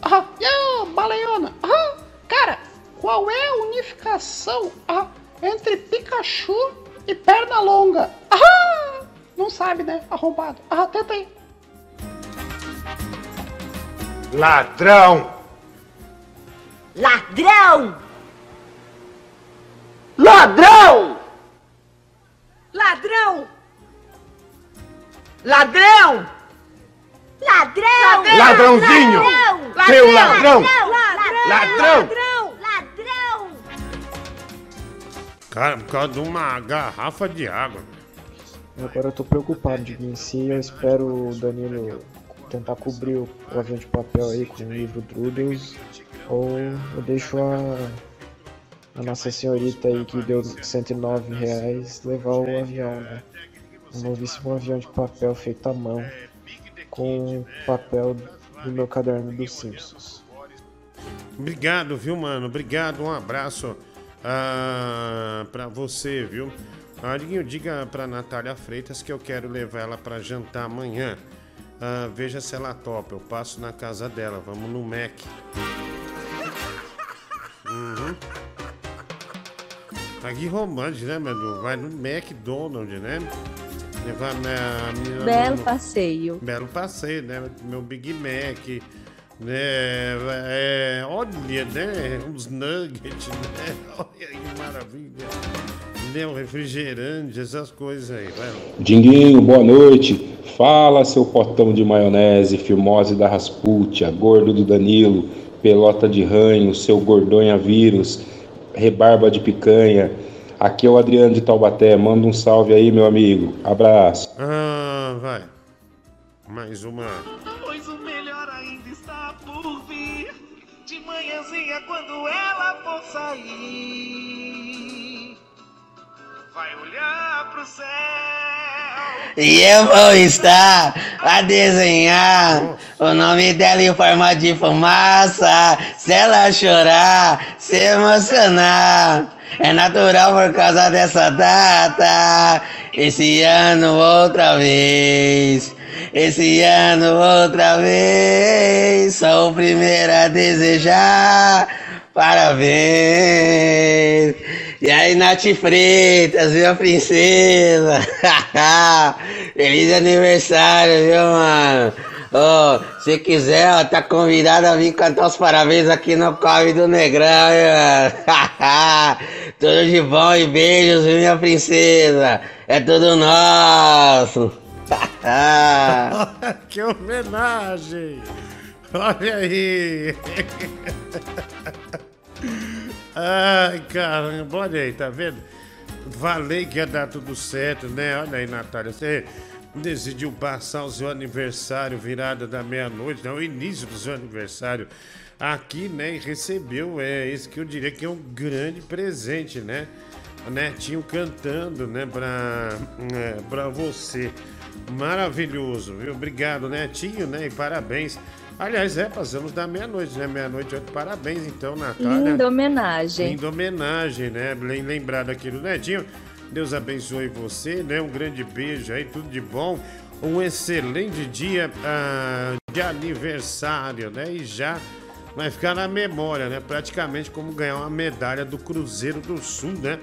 Speaker 34: Ah, e aí, Baleiona? Ah, cara, qual é a unificação ah, entre Pikachu e Pernalonga? Ah, não sabe, né? Arrombado. Ah, tenta aí.
Speaker 1: Ladrão!
Speaker 34: Ladrão!
Speaker 28: Ladrão! Ladrão! Ladrão! Ladrão!
Speaker 1: Ladrãozinho! Seu ladrão! Ladrão!
Speaker 28: Ladrão!
Speaker 1: Cara, por causa de uma garrafa de água.
Speaker 4: Agora eu tô preocupado, Diguinho. Se eu espero o Danilo tentar cobrir o o avião de papel aí com o livro Drudels, ou eu deixo a, a Nossa Senhorita aí que deu 109 reais levar o avião, né? Um novíssimo avião de papel feito à mão com papel do meu caderno dos Simpsons.
Speaker 1: Obrigado, viu, mano? Obrigado, um abraço ah, pra você, viu? Diguinho, diga pra Natália Freitas que eu quero levar ela pra jantar amanhã. Ah, veja se ela topa. Eu passo na casa dela. Vamos no Mac. Uhum. Aqui romântico, né, Manu? Vai no McDonald's, né? Levar minha menina
Speaker 2: Belo
Speaker 1: no-
Speaker 2: passeio.
Speaker 1: Belo passeio, né? Meu Big Mac, né? É, olha, né? Uns nuggets, né? Olha que maravilha. Né? Um refrigerante, essas coisas aí, vai.
Speaker 35: Dinguinho, boa noite. Fala, seu potão de maionese, firmose da Rasputia, gordo do Danilo, pelota de ranho, seu gordonha vírus, rebarba de picanha. Aqui é o Adriano de Taubaté. Manda um salve aí, meu amigo. Abraço.
Speaker 1: Ah, vai. Mais uma.
Speaker 28: Pois o melhor ainda está por vir. De manhãzinha, quando ela for sair.
Speaker 36: vai olhar pro céu.
Speaker 12: E eu vou estar a desenhar o nome dela em forma de fumaça. Se ela chorar, se emocionar. É natural por causa dessa data. Esse ano outra vez. Esse ano outra vez. Sou o primeiro a desejar. Parabéns! E aí, Nath Freitas, minha princesa! Feliz aniversário, viu, mano? Ô, se quiser, ó, tá convidado a vir cantar os parabéns aqui no Corre do Negrão, tudo de bom e beijos, minha princesa? É tudo nosso!
Speaker 1: que homenagem! Olha aí! Ai, caramba, olha aí, tá vendo? Falei que ia dar tudo certo, né? Olha aí, Natália, você decidiu passar o seu aniversário virada da meia-noite, né? O início do seu aniversário aqui, né? E recebeu, é esse que eu diria que é um grande presente, né? Netinho cantando, né, pra, é, pra você. Maravilhoso, viu? Obrigado, Netinho, né? E parabéns. Aliás, é, passamos da meia-noite, né? Meia-noite. Parabéns, então, Natália.
Speaker 2: Linda homenagem.
Speaker 1: Linda homenagem, né? Lembrado aqui do Netinho. Deus abençoe você, né? Um grande beijo aí, tudo de bom. Um excelente dia ah, de aniversário, né? E já vai ficar na memória, né? Praticamente como ganhar uma medalha do Cruzeiro do Sul, né?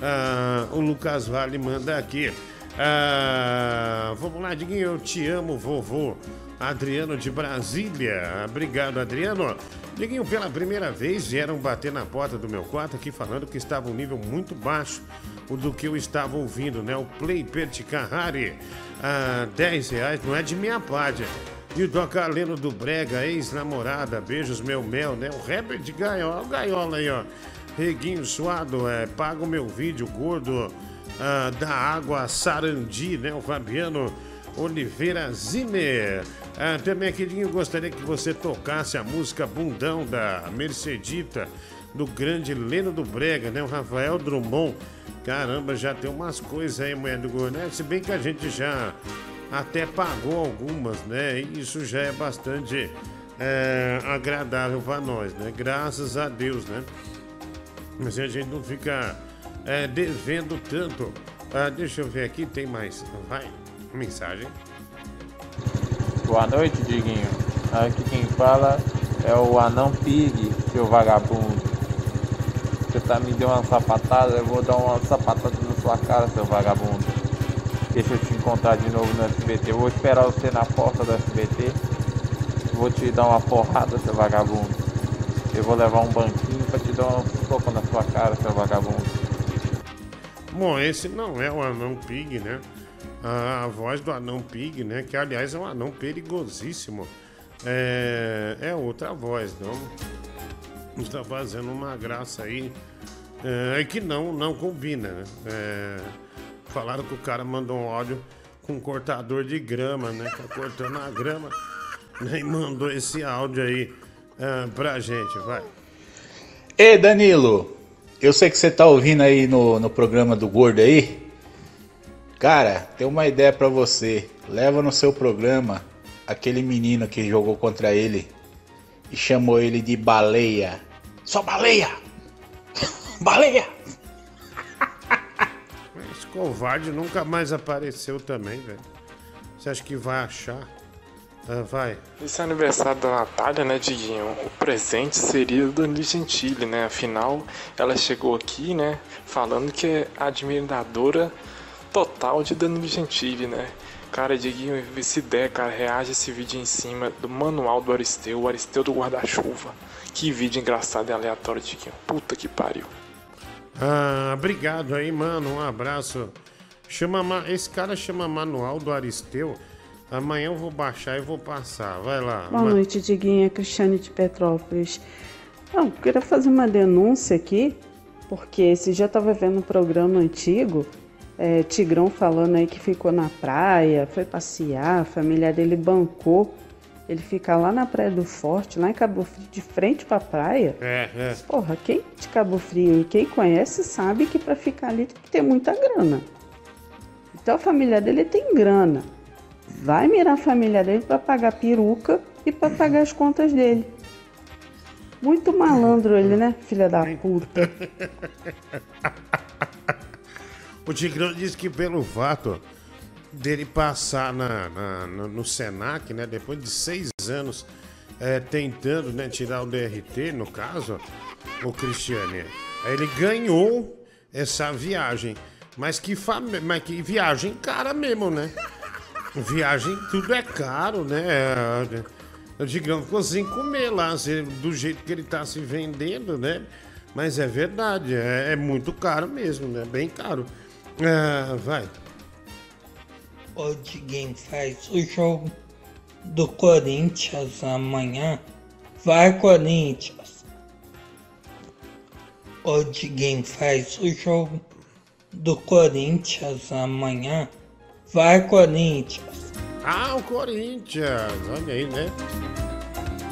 Speaker 1: Ah, o Lucas Vale manda aqui. Ah, vamos lá, Diguinho, eu te amo, vovô. Adriano de Brasília. Obrigado, Adriano. Diguinho, pela primeira vez vieram bater na porta do meu quarto aqui falando que estava um nível muito baixo do que eu estava ouvindo, né? O Play Perticahari. Ah, 10 reais, não é de minha parte. E o Docaleno do Brega, ex-namorada, beijos, meu mel, né? O rapper de gaiola, gaiola aí, ó. Reguinho suado, é, paga o meu vídeo gordo ah, da água Sarandi, né? O Fabiano Oliveira Zimmer. Ah, também, queridinho, gostaria que você tocasse a música Bundão da Mercedita, do grande Leno do Brega, né? O Rafael Drummond. Caramba, já tem umas coisas aí, mulher do Gordo, né? Se bem que a gente já até pagou algumas, né? E isso já é bastante é, agradável para nós, né? Graças a Deus, né? Mas a gente não fica é, devendo tanto. Ah, deixa eu ver aqui, tem mais. Vai, mensagem.
Speaker 37: Boa noite, Diguinho. Aqui quem fala é o Anão Pig, seu vagabundo. Você tá me deu uma sapatada, eu vou dar uma sapatada na sua cara, seu vagabundo. Deixa eu te encontrar de novo no SBT. Eu vou esperar você na porta do SBT. Vou te dar uma porrada, seu vagabundo. Eu vou levar um banquinho pra te dar um soco na sua cara, seu vagabundo.
Speaker 1: Bom, esse não é o Anão Pig, né? A, a voz do Anão Pig, né? Que aliás é um anão perigosíssimo. É, é outra voz, não? Está fazendo uma graça aí. É, que não, não combina, né? É, falaram que o cara mandou um áudio com um cortador de grama, né? Tá cortando a grama. né, E mandou esse áudio aí é, pra gente, vai.
Speaker 38: Ei, Danilo, eu sei que você tá ouvindo aí no, no programa do Gordo aí. Cara, tem uma ideia pra você. Leva no seu programa aquele menino que jogou contra ele e chamou ele de baleia. Só baleia! Baleia!
Speaker 1: Esse covarde nunca mais apareceu também, velho. Você acha que vai achar? Ah, vai.
Speaker 39: Esse é aniversário da Natália, né, Diguinho? O presente seria do Danilo Gentili, né? Afinal, ela chegou aqui, né, falando que é admiradora total de Danilo Gentili, né? Cara, Diguinho, se der, cara, reage esse vídeo em cima do manual do Aristeu, o Aristeu do guarda-chuva. Que vídeo engraçado e aleatório, Diguinho. Puta que pariu.
Speaker 1: Ah, obrigado aí, mano. Um abraço. Chama Ma- esse cara chama Manual do Aristeu. Amanhã eu vou baixar e vou passar. Vai lá.
Speaker 40: Boa
Speaker 1: Ma-
Speaker 40: noite, Diguinha. Cristiane de Petrópolis. Não, eu queria fazer uma denúncia aqui, porque esse dia eu tava vendo um programa antigo, é, Tigrão falando aí que ficou na praia, foi passear, a família dele bancou Ele fica lá na Praia do Forte, lá em Cabo Frio, de frente pra praia.
Speaker 1: É, é.
Speaker 40: Porra, quem de Cabo Frio e quem conhece sabe que pra ficar ali tem que ter muita grana. Então a família dele tem grana. Vai mirar a família dele pra pagar peruca e pra pagar as contas dele. Muito malandro ele, né, filha da puta?
Speaker 1: O Tigrão disse que pelo fato dele passar na, na- no, Senac, né, depois de seis anos é, tentando né, tirar o DRT, no caso, o Cristiane, aí ele ganhou essa viagem. Mas que, fam... Mas que viagem cara mesmo, né? Viagem, tudo é caro, né? O Tigrão ficou sem comer lá, do jeito que ele tá se vendendo, né? Mas é verdade, é, é muito caro mesmo, né? Bem caro. Ah, vai.
Speaker 41: O Diguinho faz o jogo do Corinthians amanhã. Vai, Corinthians! O Diguinho faz o jogo do Corinthians amanhã. Vai, Corinthians!
Speaker 1: Ah, o Corinthians, olha aí, né?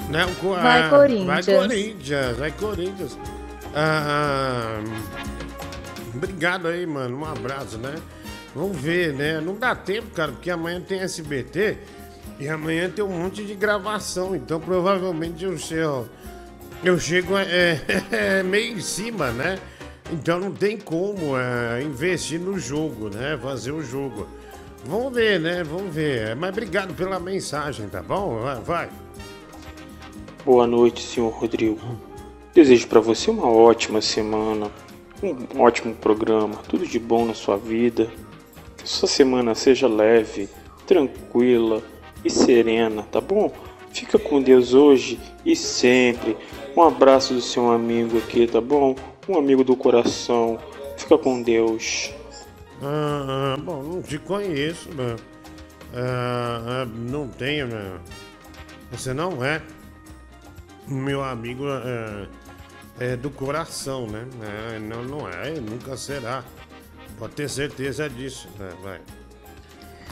Speaker 1: Né, o
Speaker 2: Vai,
Speaker 1: ah,
Speaker 2: Corinthians.
Speaker 1: Vai Corinthians, vai Corinthians. Ah, obrigado aí, mano. Um abraço, né? Vamos ver, né? Não dá tempo, cara, porque amanhã tem SBT e amanhã tem um monte de gravação. Então provavelmente eu chego, eu chego é, é, meio em cima, né? Então não tem como é, investir no jogo, né? Fazer o jogo. Vamos ver, né? Vamos ver. Mas obrigado pela mensagem, tá bom? Vai.
Speaker 42: Boa noite, senhor Rodrigo. Desejo para você uma ótima semana, um ótimo programa, tudo de bom na sua vida. Que sua semana seja leve, tranquila e serena, tá bom? Fica com Deus hoje e sempre. Um abraço do seu amigo aqui, tá bom? Um amigo do coração. Fica com Deus.
Speaker 1: Ah, bom, não te conheço, né? Ah, não tenho, né? Você não é meu amigo é, é do coração, né? É, não, não é, nunca será. Pode ter certeza disso, né? Vai.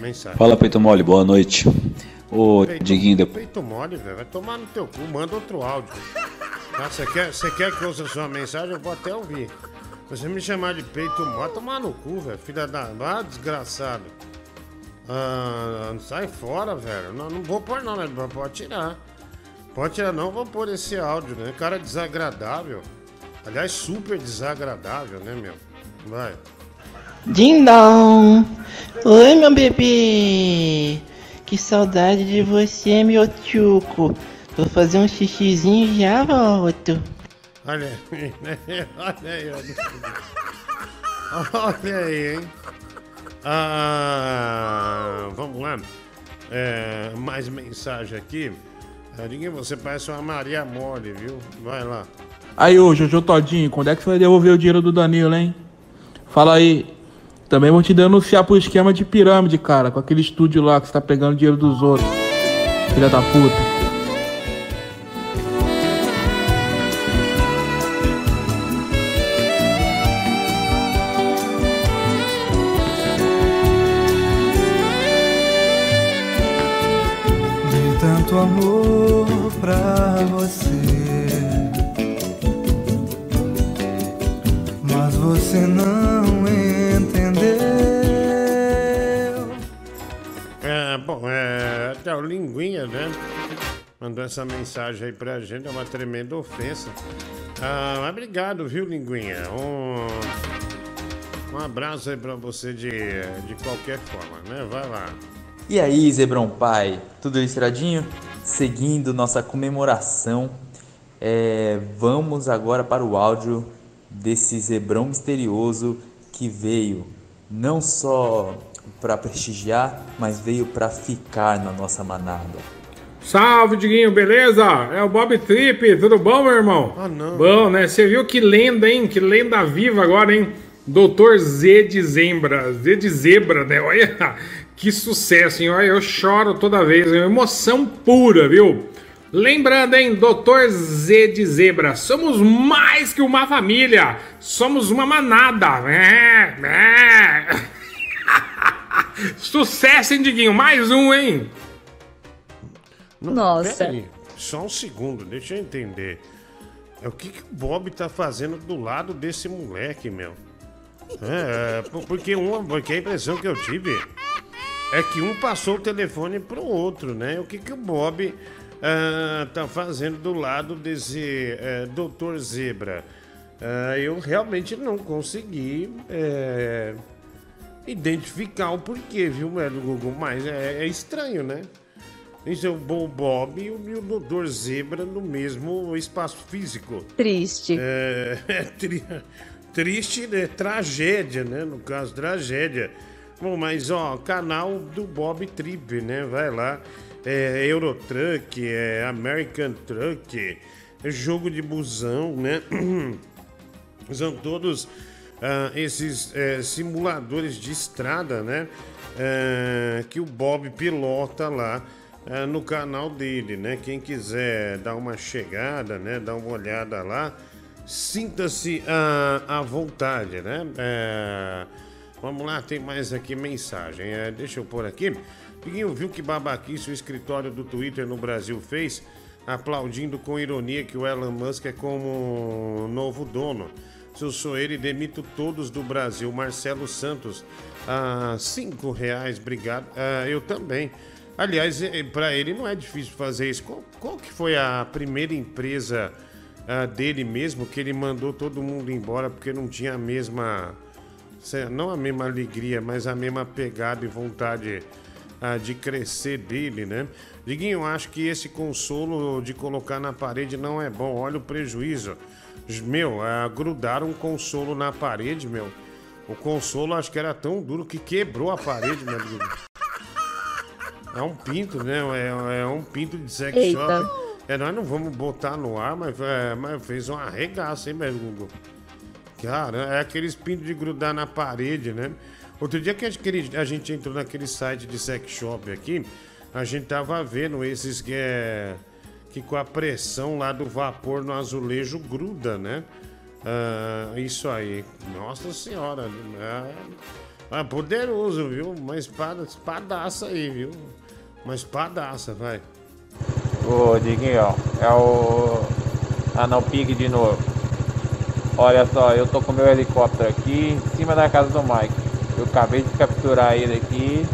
Speaker 1: Mensagem.
Speaker 43: Fala, Peito Mole, boa noite. Ô,
Speaker 1: Peito-
Speaker 43: Diguinho, depois.
Speaker 1: Peito mole, velho. Vai tomar no teu cu, manda outro áudio. Tá? Você quer, você quer que eu ouça sua mensagem? Eu vou até ouvir. Você me chamar de peito mole, tomar no cu, velho. Filha da. Ah, desgraçado. Ah, sai fora, velho. Não, não vou pôr não, né? Pode tirar. Pode tirar não, vou pôr esse áudio, né? Cara desagradável. Aliás, super desagradável, né, meu? Vai.
Speaker 44: Dindão! Oi, meu bebê! Que saudade de você, meu tchuco! Vou fazer um xixizinho e já volto.
Speaker 1: Olha aí, né? Olha aí, olha. Olha aí, hein? Ah, vamos lá. É, mais mensagem aqui. Ninguém, você parece uma Maria Mole, viu? Vai lá.
Speaker 15: Aí, ô Jojo Todinho, quando é que você vai devolver o dinheiro do Danilo, hein? Fala aí. Também vou te denunciar por esquema de pirâmide, cara, com aquele estúdio lá que você tá pegando dinheiro dos outros. Filha da puta.
Speaker 1: Né? Mandou essa mensagem aí pra gente, é uma tremenda ofensa. Ah, obrigado, viu, Linguinha? Um, um abraço aí pra você de, de qualquer forma, né? Vai lá.
Speaker 16: E aí, Zebrão Pai, tudo listradinho? Seguindo nossa comemoração, é, vamos agora para o áudio desse Zebrão misterioso que veio não só para prestigiar, mas veio para ficar na nossa manada.
Speaker 45: Salve, Diguinho, beleza? É o Bob Trip, tudo bom, meu irmão?
Speaker 1: Ah, não.
Speaker 45: Bom, né? Você viu que lenda, hein? Que lenda viva agora, hein? Doutor Z de Zebra, Z de Zebra, né? Olha, que sucesso, hein? Olha, eu choro toda vez, uma emoção pura, viu? Lembrando, hein, Doutor Z de Zebra, somos mais que uma família, somos uma manada. É, é. Sucesso, hein, Diguinho? Mais um, hein?
Speaker 1: Não,
Speaker 2: Nossa.
Speaker 1: peraí, só um segundo, deixa eu entender. É o que, que o Bob tá fazendo do lado desse moleque, meu? É, por- porque, uma, porque a impressão que eu tive é que um passou o telefone pro outro, né? O que, que o Bob ah, tá fazendo do lado desse eh, Doutor Zebra? Ah, eu realmente não consegui eh, identificar o porquê, viu, Google? Mas é, é estranho, né? Isso é o Bo- Bob e o, o Doutor Zebra no mesmo espaço físico.
Speaker 2: Triste.
Speaker 1: É, é tri- triste, né? Tragédia, né? No caso, tragédia. Bom, mas ó, canal do Bob Trip, né? Vai lá. É Eurotruck, é American Truck, é jogo de busão, né? São todos ah, esses eh, simuladores de estrada, né? Eh, que o Bob pilota lá eh, no canal dele, né? Quem quiser dar uma chegada, né? Dar uma olhada lá, sinta-se ah, à vontade, né? Eh, vamos lá, tem mais aqui mensagem. Eh, deixa eu pôr aqui. Piguinho viu que babaquice o escritório do Twitter no Brasil fez, aplaudindo com ironia que o Elon Musk é como novo dono. Se eu sou ele, demito todos do Brasil. Marcelo Santos, ah, cinco reais, obrigado. Ah, eu também. Aliás, para ele não é difícil fazer isso. Qual, qual que foi a primeira empresa ah, dele mesmo que ele mandou todo mundo embora porque não tinha a mesma, não a mesma alegria, mas a mesma pegada e vontade ah, de crescer dele, né? Diguinho, acho que esse consolo de colocar na parede não é bom. Olha o prejuízo. Meu, ah, grudaram um consolo na parede, meu. O consolo acho que era tão duro que quebrou a parede, meu amigo. É um pinto, né? É, é um pinto de sex
Speaker 2: Eita.
Speaker 1: shop. É, nós não vamos botar no ar, mas, é, mas fez um arregaço, hein, meu Google? Cara, é aqueles pintos de grudar na parede, né? Outro dia que a gente, a gente entrou naquele site de sex shop aqui, a gente tava vendo esses que é. que com a pressão lá do vapor no azulejo gruda, né? Ah, isso aí. Nossa senhora. É, é poderoso, viu? Uma espada, espadaça aí, viu? Uma espadaça, vai.
Speaker 37: Ô, Diguinho, ó, é o Anão Pig de novo. Olha só, eu tô com meu helicóptero aqui em cima da casa do Mike. Eu acabei de capturar ele aqui.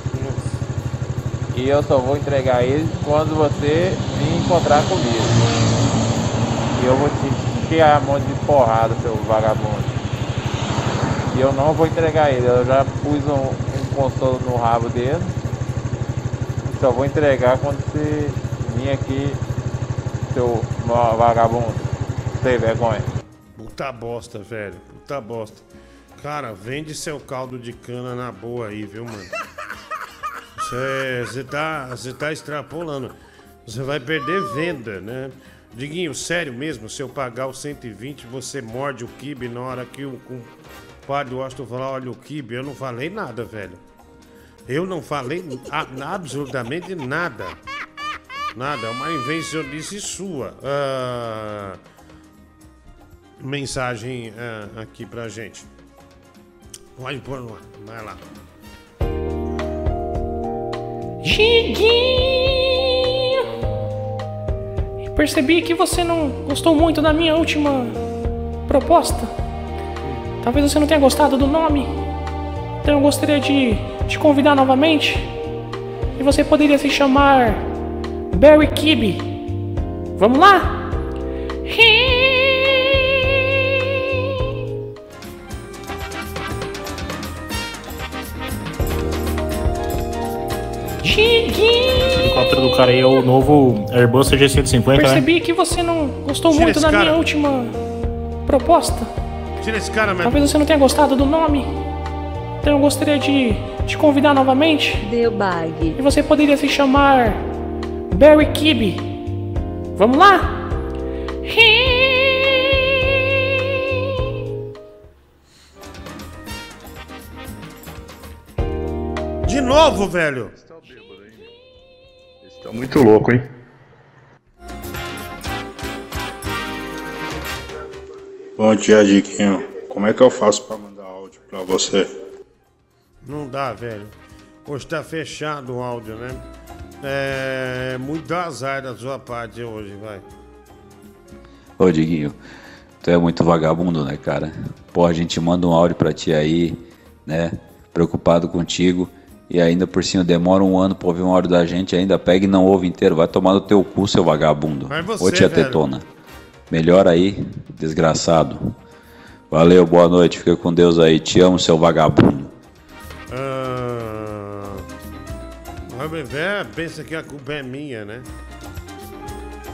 Speaker 37: E eu só vou entregar ele quando você vir encontrar comigo. E eu vou te encher a mão de porrada, seu vagabundo. E eu não vou entregar ele, eu já pus um, um consolo no rabo dele. Só vou entregar quando você vir aqui, seu va- vagabundo. Sem vergonha.
Speaker 1: Puta bosta, velho. Puta bosta. Cara, vende seu caldo de cana na boa aí, viu, mano? Você tá, você tá extrapolando. Você vai perder venda, né? Diguinho, sério mesmo, se eu pagar o 120, você morde o kibe na hora que o, o padre Washington falar, olha o kibe, eu não falei nada, velho. Eu não falei a- absolutamente nada. Nada, é uma invencionice sua. Ah, mensagem ah, aqui pra gente. Pôr no ar, vai lá.
Speaker 40: Diguinho! Percebi que você não gostou muito da minha última proposta. Talvez você não tenha gostado do nome. Então eu gostaria de te convidar novamente. E você poderia se chamar Barry Kibbe. Vamos lá? Diguinho!
Speaker 46: helicóptero do cara aí é o novo Airbus CG-150, né?
Speaker 40: Percebi que você não gostou
Speaker 1: Tira
Speaker 40: muito da
Speaker 1: cara.
Speaker 40: minha última proposta.
Speaker 1: Tira esse cara, mesmo.
Speaker 40: Talvez você não tenha gostado do nome. Então eu gostaria de te convidar novamente.
Speaker 2: Deu bag.
Speaker 40: E você poderia se chamar Barry Kibbe. Vamos lá?
Speaker 1: De novo, velho.
Speaker 33: Tá muito louco, hein? Bom dia, Diquinho. Como é que eu faço pra mandar áudio pra você?
Speaker 1: Não dá, velho. Hoje tá fechado o áudio, né? É muito azar da sua parte hoje, vai.
Speaker 47: Ô, Diguinho, tu é muito vagabundo, né, cara? Pô, a gente manda um áudio pra ti aí, né? Preocupado contigo. E ainda por cima demora um ano pra ouvir um áudio da gente, ainda pega e não ouve inteiro. Vai tomar no teu cu, seu vagabundo.
Speaker 1: Vai você,
Speaker 47: Ô, tia
Speaker 1: velho.
Speaker 47: Tetona. Melhor aí, desgraçado. Valeu, boa noite. Fica com Deus aí. Te amo, seu vagabundo.
Speaker 1: O bebê pensa que a culpa é minha, né?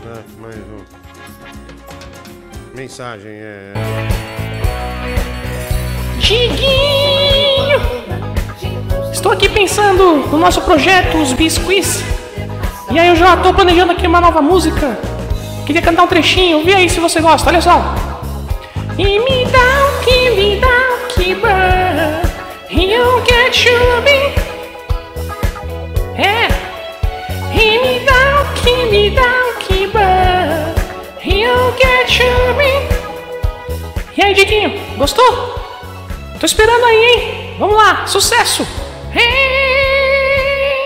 Speaker 1: Ah, mais um. Mensagem é.
Speaker 40: Diguinho! Estou aqui pensando no nosso projeto, os Biscuits. E aí eu já tô planejando aqui uma nova música. Queria cantar um trechinho, vê aí se você gosta, olha só. E me dá o que me dá o que burn. You get chubby. É. E me o que me o que burn. You get chubby. E aí, Diguinho, gostou? Tô esperando aí, hein? Vamos lá, sucesso! Hey!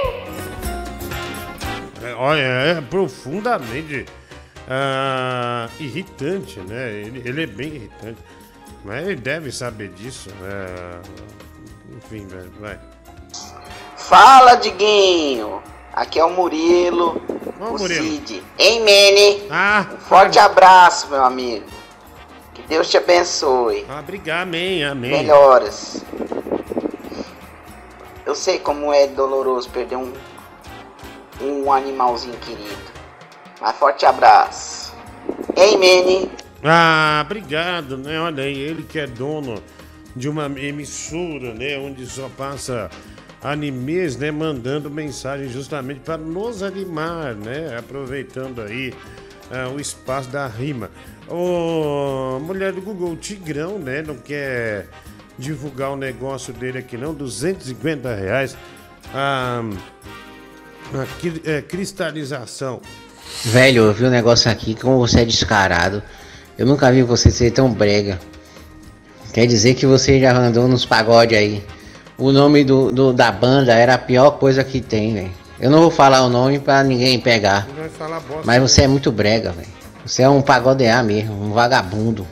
Speaker 1: É, olha, é profundamente ah, irritante, né? Ele, ele é bem irritante. Mas ele deve saber disso. né? Enfim, vai.
Speaker 48: Fala, Diguinho! Aqui é o Murilo, o
Speaker 1: Murilo.
Speaker 48: Cid. Hein, Mene?
Speaker 1: Ah,
Speaker 48: um forte abraço, meu amigo. Que Deus te abençoe.
Speaker 1: Ah, obrigado, amém, amém.
Speaker 48: Melhoras. Eu sei como é doloroso perder um, um animalzinho querido. Mas forte abraço. Hein, Mene?
Speaker 1: Ah, obrigado, né? Olha aí, ele que é dono de uma emissora, né? Onde só passa animes, né? Mandando mensagem justamente para nos animar, né? Aproveitando aí ah, o espaço da rima. Ô, mulher do Google, o Tigrão, né? Não quer divulgar o negócio dele aqui não, 250 reais. Ah, a cri- é, cristalização.
Speaker 49: Velho, eu vi um negócio aqui, como você é descarado. Eu nunca vi você ser tão brega. Quer dizer que você já andou nos pagodes aí. O nome do, do- da banda era a pior coisa que tem, velho. Eu não vou falar o nome pra ninguém pegar.
Speaker 1: Bosta.
Speaker 49: Mas você é muito brega, velho. Você é um pagodear mesmo, um vagabundo.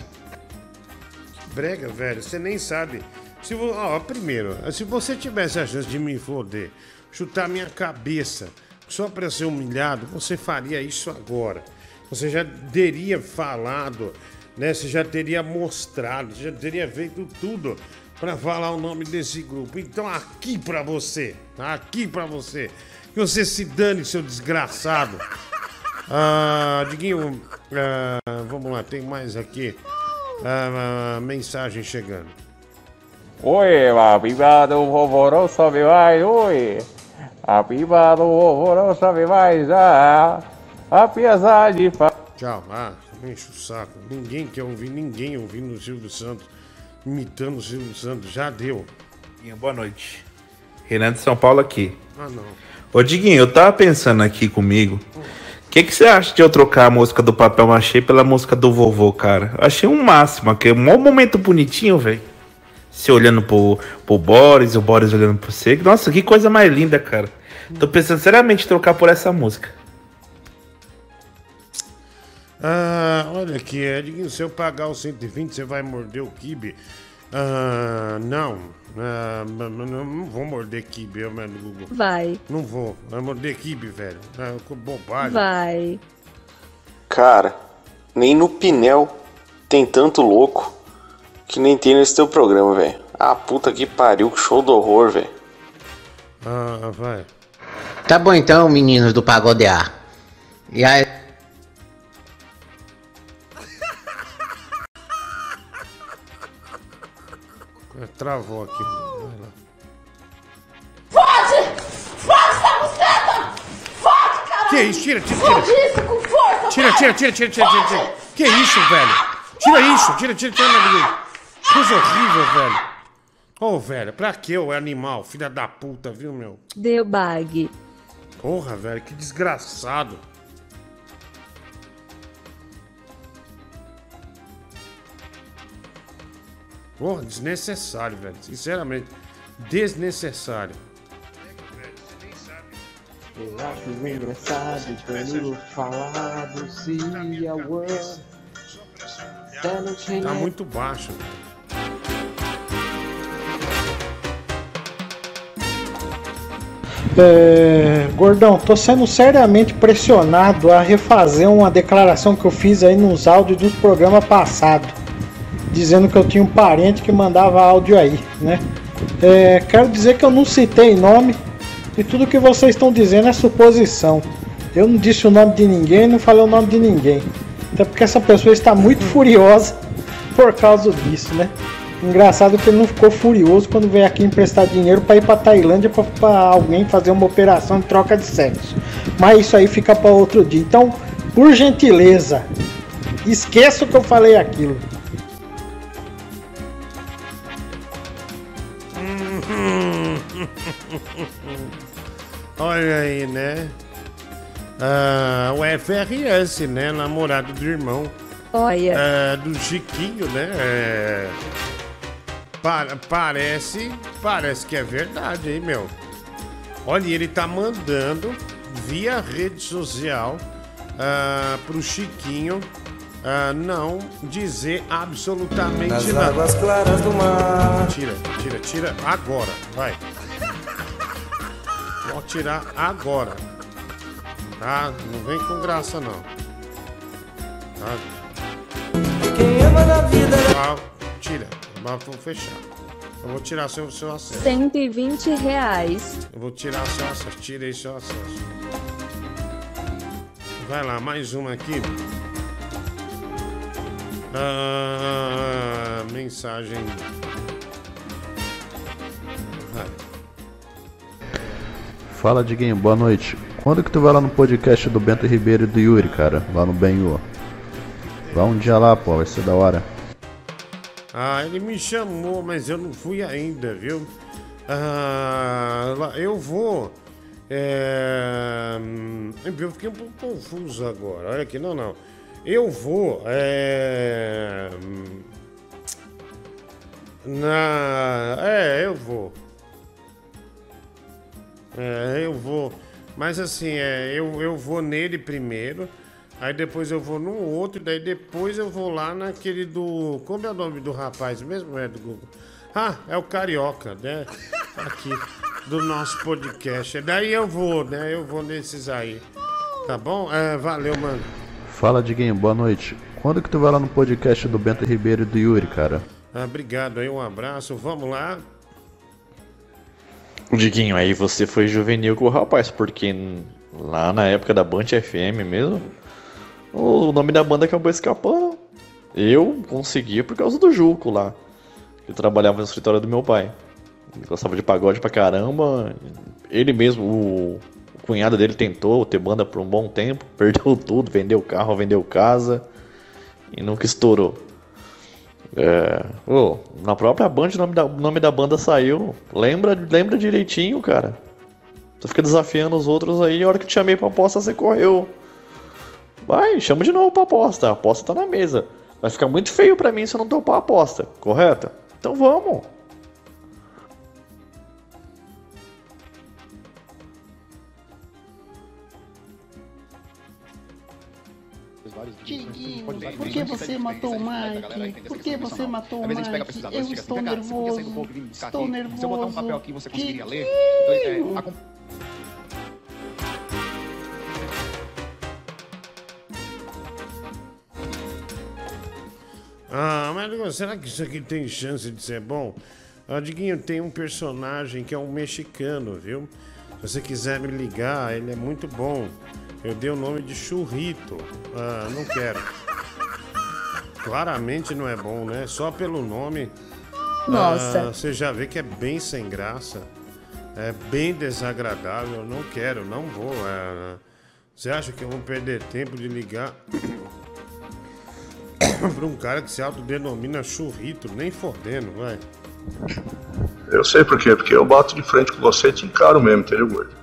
Speaker 1: Brega, velho, você nem sabe. Se vo... ó, primeiro, se você tivesse a chance de me foder, chutar minha cabeça só pra ser humilhado, você faria isso agora. Você já teria falado, né? Você já teria mostrado, você já teria feito tudo pra falar o nome desse grupo. Então aqui pra você, tá? aqui pra você, que você se dane, seu desgraçado. Ah, Diguinho, ah, vamos lá, tem mais aqui. Ah, ah, mensagem chegando.
Speaker 37: Oi, a pipa do vovô sobe mais, oi. A pipa do vovô sobe mais, ah. Apesar de fa...
Speaker 1: Tchau. Ah, enche o saco. Ninguém quer ouvir ninguém ouvindo o Silvio Santos, imitando o Silvio Santos. Já deu.
Speaker 13: Boa noite. Renan de São Paulo aqui.
Speaker 1: Ah, não.
Speaker 13: Ô Diguinho, eu tava pensando aqui comigo. O que, que você acha de eu trocar a música do Papel Machê pela música do vovô, cara? Eu achei um máximo, que é um momento bonitinho, velho. Você olhando pro, pro Boris, o Boris olhando pro você. Nossa, que coisa mais linda, cara. Tô pensando seriamente em trocar por essa música.
Speaker 1: Ah, olha aqui, Edinho, se eu pagar os 120, você vai morder o kibe? Ah, não. Ah, não, vou morder kibe, eu, mano, Google.
Speaker 2: Vai.
Speaker 1: Não vou. Vai morder kibe, velho. Ah, que bobagem.
Speaker 2: Vai.
Speaker 5: Cara, nem no Pinel tem tanto louco que nem tem nesse teu programa, velho. Ah, puta que pariu, que show do horror, velho.
Speaker 1: Ah, vai.
Speaker 49: Tá bom então, meninos do pagodear. E aí.
Speaker 1: Travou aqui. Vai lá.
Speaker 17: Fode! Fode essa buceta! Fode, caralho!
Speaker 1: Que isso? Tira, tira,
Speaker 17: Fode
Speaker 1: tira.
Speaker 17: isso com força,
Speaker 1: Tira, tira, tira, tira, tira, tira, tira. Que isso, velho? Tira isso, tira, tira, tira, tira. Coisa horrível, velho. Ô, velho, pra que o animal? Filha da puta, viu, meu?
Speaker 2: Deu bag.
Speaker 1: Porra, velho, que desgraçado. Porra, desnecessário, velho. Sinceramente, desnecessário.
Speaker 50: Eu acho engraçado Danilo falar do Cia One.
Speaker 1: Tá muito baixo.
Speaker 51: É, gordão, tô sendo seriamente pressionado a refazer uma declaração que eu fiz aí nos áudios dos programas passados, dizendo que eu tinha um parente que mandava áudio aí, né? É, quero dizer que eu não citei nome e tudo que vocês estão dizendo é suposição. Eu não disse o nome de ninguém, não falei o nome de ninguém. Até porque essa pessoa está muito furiosa por causa disso, né? Engraçado que ele não ficou furioso quando veio aqui emprestar dinheiro para ir para Tailândia para alguém fazer uma operação de troca de sexo. Mas isso aí fica para outro dia. Então, por gentileza, esqueça o que eu falei aquilo.
Speaker 1: Olha aí, né? Ah, o FRS, né? Namorado do irmão.
Speaker 2: Olha.
Speaker 1: ah, do Chiquinho, né? É, pa- parece, parece que é verdade, hein, meu? Olha, ele tá mandando via rede social ah, pro Chiquinho ah, não dizer absolutamente
Speaker 52: Nas
Speaker 1: nada.
Speaker 52: águas claras do mar.
Speaker 1: Tira, tira, tira agora, vai. Pode tirar agora. Tá? Não vem com graça não. Tá?
Speaker 52: Quem ama na vida.
Speaker 1: Ah, tira. Mas vou fechar. Eu vou tirar seu, seu acesso.
Speaker 2: 120 reais.
Speaker 1: Eu vou tirar seu acesso. Tirei seu acesso. Vai lá, mais uma aqui. Ah, mensagem. Vai.
Speaker 53: Fala, Diguinho, boa noite. Quando que tu vai lá no podcast do Bento Ribeiro e do Yuri, cara? Lá no Benhu. Vai um dia lá, pô, vai ser da hora.
Speaker 1: Ah, ele me chamou, mas eu não fui ainda, viu? Ah, eu vou. É, eu fiquei um pouco confuso agora. Olha aqui, não, não. Eu vou. É, na, é, eu vou. É, eu vou. Mas assim, é, eu, eu vou nele primeiro. Aí depois eu vou no outro, daí depois eu vou lá naquele do. Como é o nome do rapaz mesmo? É do Google. Ah, é o Carioca, né? Aqui, do nosso podcast. Daí eu vou, né? Eu vou nesses aí. Tá bom? É, valeu, mano.
Speaker 53: Fala, Diguinho, boa noite. Quando que tu vai lá no podcast do Bento Ribeiro e do Yuri, cara?
Speaker 1: Ah, obrigado aí, um abraço. Vamos lá.
Speaker 9: Diguinho, aí você foi juvenil com o rapaz, porque lá na época da Band FM mesmo, o nome da banda acabou escapando. Eu consegui por causa do Juco lá. que trabalhava no escritório do meu pai. Ele gostava de pagode pra caramba. Ele mesmo, o, o cunhado dele tentou ter banda por um bom tempo, perdeu tudo, vendeu carro, vendeu casa e nunca estourou. É, ô, na própria Band o nome da, nome da banda saiu. Lembra, lembra direitinho, cara. Você fica desafiando os outros aí, a hora que te chamei pra aposta, você correu. Vai, chama de novo pra aposta. A aposta tá na mesa. Vai ficar muito feio pra mim se eu não topar a aposta, correto? Então vamos.
Speaker 54: Tiguinho, por que você matou o Mike? Por que você matou o Mike? Eu estou nervoso. Estou nervoso.
Speaker 55: Se eu botar um papel aqui, você conseguiria ler? É,
Speaker 1: Ah, mas será que isso aqui tem chance de ser bom? Ah, Diguinho, tem um personagem que é um mexicano, viu? Se você quiser me ligar, ele é muito bom. Eu dei o nome de Churrito. Ah, não quero. Claramente não é bom, né? Só pelo nome.
Speaker 2: Nossa.
Speaker 1: ah, você já vê que é bem sem graça. É bem desagradável. Eu não quero, não vou. ah, você acha que eu vou perder tempo de ligar pra um cara que se autodenomina churrito? Nem fodendo, vai.
Speaker 24: Eu sei por quê, porque eu bato de frente com você e te encaro mesmo, entendeu, gordo?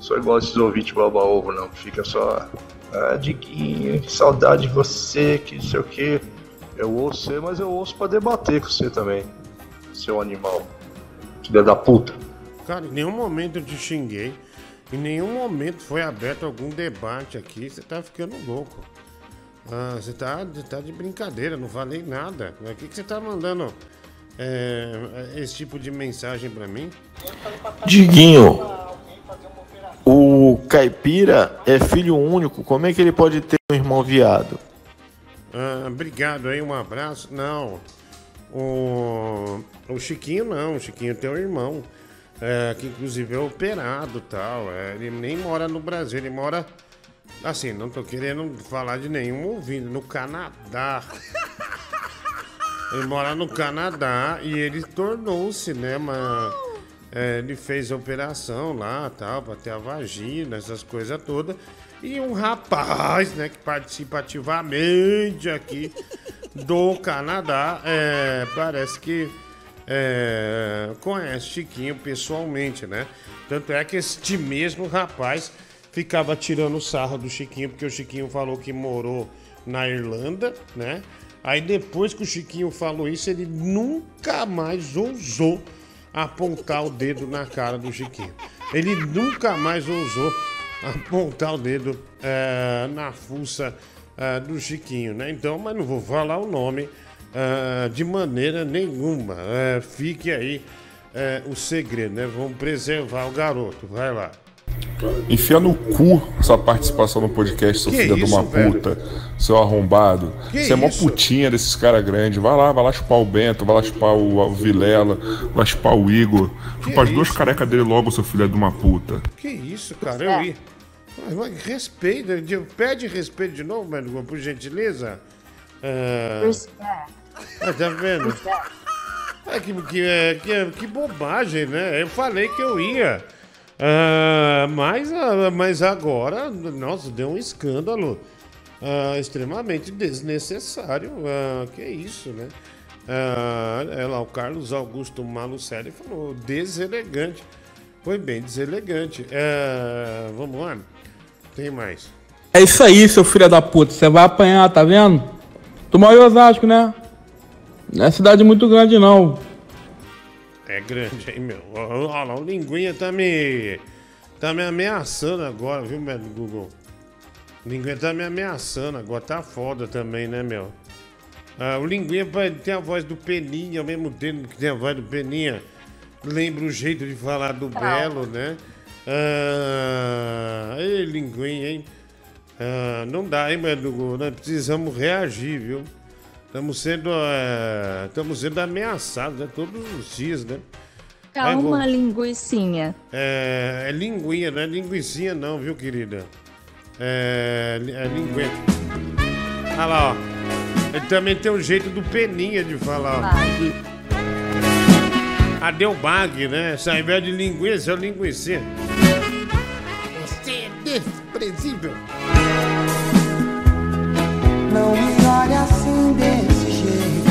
Speaker 24: Sou igual esses ouvintes baba-ovo, não, que fica só. Ah, Diguinho, que saudade de você, que não sei o quê. Eu ouço você, mas eu ouço pra debater com você também, seu animal. Filha da puta.
Speaker 1: Cara, em nenhum momento eu te xinguei. Em nenhum momento foi aberto algum debate aqui. Você tá ficando louco. Ah, você tá, você tá de brincadeira, não falei nada. O que, que você tá mandando é, esse tipo de mensagem pra mim?
Speaker 56: Diguinho, o caipira é filho único, como é que ele pode ter um irmão viado?
Speaker 1: Ah, obrigado aí, um abraço. Não. O, o Chiquinho não, o Chiquinho tem um irmão. é, que inclusive é operado e tal. é, ele nem mora no Brasil, ele mora. Assim, não tô querendo falar de nenhum ouvindo, no Canadá. Ele mora no Canadá e ele tornou-se, né, uma, é, ele fez a operação lá, tal, pra ter a vagina, essas coisas todas. E um rapaz, né, que participa ativamente aqui do Canadá, é, parece que é, conhece Chiquinho pessoalmente, né? Tanto é que este mesmo rapaz ficava tirando sarro do Chiquinho, porque o Chiquinho falou que morou na Irlanda, né? Aí depois que o Chiquinho falou isso, ele nunca mais ousou apontar o dedo na cara do Chiquinho. Ele nunca mais ousou apontar o dedo eh, na fuça eh, do Chiquinho, né? Então, mas não vou falar o nome eh, de maneira nenhuma. Fique aí o segredo, né? Vamos preservar o garoto. Vai lá.
Speaker 24: Enfia no cu essa participação no podcast, seu
Speaker 1: Que
Speaker 24: filho de uma
Speaker 1: isso, velho?
Speaker 24: puta, seu arrombado.
Speaker 1: Que
Speaker 24: Você é mó
Speaker 1: isso?
Speaker 24: putinha desses caras grandes. Vai lá, vai lá chupar o Bento, vai lá chupar o, o Vilela, vai chupar o Igor. Chupa as duas carecas dele logo, seu filho de uma puta.
Speaker 1: Que isso, cara? Eu ia. Mas respeita, de- pede respeito de novo, mano, por gentileza. Ah, tá vendo? É que, que, é, que, é- que bobagem, né? Eu falei que eu ia. Ah, mas, ah, mas agora, nossa, deu um escândalo ah, extremamente desnecessário. Que isso, né? Ah, é o Carlos Augusto Malucelli falou deselegante. Foi bem deselegante. Vamos lá. Tem mais.
Speaker 29: É isso aí, seu filho da puta. Você vai apanhar, tá vendo? Tu em Osasco, né? Não é cidade muito grande, não.
Speaker 1: É grande, hein, meu? Olha lá, o Linguinha tá me. tá me ameaçando agora, viu, meu Google? O Linguinha tá me ameaçando agora, tá foda também, né, meu? Ah, o Linguinha tem a voz do Peninha, ao mesmo tempo que tem a voz do Peninha. Lembra o jeito de falar do Belo, né? Ah, ei, Linguinha, hein? Ah, não dá, hein, meu Google? Nós precisamos reagir, viu? Estamos sendo, eh, estamos sendo ameaçados né? todos os dias, né? Vai, vou-
Speaker 2: Calma, linguicinha.
Speaker 1: É, é linguinha, não é linguicinha não, viu, querida? É, é. Olha lá, ó. Ele também tem um jeito do peninha de falar.
Speaker 2: Bag.
Speaker 1: Ah, deu bag, né? Se ao invés de linguiça, é linguicinha. Você é desprezível.
Speaker 57: Não me olhe assim desse jeito.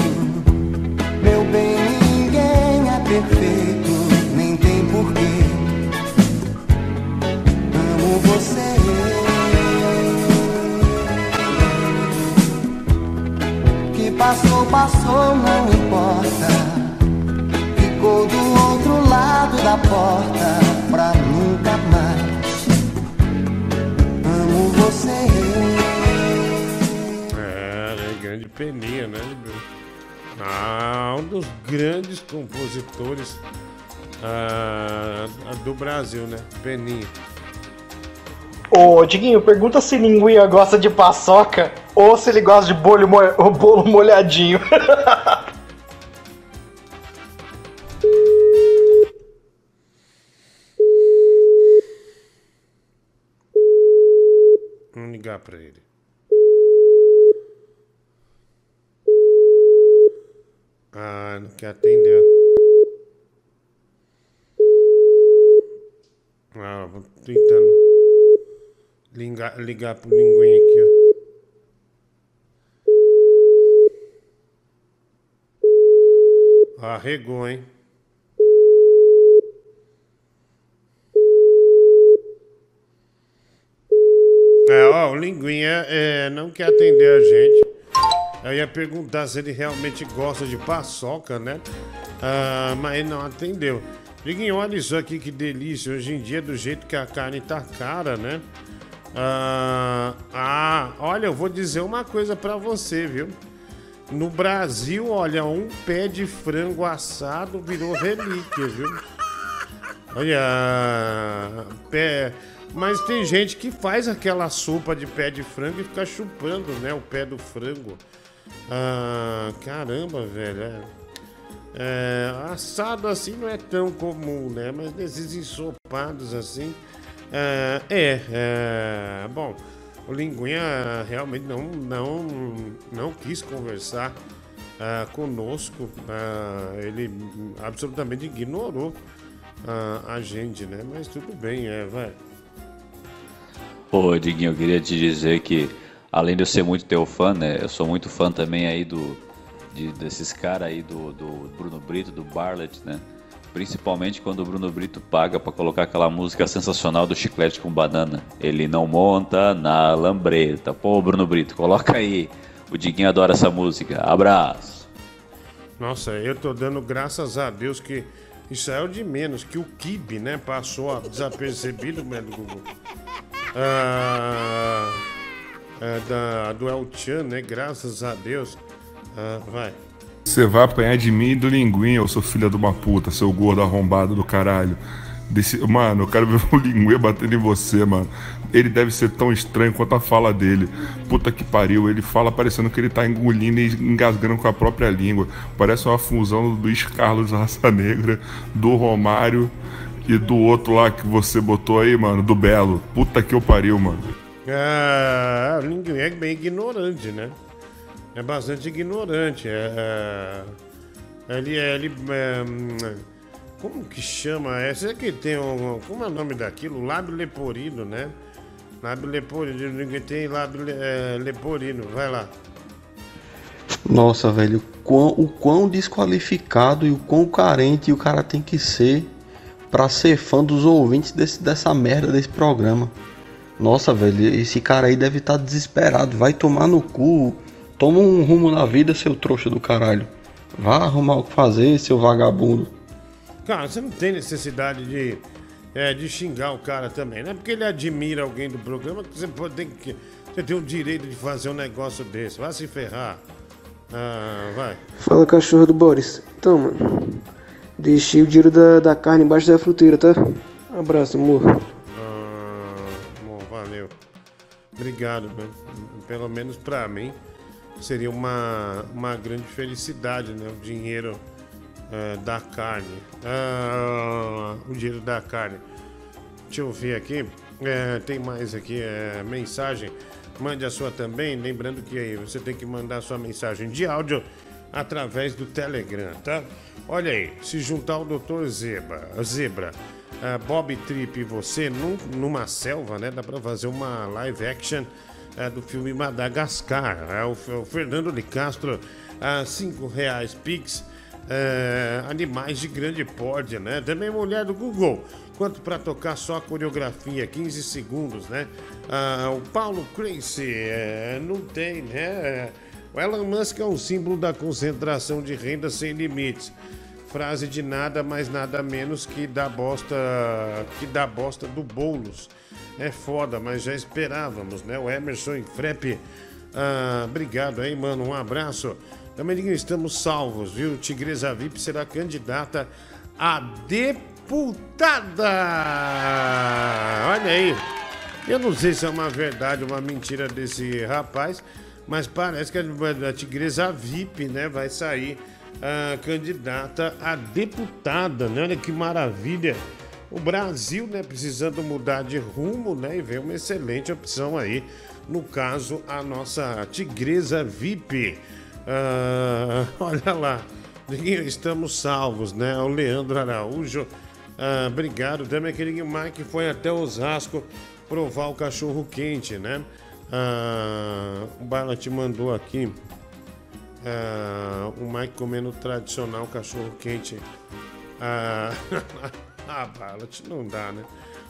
Speaker 57: Meu bem, ninguém é perfeito, nem tem porquê. Amo você. Que passou, passou, não importa. Ficou do outro lado da porta pra nunca mais. Amo você.
Speaker 1: Peninha, né? Ah, um dos grandes compositores ah, do Brasil, né? Peninha.
Speaker 51: Ô, Diguinho, pergunta se linguinha gosta de paçoca ou se ele gosta de bolho mo- o bolo molhadinho.
Speaker 1: Vamos ligar pra ele. Ah, não quer atender. Ah, vou tentando ligar, ligar pro linguinha aqui, ó. Arregou, hein? É, ó, o Linguinha é, não quer atender a gente. Eu ia perguntar se ele realmente gosta de paçoca, né? Ah, mas ele não atendeu. Diguinho, olha isso aqui que delícia. Hoje em dia, do jeito que a carne tá cara, né? Ah, ah, olha, eu vou dizer uma coisa pra você, viu? No Brasil, olha, um pé de frango assado virou relíquia, viu? Olha, pé. Mas tem gente que faz aquela sopa de pé de frango e fica chupando, né? O pé do frango. Ah, caramba, velho. É. É, assado assim não é tão comum, né? Mas nesses ensopados assim. É, é, é, bom, o Linguinha realmente não, não, não quis conversar ah, conosco. ah, ele absolutamente ignorou ah, a gente, né? Mas tudo bem, é, vai.
Speaker 58: Ô, Diguinho, eu queria te dizer que, além de eu ser muito teu fã, né? Eu sou muito fã também aí do, de- desses caras aí do, do Bruno Brito, do Barlet, né? Principalmente quando o Bruno Brito paga pra colocar aquela música sensacional do chiclete com banana. Ele não monta na lambreta. Pô, Bruno Brito, coloca aí. O Diguinho adora essa música. Abraço.
Speaker 1: Nossa, eu tô dando graças a Deus que isso é o de menos, que o Kibe, né, passou desapercebido, do Google. Ah, é, da, do El Chan, né, graças a Deus. Ah, vai.
Speaker 24: Você vai apanhar de mim e do linguinha, eu sou filha de uma puta, seu gordo arrombado do caralho. Desse... Mano, eu quero ver o linguinha batendo em você, mano. Ele deve ser tão estranho quanto a fala dele. Puta que pariu, ele fala parecendo que ele tá engolindo e engasgando com a própria língua. Parece uma fusão do Luiz Carlos Raça Negra, do Romário e do outro lá que você botou aí, mano, do Belo. Puta que eu pariu, mano.
Speaker 1: Ah, é bem ignorante, né? É bastante ignorante. É, é, ele é. É, como que chama? É, será que tem um. Como é o nome daquilo? Lábio leporino, né? Lábio leporino. Ninguém tem lábio é, leporino. Vai lá.
Speaker 33: Nossa, velho, o quão, o quão desqualificado e o quão carente o cara tem que ser pra ser fã dos ouvintes desse, dessa merda desse programa. Nossa, velho, esse cara aí deve estar desesperado. Vai tomar no cu. Toma um rumo na vida, seu trouxa do caralho. Vá arrumar o que fazer, seu vagabundo.
Speaker 1: Cara, você não tem necessidade de, é, de xingar o cara também, né? Porque ele admira alguém do programa que você pode tem que. Você tem o direito de fazer um negócio desse. Vai se ferrar. Ah, vai.
Speaker 59: Fala cachorro do Boris. Então, mano. Deixei o dinheiro da, da carne embaixo da fruteira, tá? Abraço, amor.
Speaker 1: Obrigado, né? Pelo menos pra mim seria uma, uma grande felicidade, né? O dinheiro eh, da carne. Ah, o dinheiro da carne. Deixa eu ver aqui. É, tem mais aqui é, mensagem. Mande a sua também. Lembrando que aí você tem que mandar sua mensagem de áudio através do Telegram, tá? Olha aí, se juntar o Dr. Zebra, Zebra ah, Bob Trip e você num- numa selva, né? Dá pra fazer uma live action ah, do filme Madagascar. É o, o Fernando de Castro, a cinco reais Pix. É, animais de grande porte, né? Também mulher do Google. Quanto para tocar só a coreografia, 15 segundos, né? Ah, o Paulo Crazy, é, não tem, né? O Elon Musk é um símbolo da concentração de renda sem limites. Frase de nada mais nada menos que da bosta, que da bosta do Boulos. É foda, mas já esperávamos, né? O Emerson e Frepe. Ah, obrigado aí, mano. Um abraço. Também estamos salvos, viu? Tigresa VIP será candidata a deputada. Olha aí. Eu não sei se é uma verdade ou uma mentira desse rapaz, mas parece que a Tigresa VIP, né, vai sair ah, candidata a deputada, né? Olha que maravilha. O Brasil, né, precisando mudar de rumo, né, e ver uma excelente opção aí. No caso, a nossa Tigresa VIP. Ah, olha lá, estamos salvos, né? O Leandro Araújo, ah, obrigado. Também aquele Mike foi até Osasco provar o cachorro quente, né? Ah, o Bala te mandou aqui ah, o Mike comendo tradicional cachorro quente. Ah, ah Ballot, não dá, né?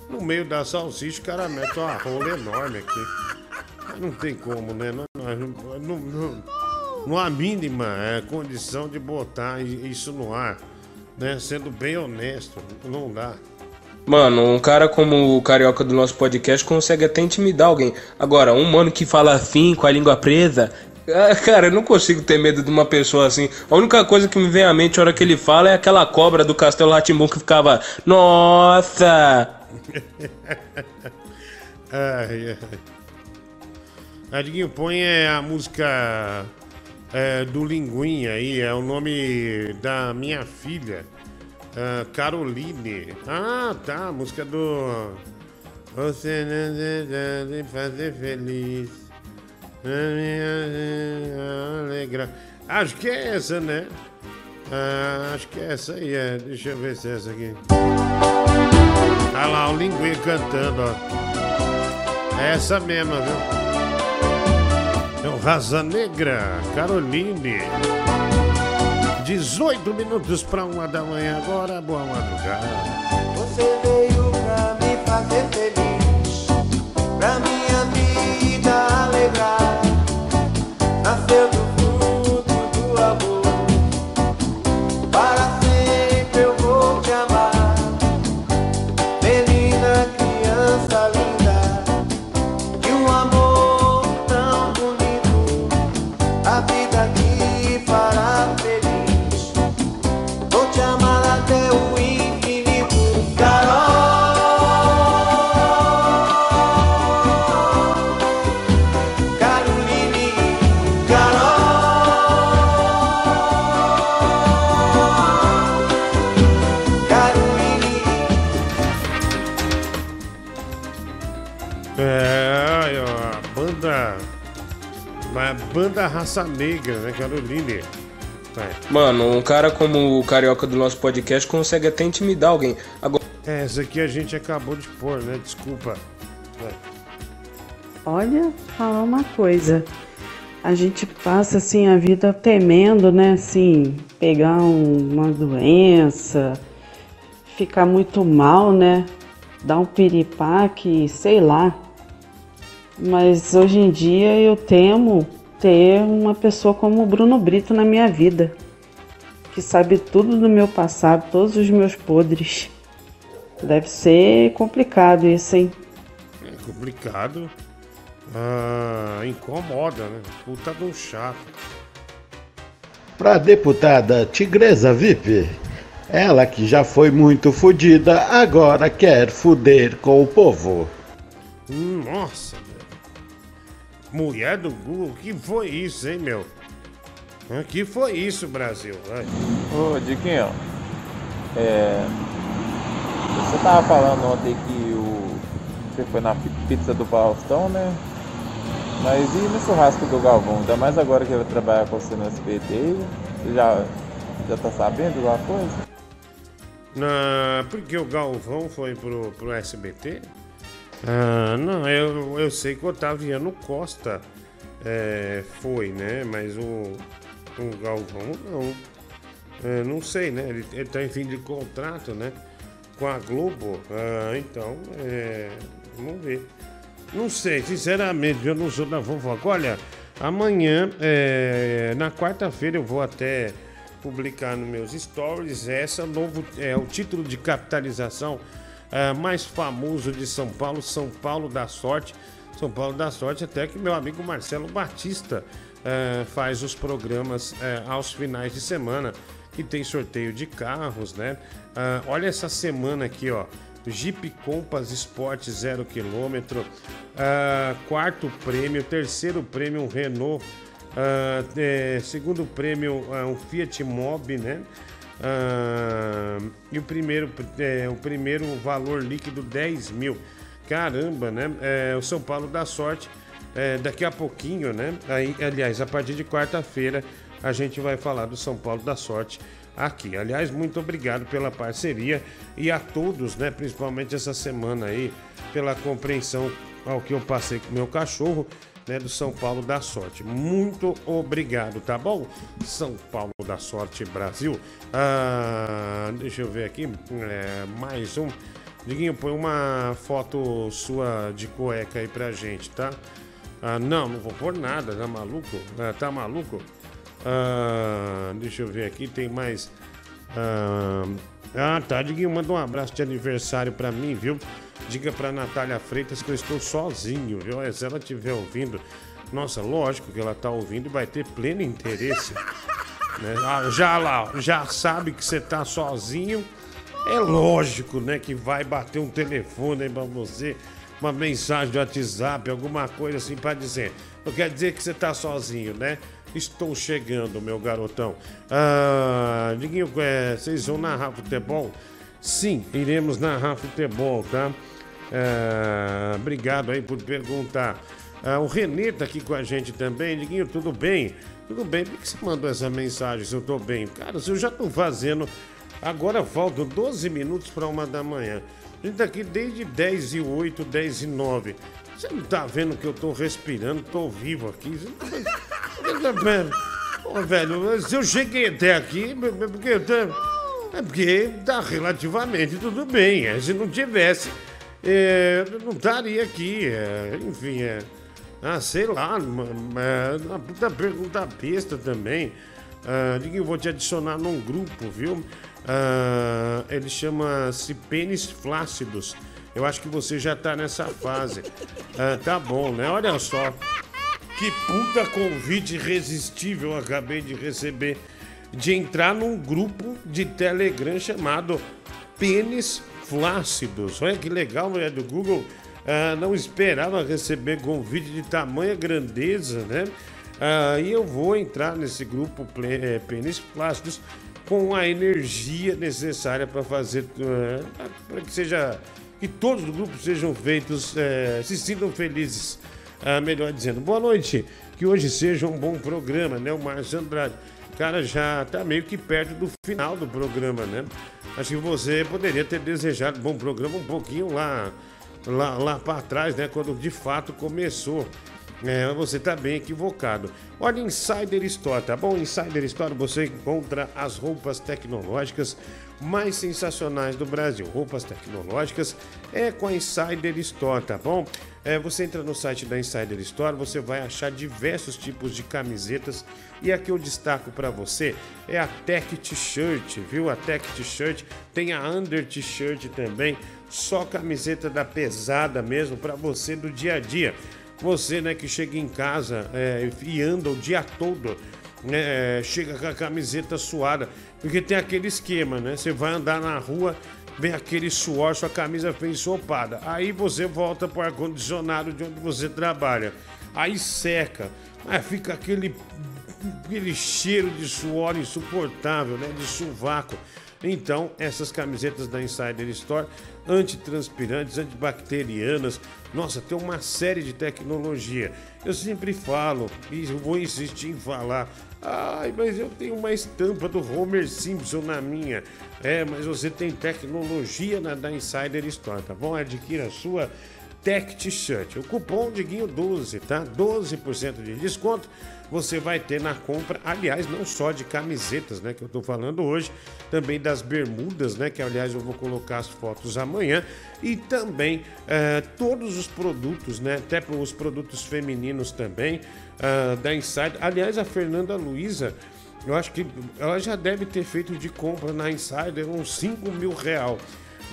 Speaker 1: No meio da salsicha, o cara mete uma rola enorme aqui. Não tem como, né? Não, não, não, não- há mínima é, condição de botar isso no ar. né? Sendo bem honesto, não dá.
Speaker 60: Mano, um cara como o carioca do nosso podcast consegue até intimidar alguém. Agora, um mano que fala assim, com a língua presa. Ah, Cara, eu não consigo ter medo de uma pessoa assim. A única coisa que me vem à mente na hora que ele fala é aquela cobra do Castelo Ratimbu que ficava. Nossa!
Speaker 1: ai, ai. Adiguinho, põe é, a música é, do Linguinha aí, é o nome da minha filha, ah, Caroline. Ah, tá, a música do. Você não deve fazer feliz. Alegra. Acho que é essa, né? Ah, acho que é essa aí, é. Deixa eu ver se é essa aqui. Tá lá o Linguinha cantando, ó. É essa mesma, viu? É o Raza Negra, Caroline. 18 minutos para uma da manhã agora, boa madrugada.
Speaker 52: Você veio pra me fazer feliz, pra minha vida alegrar. Nasceu
Speaker 1: Raça Negra, né, Caroline? Tá.
Speaker 60: Mano, um cara como o carioca do nosso podcast consegue até intimidar alguém. Agora.
Speaker 1: É, essa aqui a gente acabou de pôr, né? Desculpa. É.
Speaker 40: Olha, falar uma coisa. A gente passa assim a vida temendo, né? Assim, pegar um- uma doença, ficar muito mal, né? Dar um piripaque, sei lá. Mas hoje em dia eu temo ter uma pessoa como o Bruno Brito na minha vida, que sabe tudo do meu passado, todos os meus podres. Deve ser complicado isso, hein?
Speaker 1: É complicado. Ah, incomoda, né? Puta de um chato.
Speaker 61: Pra deputada Tigresa VIP, ela que já foi muito fodida, agora quer fuder com o povo.
Speaker 1: Hum, Nossa. Mulher do Google, que foi isso, hein, meu? Que foi isso, Brasil?
Speaker 37: Ô, Diquinho, é. Você tava falando ontem que o. Você foi na pi- pizza do Faustão, né? Mas e no churrasco do Galvão? Ainda mais agora que ele vai trabalhar com você no SBT, você já, já tá sabendo alguma coisa?
Speaker 1: Na, porque o Galvão foi pro, pro SBT? Ah, não, eu, eu sei que o Otaviano Costa é, foi, né? Mas o, o Galvão não. É, não sei, né? Ele, ele tá em fim de contrato, né? Com a Globo. Ah, então, é, vamos ver. Não sei, sinceramente, eu não sou da fofoca. Olha, amanhã, é, na quarta-feira, eu vou até publicar nos meus stories. Essa novo é o título de capitalização é, mais famoso de São Paulo, São Paulo da Sorte. São Paulo da Sorte, até que meu amigo Marcelo Batista é, faz os programas é, aos finais de semana, que tem sorteio de carros, né? Olha essa semana aqui, ó. Jeep Compass Sport 0 km, quarto prêmio, terceiro prêmio um Renault, segundo prêmio um Fiat Mobi, né? Ah, e o primeiro, é, o primeiro valor líquido 10 mil. Caramba, né? É, o São Paulo dá sorte. É, daqui a pouquinho, né? Aí, aliás, a partir de quarta-feira a gente vai falar do São Paulo da Sorte aqui. Aliás, muito obrigado pela parceria e a todos, né? Principalmente essa semana aí, pela compreensão ao que eu passei com meu cachorro, né? Do São Paulo da Sorte. Muito obrigado, tá bom? São Paulo da Sorte Brasil. Ah, deixa eu ver aqui. é, mais um. Diguinho, põe uma foto sua de cueca aí pra gente, tá? Ah, não, não vou pôr nada, tá maluco? Ah, tá maluco? Ah, deixa eu ver aqui, tem mais Ah, ah, tá. Diguinho, manda um abraço de aniversário pra mim, viu? Diga pra Natália Freitas que eu estou sozinho, viu? Se ela estiver ouvindo, nossa, lógico que ela tá ouvindo e vai ter pleno interesse. né? Ah, já lá, já sabe que você tá sozinho. É lógico, né, que vai bater um telefone aí pra você, uma mensagem de WhatsApp, alguma coisa assim pra dizer. Não quer dizer que você tá sozinho, né? Estou chegando, meu garotão. Ah, é, vocês vão narrar futebol? Sim, iremos narrar futebol, tá? Ah, obrigado aí por perguntar. Ah, o Renê tá aqui com a gente também. Diguinho, tudo bem? Tudo bem. Por que você mandou essa mensagem se eu tô bem? Cara, se eu já tô fazendo. Agora faltam 12 minutos para uma da manhã. A gente tá aqui desde 10 e 8, 10 e 9. Você não tá vendo que eu tô respirando, tô vivo aqui? Você não tá- Ô, velho, se eu cheguei até aqui, porque, é porque tá relativamente tudo bem. Se não tivesse, é, não estaria aqui. é, enfim, é. Ah, sei lá, uma, uma, puta pergunta besta também. Ah, eu vou te adicionar num grupo, viu? Ah, ele chama-se Pênis Flácidos. Eu acho que você já tá nessa fase. Ah, tá bom, né? Olha só. Que puta convite irresistível eu acabei de receber de entrar num grupo de Telegram chamado Pênis Flácidos. Olha que legal, mulher do Google. Ah, não esperava receber convite de tamanha grandeza, né? Ah, e eu vou entrar nesse grupo eh, Pênis Flácidos com a energia necessária para fazer para que seja que todos os grupos sejam feitos eh, se sintam felizes ah, melhor dizendo, boa noite, que hoje seja um bom programa, né? O Márcio Andrade. Cara, já tá meio que perto do final do programa, né? Acho que você poderia ter desejado um bom programa um pouquinho lá, lá, lá para trás, né? Quando de fato começou. É, você tá bem equivocado. Olha, Insider Store, tá bom? Insider Store você encontra as roupas tecnológicas mais sensacionais do Brasil. Roupas tecnológicas é com a Insider Store, tá bom? É, você entra no site da Insider Store, você vai achar diversos tipos de camisetas e a que eu destaco para você é a Tech T-shirt, viu? A Tech T-shirt tem a Under T-shirt também, só camiseta da pesada mesmo para você do dia a dia. Você, né, que chega em casa é, e anda o dia todo, né, é, chega com a camiseta suada, porque tem aquele esquema, né? Você vai andar na rua, vem aquele suor, sua camisa foi ensopada. Aí você volta para o ar-condicionado de onde você trabalha. Aí seca, aí fica aquele, aquele cheiro de suor insuportável, né? De sovaco. Então, essas camisetas da Insider Store, antitranspirantes, antibacterianas, nossa, tem uma série de tecnologia. Eu sempre falo, e vou insistir em falar, ai, mas eu tenho uma estampa do Homer Simpson na minha. É, mas você tem tecnologia na da Insider Store, tá bom? Adquira a sua Tech T-shirt. O cupom Diguinho 12, tá? 12% de desconto você vai ter na compra, aliás, não só de camisetas, né, que eu tô falando hoje, também das bermudas, né, que aliás eu vou colocar as fotos amanhã, e também eh, todos os produtos, né, até os produtos femininos também, ah, da Inside. Aliás, a Fernanda Luiza, eu acho que ela já deve ter feito de compra na Insider uns 5 mil real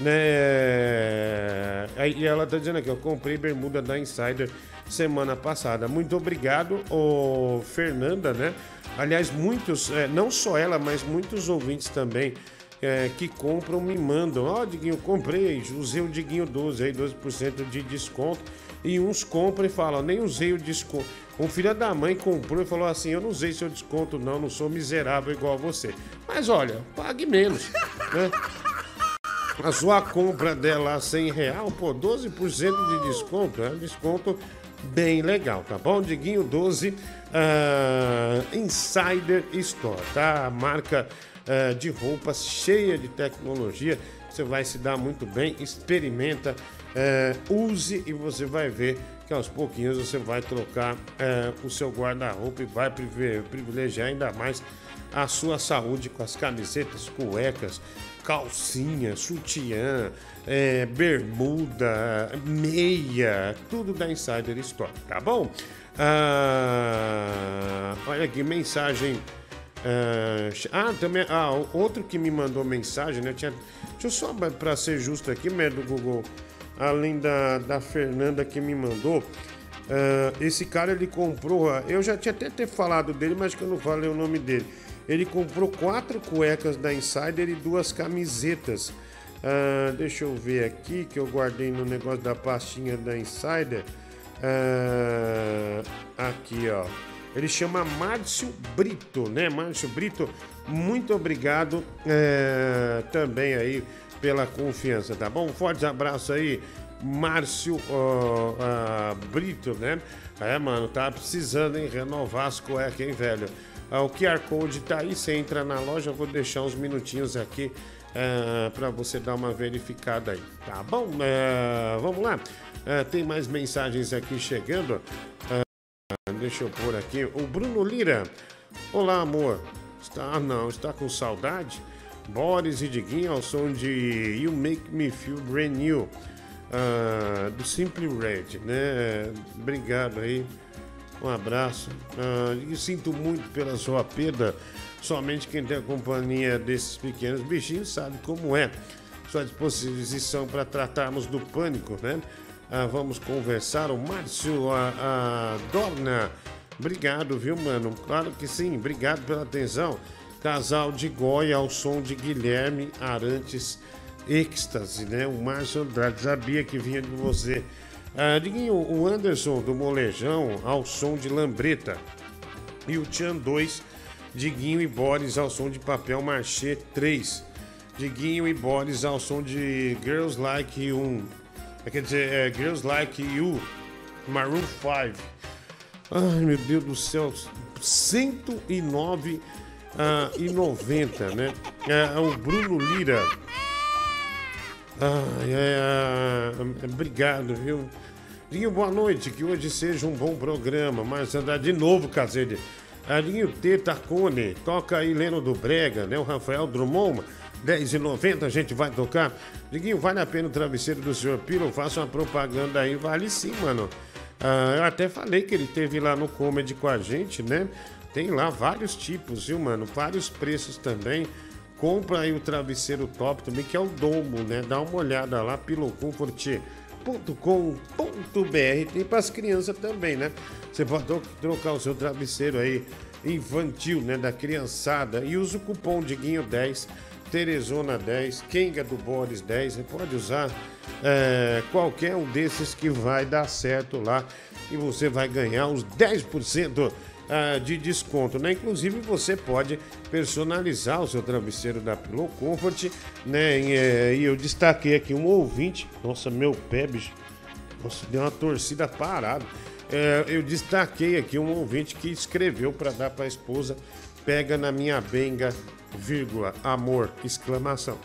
Speaker 1: né? Aí ela tá dizendo aqui, eu comprei bermuda da Insider semana passada. Muito obrigado, ô Fernanda, né? Aliás, muitos, é, não só ela, mas muitos ouvintes também é, que compram me mandam. Ó, Diguinho, comprei, usei o Diguinho 12 aí, 12% de desconto. E uns compram e falam, nem usei o desconto. Um filho da mãe comprou e falou assim: Eu não usei seu desconto, não, não sou miserável igual você. Mas olha, pague menos, né? a sua compra dela a 100 real, pô, 12% de desconto, é um desconto bem legal, tá bom? Diguinho 12 ah, Insider Store, tá? A marca ah, de roupas cheia de tecnologia, você vai se dar muito bem, experimenta, eh, use e você vai ver que aos pouquinhos você vai trocar eh, o seu guarda-roupa e vai privi- privilegiar ainda mais a sua saúde com as camisetas, cuecas, calcinha, sutiã, é, bermuda, meia, tudo da Insider Store, tá bom? Ah, olha aqui, mensagem Ah, ah, também. Ah, outro que me mandou mensagem, né? Tinha, deixa eu só, pra ser justo aqui, merda do Google. Além da, da Fernanda que me mandou. ah, esse cara ele comprou. Eu já tinha até ter falado dele, mas que eu não falei o nome dele. Ele comprou quatro cuecas da Insider e duas camisetas. Ah, deixa eu ver aqui que eu guardei no negócio da pastinha da Insider. Ah, aqui, ó. Ele chama Márcio Brito, né? Márcio Brito, muito obrigado é, também aí pela confiança, tá bom? Um forte abraço aí, Márcio ó, ah, Brito, né? É, mano, tá precisando, hein? Renovar as cuecas, hein, velho? Ah, o QR Code tá aí, você entra na loja, eu vou deixar uns minutinhos aqui é, para você dar uma verificada aí, tá bom? É, vamos lá, É, tem mais mensagens aqui chegando. Deixa eu pôr aqui. O Bruno Lira. Olá, amor. Está, não, está com saudade? Boris e Diguinho ao som de You Make Me Feel Brand New. ah, do Simply Red, né? Obrigado aí. Um abraço. Ah, e sinto muito pela sua perda. Somente quem tem a companhia desses pequenos bichinhos sabe como é. Sua disposição para tratarmos do pânico, né? Ah, vamos conversar. O Márcio a Dorna. Obrigado, viu, mano? Claro que sim. Obrigado pela atenção. Casal de Goia ao som de Guilherme Arantes Êxtase, né? O Márcio Andrade sabia que vinha de você. Ah, o Anderson do Molejão ao som de Lambreta. E o Tchan 2, Diguinho e Boris ao som de Papel Marché 3. Diguinho e Boris ao som de Girls Like You. É, Quer dizer, é, Girls Like You, Maroon 5. Ai, meu Deus do céu, 109 ah, e 90, né? É, o Bruno Lira. É, é, obrigado, viu? Dinho, boa noite, que hoje seja um bom programa. Mas andar de novo, Cazede. Alinho T. Tacone, toca aí Leno do Brega, né? O Rafael Drummond, 10,90 a gente vai tocar. Diguinho, vale a pena o travesseiro do senhor Piro? Faça uma propaganda aí, vale sim, mano. Ah, eu até falei que ele teve lá no Comedy com a gente, né? Tem lá vários tipos, viu, mano? Vários preços também. Compra aí o travesseiro top também, que é o Domo, né? Dá uma olhada lá, pilocomfort.com.br. Tem para as crianças também, né? Você pode tro- trocar o seu travesseiro aí infantil, né? Da criançada. E usa o cupom Diguinho10, Teresona 10, Kenga do Boris 10. Você pode usar é, qualquer um desses que vai dar certo lá. E você vai ganhar uns 10% ah, de desconto, né? Inclusive você pode personalizar o seu travesseiro da Pillow Comfort, né? E, eh, e eu destaquei aqui um ouvinte, nossa, meu pé, bicho, nossa, deu uma torcida parada. É, eu destaquei aqui um ouvinte que escreveu para dar para a esposa, pega na minha benga, vírgula, amor, exclamação.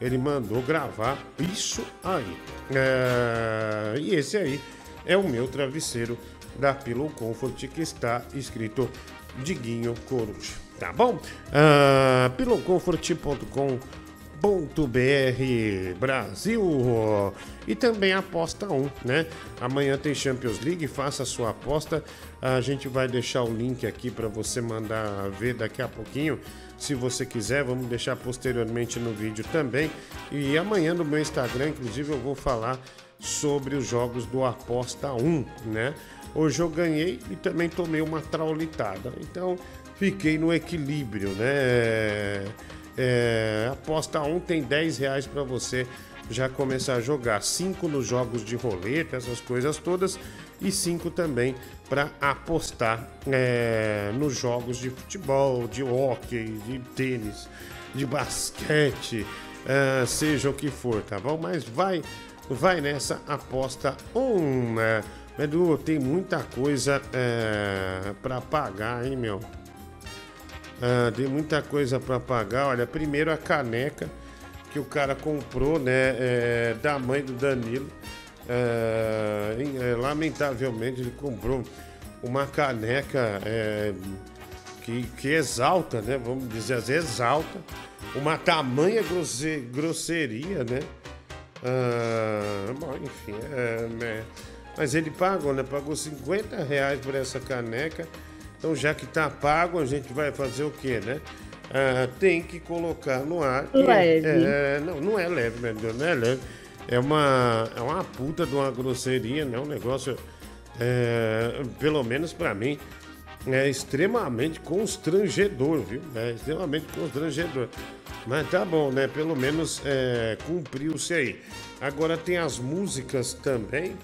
Speaker 1: Ele mandou gravar isso aí. É, e esse aí é o meu travesseiro da Pillow Comfort que está escrito Diguinho Coruja. Tá bom? Ah, pillowcomfort.com.br Brasil e também aposta 1, né? Amanhã tem Champions League, faça a sua aposta. A gente vai deixar o link aqui para você mandar ver daqui a pouquinho, se você quiser. Vamos deixar posteriormente no vídeo também. E amanhã no meu Instagram, inclusive, eu vou falar sobre os jogos do Aposta 1, né? Hoje eu ganhei e também tomei uma traulitada. Então fiquei no equilíbrio, né? É, aposta 1 tem 10 reais para você já começar a jogar. 5 nos jogos de roleta, essas coisas todas. E 5 também para apostar é, nos jogos de futebol, de hóquei, de tênis, de basquete, é, seja o que for, tá bom? Mas vai, vai nessa aposta 1, né? Edu, tem muita coisa é, para pagar, hein, meu? Ah, tem muita coisa para pagar. Olha, primeiro a caneca que o cara comprou, né, é, da mãe do Danilo. É, é, lamentavelmente ele comprou uma caneca é, que, que exalta, né? Vamos dizer assim, exalta uma tamanha grosse- grosseria, né? Ah, bom, enfim, é, né? Mas ele pagou, né? Pagou 50 reais por essa caneca Então, já que tá pago, a gente vai fazer o quê, né? Ah, tem que colocar no ar. que-
Speaker 2: Leve.
Speaker 1: É, não, não é leve, meu Deus, não é leve. É uma, é uma puta de uma grosseria, né? Um negócio, é, pelo menos pra mim, é extremamente constrangedor, viu? É extremamente constrangedor. Mas tá bom, né? Pelo menos é, cumpriu-se aí. Agora tem as músicas também,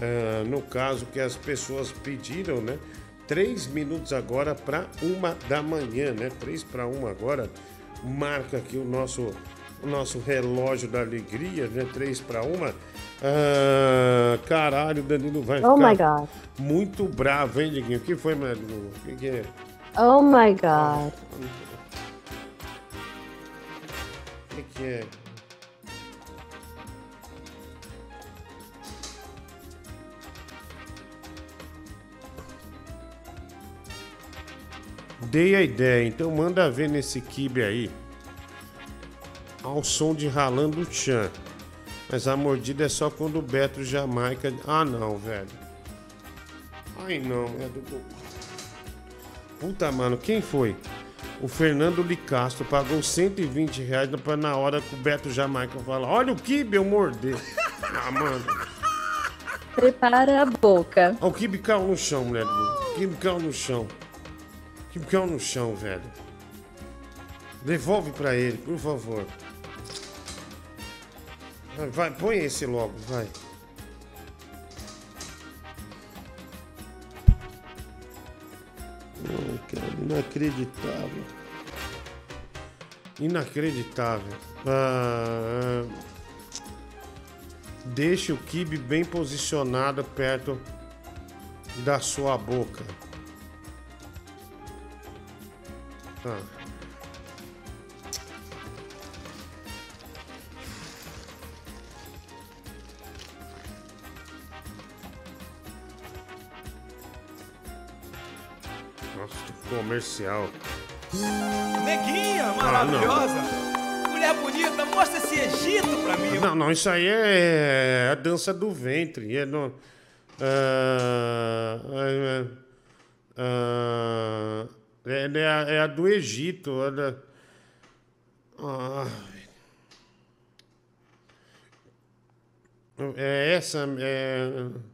Speaker 1: ah, no caso que as pessoas pediram, né? Três minutos agora para uma da manhã, né? Três para uma agora. Marca aqui o nosso, o nosso relógio da alegria, né? Três para uma. Ah, caralho, o Danilo vai
Speaker 2: Oh
Speaker 1: ficar muito bravo, hein, Diguinho? O que foi, Danilo? O que, que é?
Speaker 2: Oh my God.
Speaker 1: O que, que é? Dei a ideia, então manda ver nesse kibe aí. Ao som de ralando o chan. Mas a mordida é só quando o Beto Jamaica. Ah não, velho. Ai não, é do. Puta, mano, quem foi? O Fernando Licastro pagou 120 reais pra na hora que o Beto Jamaica fala: Olha o kibe, eu morder. Ah, mano.
Speaker 2: Prepara a boca.
Speaker 1: Ó, o kibe caiu no chão, mulher. O kibe caiu no chão. O kibe caiu no chão, velho. Devolve pra ele, por favor. Vai, vai, põe esse logo, vai. Ai, cara, inacreditável. Inacreditável. Ah, ah, deixe o kibe bem posicionado perto da sua boca. Tá. Nossa, que comercial.
Speaker 60: Neguinha
Speaker 1: Ah,
Speaker 60: maravilhosa. Mulher bonita, mostra esse Egito pra mim.
Speaker 1: Não, não, isso aí é a dança do ventre. É no, ah, é, ah, é, é a, do Egito. Da, ah, é essa. É,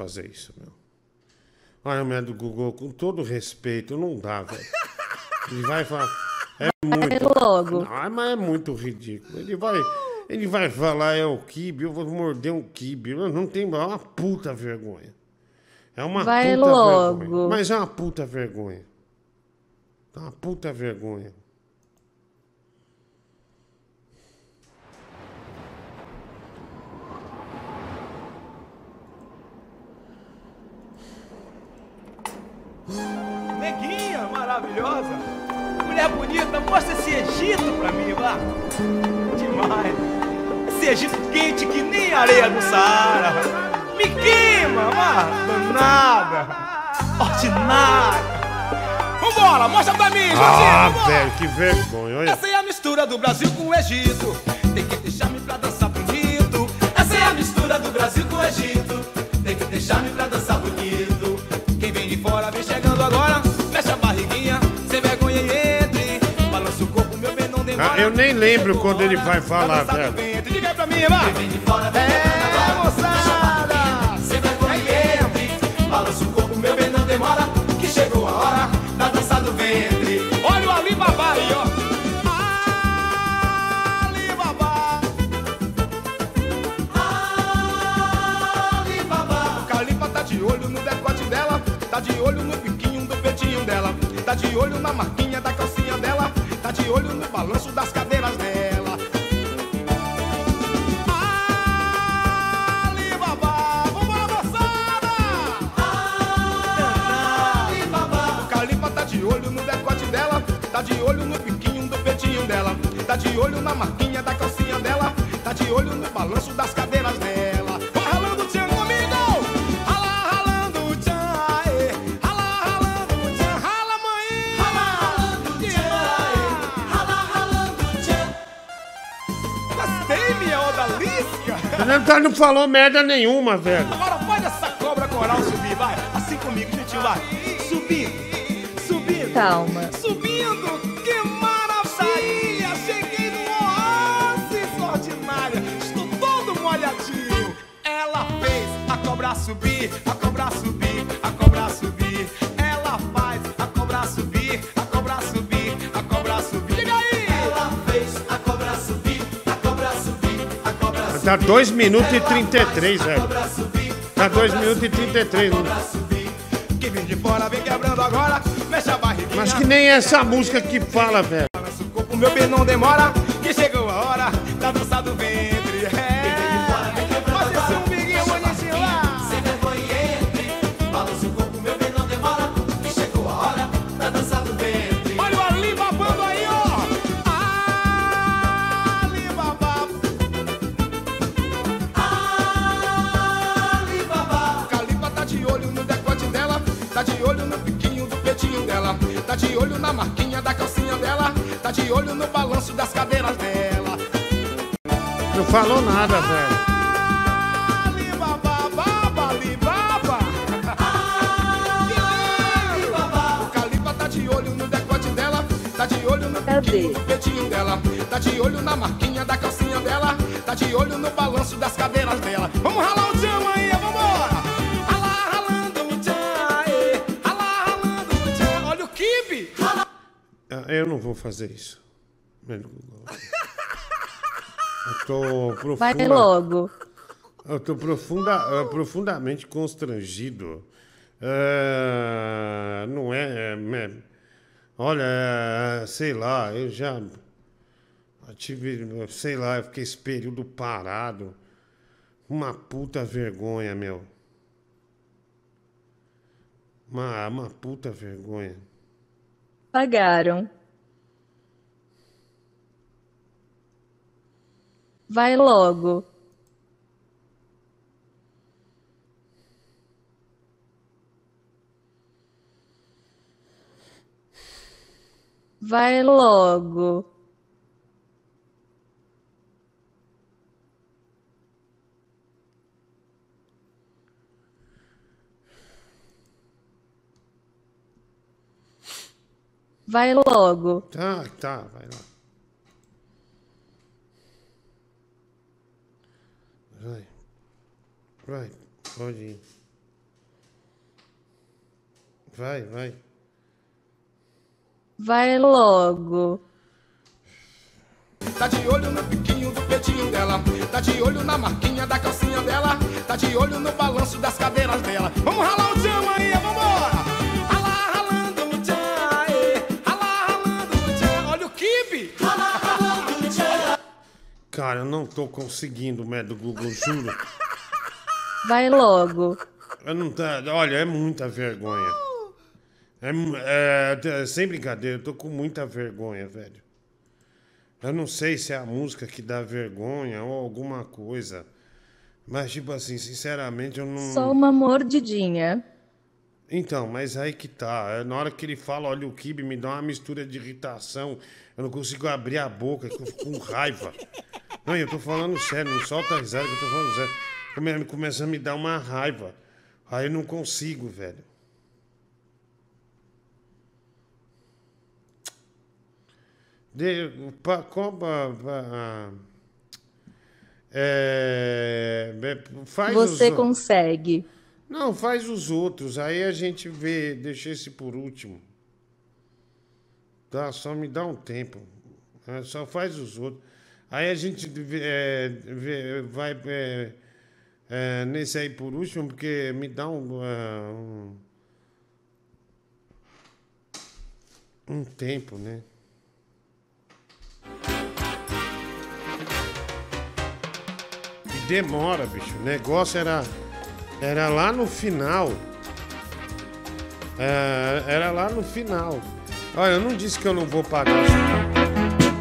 Speaker 1: fazer isso, meu. Olha, mulher do Google, com todo respeito, não dá, velho. Ele vai falar. É muito.
Speaker 2: logo.
Speaker 1: Ah, mas é muito ridículo. Ele vai. Ele vai falar, é o kibe, eu vou morder um kibe. Não tem. É uma puta vergonha. É uma
Speaker 2: Vai
Speaker 1: puta
Speaker 2: logo.
Speaker 1: vergonha. Mas é uma puta vergonha. É uma puta vergonha.
Speaker 60: Neguinha maravilhosa. Mulher bonita, mostra esse Egito pra mim, vá. Demais. Esse Egito quente que nem areia do Saara. Me queima, vá. Danada. Ordinária. Vambora, mostra pra mim, Jorginho.
Speaker 1: Ah,
Speaker 60: vambora.
Speaker 1: velho, que vergonha. Olha.
Speaker 60: Essa é a mistura do Brasil com o Egito. Tem que deixar-me pra dançar bonito. Essa é a mistura do Brasil com o Egito. Tem que deixar-me pra dançar vem chegando agora. Mexe a barriguinha, sem vergonha e entre. Balança o corpo, meu bem, não demora.
Speaker 1: Ah, eu nem lembro quando ele vai falar, velho.
Speaker 60: Diga aí pra mim, chegando agora. moçada. Tá de olho no biquinho do peitinho dela. Tá de olho na marquinha da calcinha dela. Tá de olho no balanço das cadeiras dela. Alibaba, vamos moçada! Alibaba. O Calipa tá de olho no decote dela. Tá de olho no biquinho do peitinho dela. Tá de olho na marquinha da calcinha dela. Tá de olho no balanço das cadeiras
Speaker 1: Você não, tá- não falou merda nenhuma, velho.
Speaker 60: Agora faz essa cobra coral subir, vai. Assim comigo, gentil, vai. Subindo, subindo.
Speaker 2: Calma.
Speaker 60: Subindo, que maravilha! Cheguei no oásis ordinária. Estou todo molhadinho. Ela fez a cobra subir, a cobra subir,
Speaker 1: Tá 2 minutos e 33, velho. Tá 2 minutos e 33. Não...
Speaker 60: Quem vem de fora vem quebrando agora. Mexe a barriguinha.
Speaker 1: Mas que nem essa música que fala, velho.
Speaker 60: Meu bem não demora,
Speaker 1: falou nada, velho.
Speaker 60: O Calipa tá de olho no decote dela, tá de olho no
Speaker 2: Cadê?
Speaker 60: biquinho do peitinho dela, tá de olho na marquinha da calcinha dela, tá de olho no balanço das cadeiras dela. Vamos ralar o tchan aí, vambora! Ralar, ralando o tchan, aê. Ralar, ralando o tchan. Olha o kibe!
Speaker 1: Ah, Eu não vou fazer isso. Tô profunda...
Speaker 2: Vai logo.
Speaker 1: Eu tô profunda, eh, profundamente constrangido. É, não é, é, Olha, é, sei lá, eu já tive, sei lá, eu fiquei esse período parado. Uma puta vergonha, meu. Uma, uma puta vergonha.
Speaker 2: Pagaram. Vai logo. Vai logo. Vai logo.
Speaker 1: Tá, tá. Vai, pode ir. Vai, vai.
Speaker 2: Vai logo.
Speaker 60: Tá de olho no biquinho do peitinho dela, tá de olho na marquinha da calcinha dela, tá de olho no balanço das cadeiras dela. Vamos ralar o tchan aí, vambora! Ralar, ralando o tchan, aê. Ralar, ralando o tchan. Olha o kibe! Ralar, ralando o tchan.
Speaker 1: Cara, eu não tô conseguindo, médio Google, juro.
Speaker 2: Vai logo.
Speaker 1: Eu não tá, olha, é muita vergonha. É, é, é, sem brincadeira, eu tô com muita vergonha, velho. Eu não sei se é a música que dá vergonha ou alguma coisa. Mas, tipo assim, sinceramente, eu não.
Speaker 2: Só uma mordidinha.
Speaker 1: Então, mas aí que tá. É, Na hora que ele fala, olha o kibe, me dá uma mistura de irritação. Eu não consigo abrir a boca, eu fico com raiva. Não, eu tô falando sério, não solta a risada que eu tô falando sério. Come- Começa a me dar uma raiva. Aí eu não consigo, velho. De, pa, coba, pa- é, é, faz
Speaker 2: Você consegue.
Speaker 1: não, faz os outros. Aí a gente vê. Deixa esse por último. Tá, só me dá um tempo. É, só faz os outros. Aí a gente é, vê- vai é, nesse aí por último, porque me dá um. é, um, um tempo, né? E demora, bicho. O negócio era. Era lá no final. É, era lá no final. Olha, eu não disse que eu não vou pagar.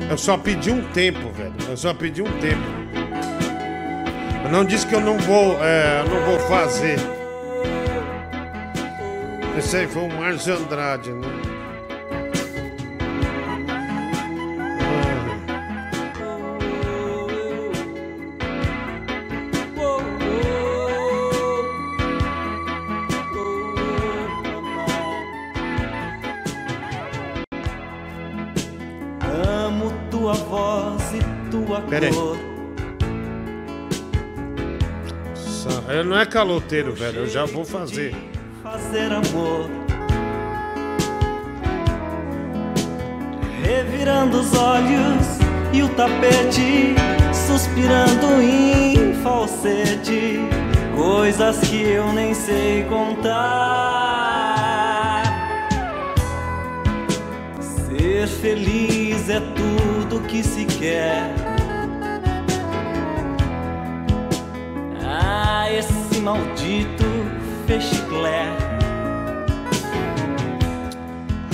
Speaker 1: Eu só pedi um tempo, velho. Eu só pedi um tempo. Não disse que eu não vou, é, não vou fazer. Esse aí foi o Márcio Andrade, né? Não é caloteiro, velho. Eu já vou fazer.
Speaker 52: fazer amor. Revirando os olhos e o tapete, suspirando em falsete, coisas que eu nem sei contar. Ser feliz é tudo que se quer. Maldito fechiclé.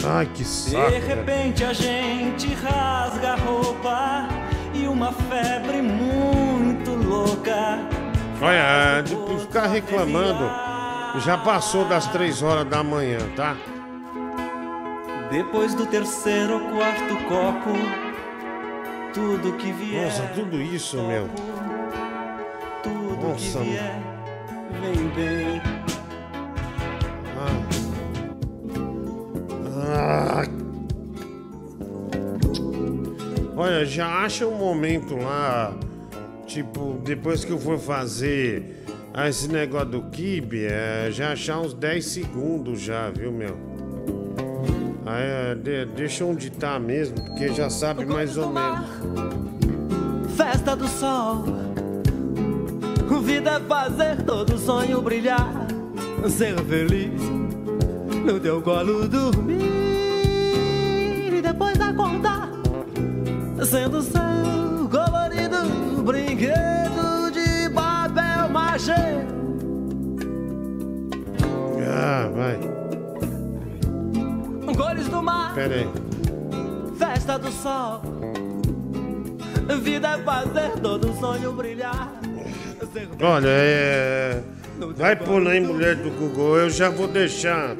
Speaker 1: Ai, que saco.
Speaker 52: De
Speaker 1: velho.
Speaker 52: repente a gente rasga a roupa e uma febre muito louca.
Speaker 1: Olha, de ficar reclamando, já passou das três horas da manhã, tá?
Speaker 52: Depois do terceiro ou quarto copo, tudo que vier.
Speaker 1: Nossa, tudo isso, meu.
Speaker 52: Tudo
Speaker 1: Nossa,
Speaker 52: que vier, vem bem.
Speaker 1: Ah. Olha, já acha um momento lá, tipo, depois que eu for fazer ah, esse negócio do kibe, é, já achar uns 10 segundos já, viu, meu? Aí, é, de- deixa onde tá mesmo, porque já sabe mais ou menos.
Speaker 52: Festa do sol. Vida é fazer todo sonho brilhar. Ser feliz no teu colo dormir e depois acordar. Sendo seu colorido brinquedo de papel machê.
Speaker 1: Ah, vai.
Speaker 52: Cores do mar.
Speaker 1: Pera aí.
Speaker 52: Festa do sol. Vida é fazer todo sonho brilhar.
Speaker 1: Olha, é. Vai pôr aí, mulher do Google. Eu já vou deixar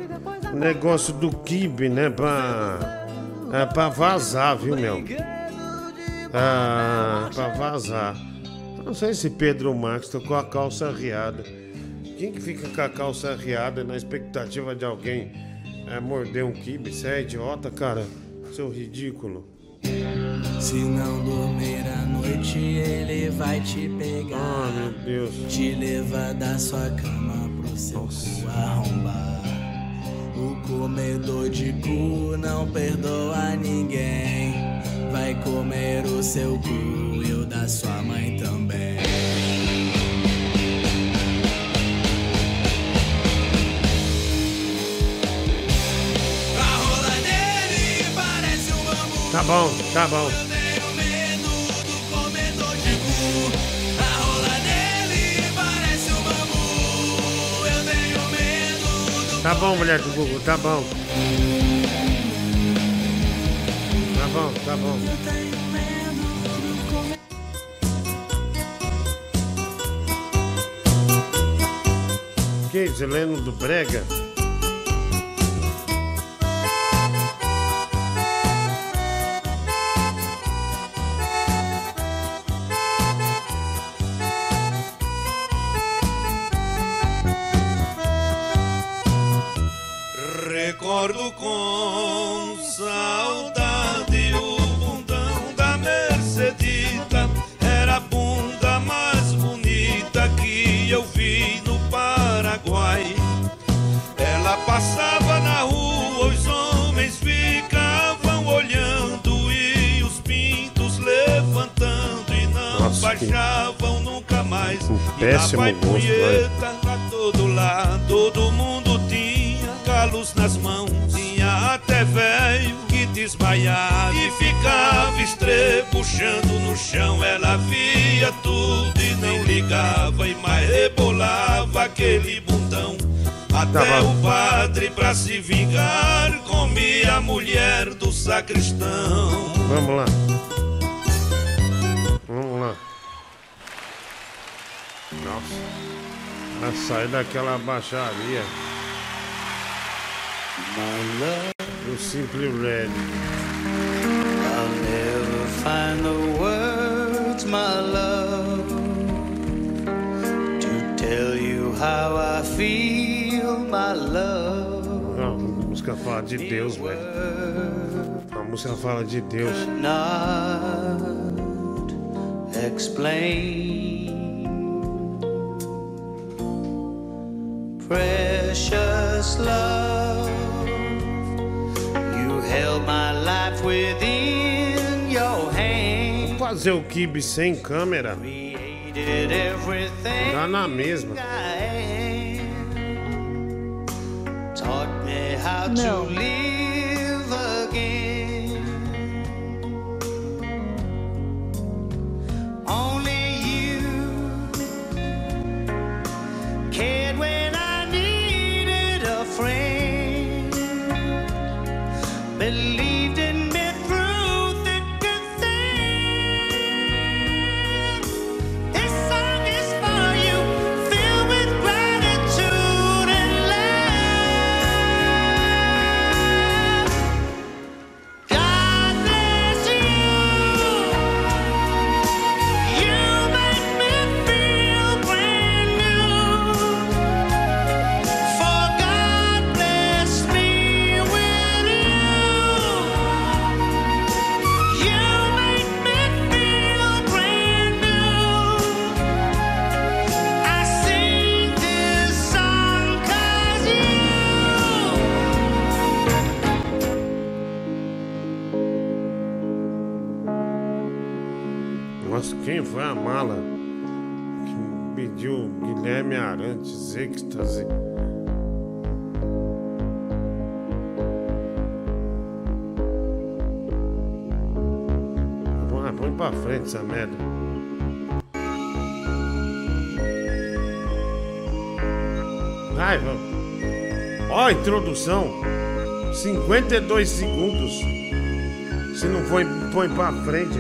Speaker 1: o negócio do kibe, né? Pra. É, pra vazar, viu, meu? Ah, pra vazar. Não sei se Pedro Marques com a calça riada. Quem que fica com a calça riada na expectativa de alguém é, morder um kibe? Você é idiota, cara? Seu ridículo.
Speaker 52: Se não dormir à noite, ele vai te pegar.
Speaker 1: Ah, meu Deus.
Speaker 52: Te levar da sua cama pro seu cu arrombar. O comedor de cu não perdoa ninguém. Vai comer o seu cu e o da sua mãe também.
Speaker 1: Tá bom, tá bom. Tá bom, mulher do Google, tá bom. Tá bom, tá bom. Que isso, Heleno do Brega? Gosto,
Speaker 62: punheta pra todo lado, todo mundo tinha calos nas mãos, tinha até velho que desmaiava e ficava estrebuchando no chão. Ela via tudo e não ligava e mais rebolava aquele bundão. Até o padre, pra se vingar, comia a mulher do sacristão.
Speaker 1: Vamos lá. Vai sair daquela baixaria. O Simple Red.
Speaker 52: I'll never find the words, my love, to tell you how I feel, my love.
Speaker 1: Não, a música fala de Deus, velho. A música fala de Deus.
Speaker 52: Not explain. Precious love, you held my life within your hand.
Speaker 1: Fazer o kibe sem câmera. Dá na mesma.
Speaker 52: I am. Taught me how
Speaker 2: Não.
Speaker 1: Pra frente essa merda. Vai, vamos. Ó, a introdução. 52 segundos. Se não foi, põe pra frente.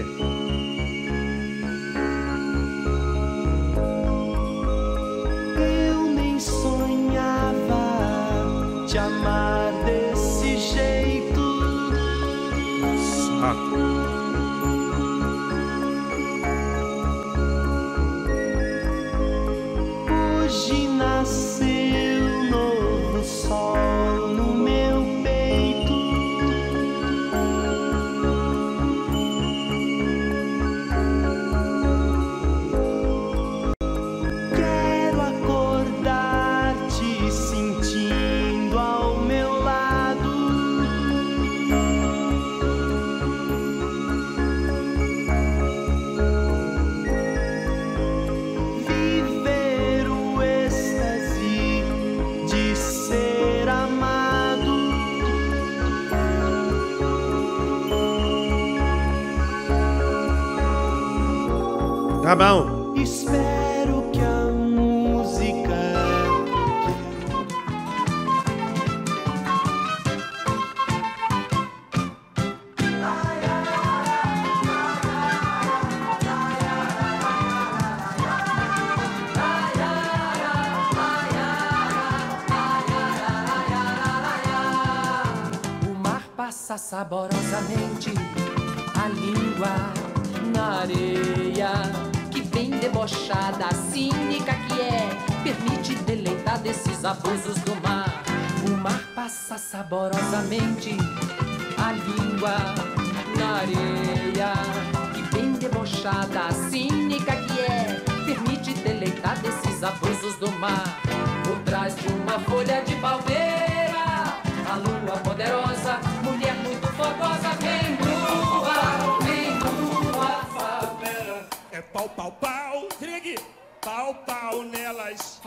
Speaker 52: Eu nem sonhava te amar desse jeito. Hoje nasceu
Speaker 1: Tá bom.
Speaker 52: Espero que a música
Speaker 63: O mar passa saborosamente a língua na areia. Bem debochada, cínica que é, permite deleitar desses abusos do mar. O mar passa saborosamente a língua na areia. Bem debochada, cínica que é, permite deleitar desses abusos do mar. Por trás de uma folha de palmeira, a lua poderosa,
Speaker 62: Pau, pau, pau, Trig, pau, pau nelas.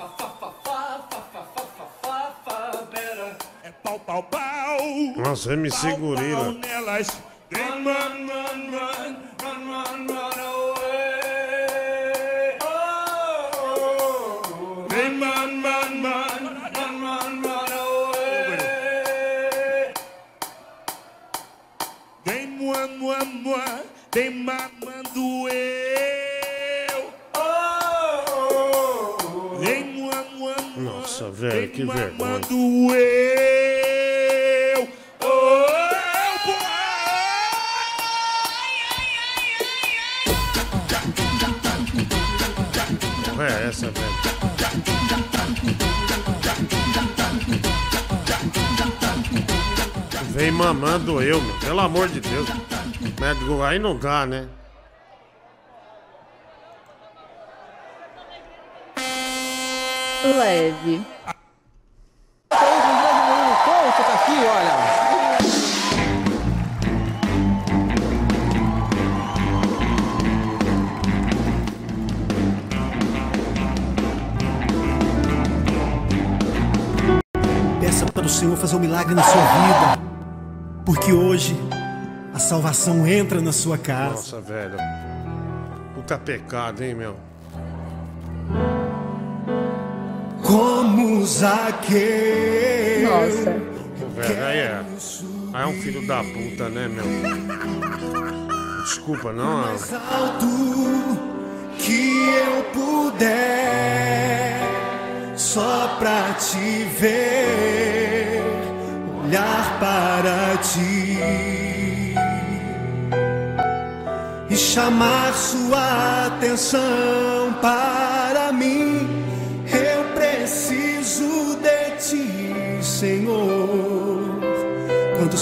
Speaker 62: É pau, pau, pau.
Speaker 1: Nossa, MC
Speaker 62: Pau,
Speaker 1: Gorila.
Speaker 62: pau nelas. Run, run, run, run, run, run, run away. Oh, run, run, run, run, run, run, run away. Vem mua, mua, mua, vem mamando eu.
Speaker 1: Nossa, velho, que vergonha.
Speaker 62: Eu, oh,
Speaker 1: é essa, velho. Vem mamando eu, meu. Pelo amor de Deus. Médico, aí não dá, né?
Speaker 2: Leve.
Speaker 64: Couto tá aqui, olha.
Speaker 65: Peça para o Senhor fazer um milagre na sua vida. Porque hoje a salvação entra na sua casa.
Speaker 1: Nossa, velho. Puta pecado, hein, meu?
Speaker 65: Como Zaqueu.
Speaker 2: Nossa.
Speaker 1: Velho, aí é. Aí é um filho da puta, né, meu? Desculpa, não.
Speaker 65: Mais alto que eu puder, só pra te ver, olhar para ti e chamar sua atenção para mim.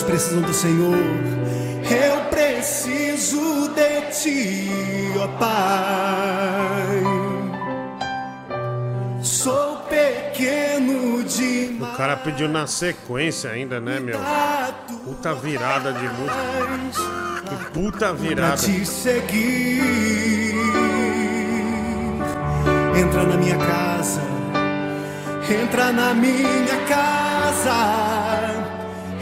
Speaker 65: Precisam do Senhor? Eu preciso de ti, ó Pai. Sou pequeno demais.
Speaker 1: O cara pediu na sequência ainda, né, meu? Puta virada de música. Que puta
Speaker 65: Pra
Speaker 1: virada.
Speaker 65: te seguir. Entra na minha casa, entra na minha casa,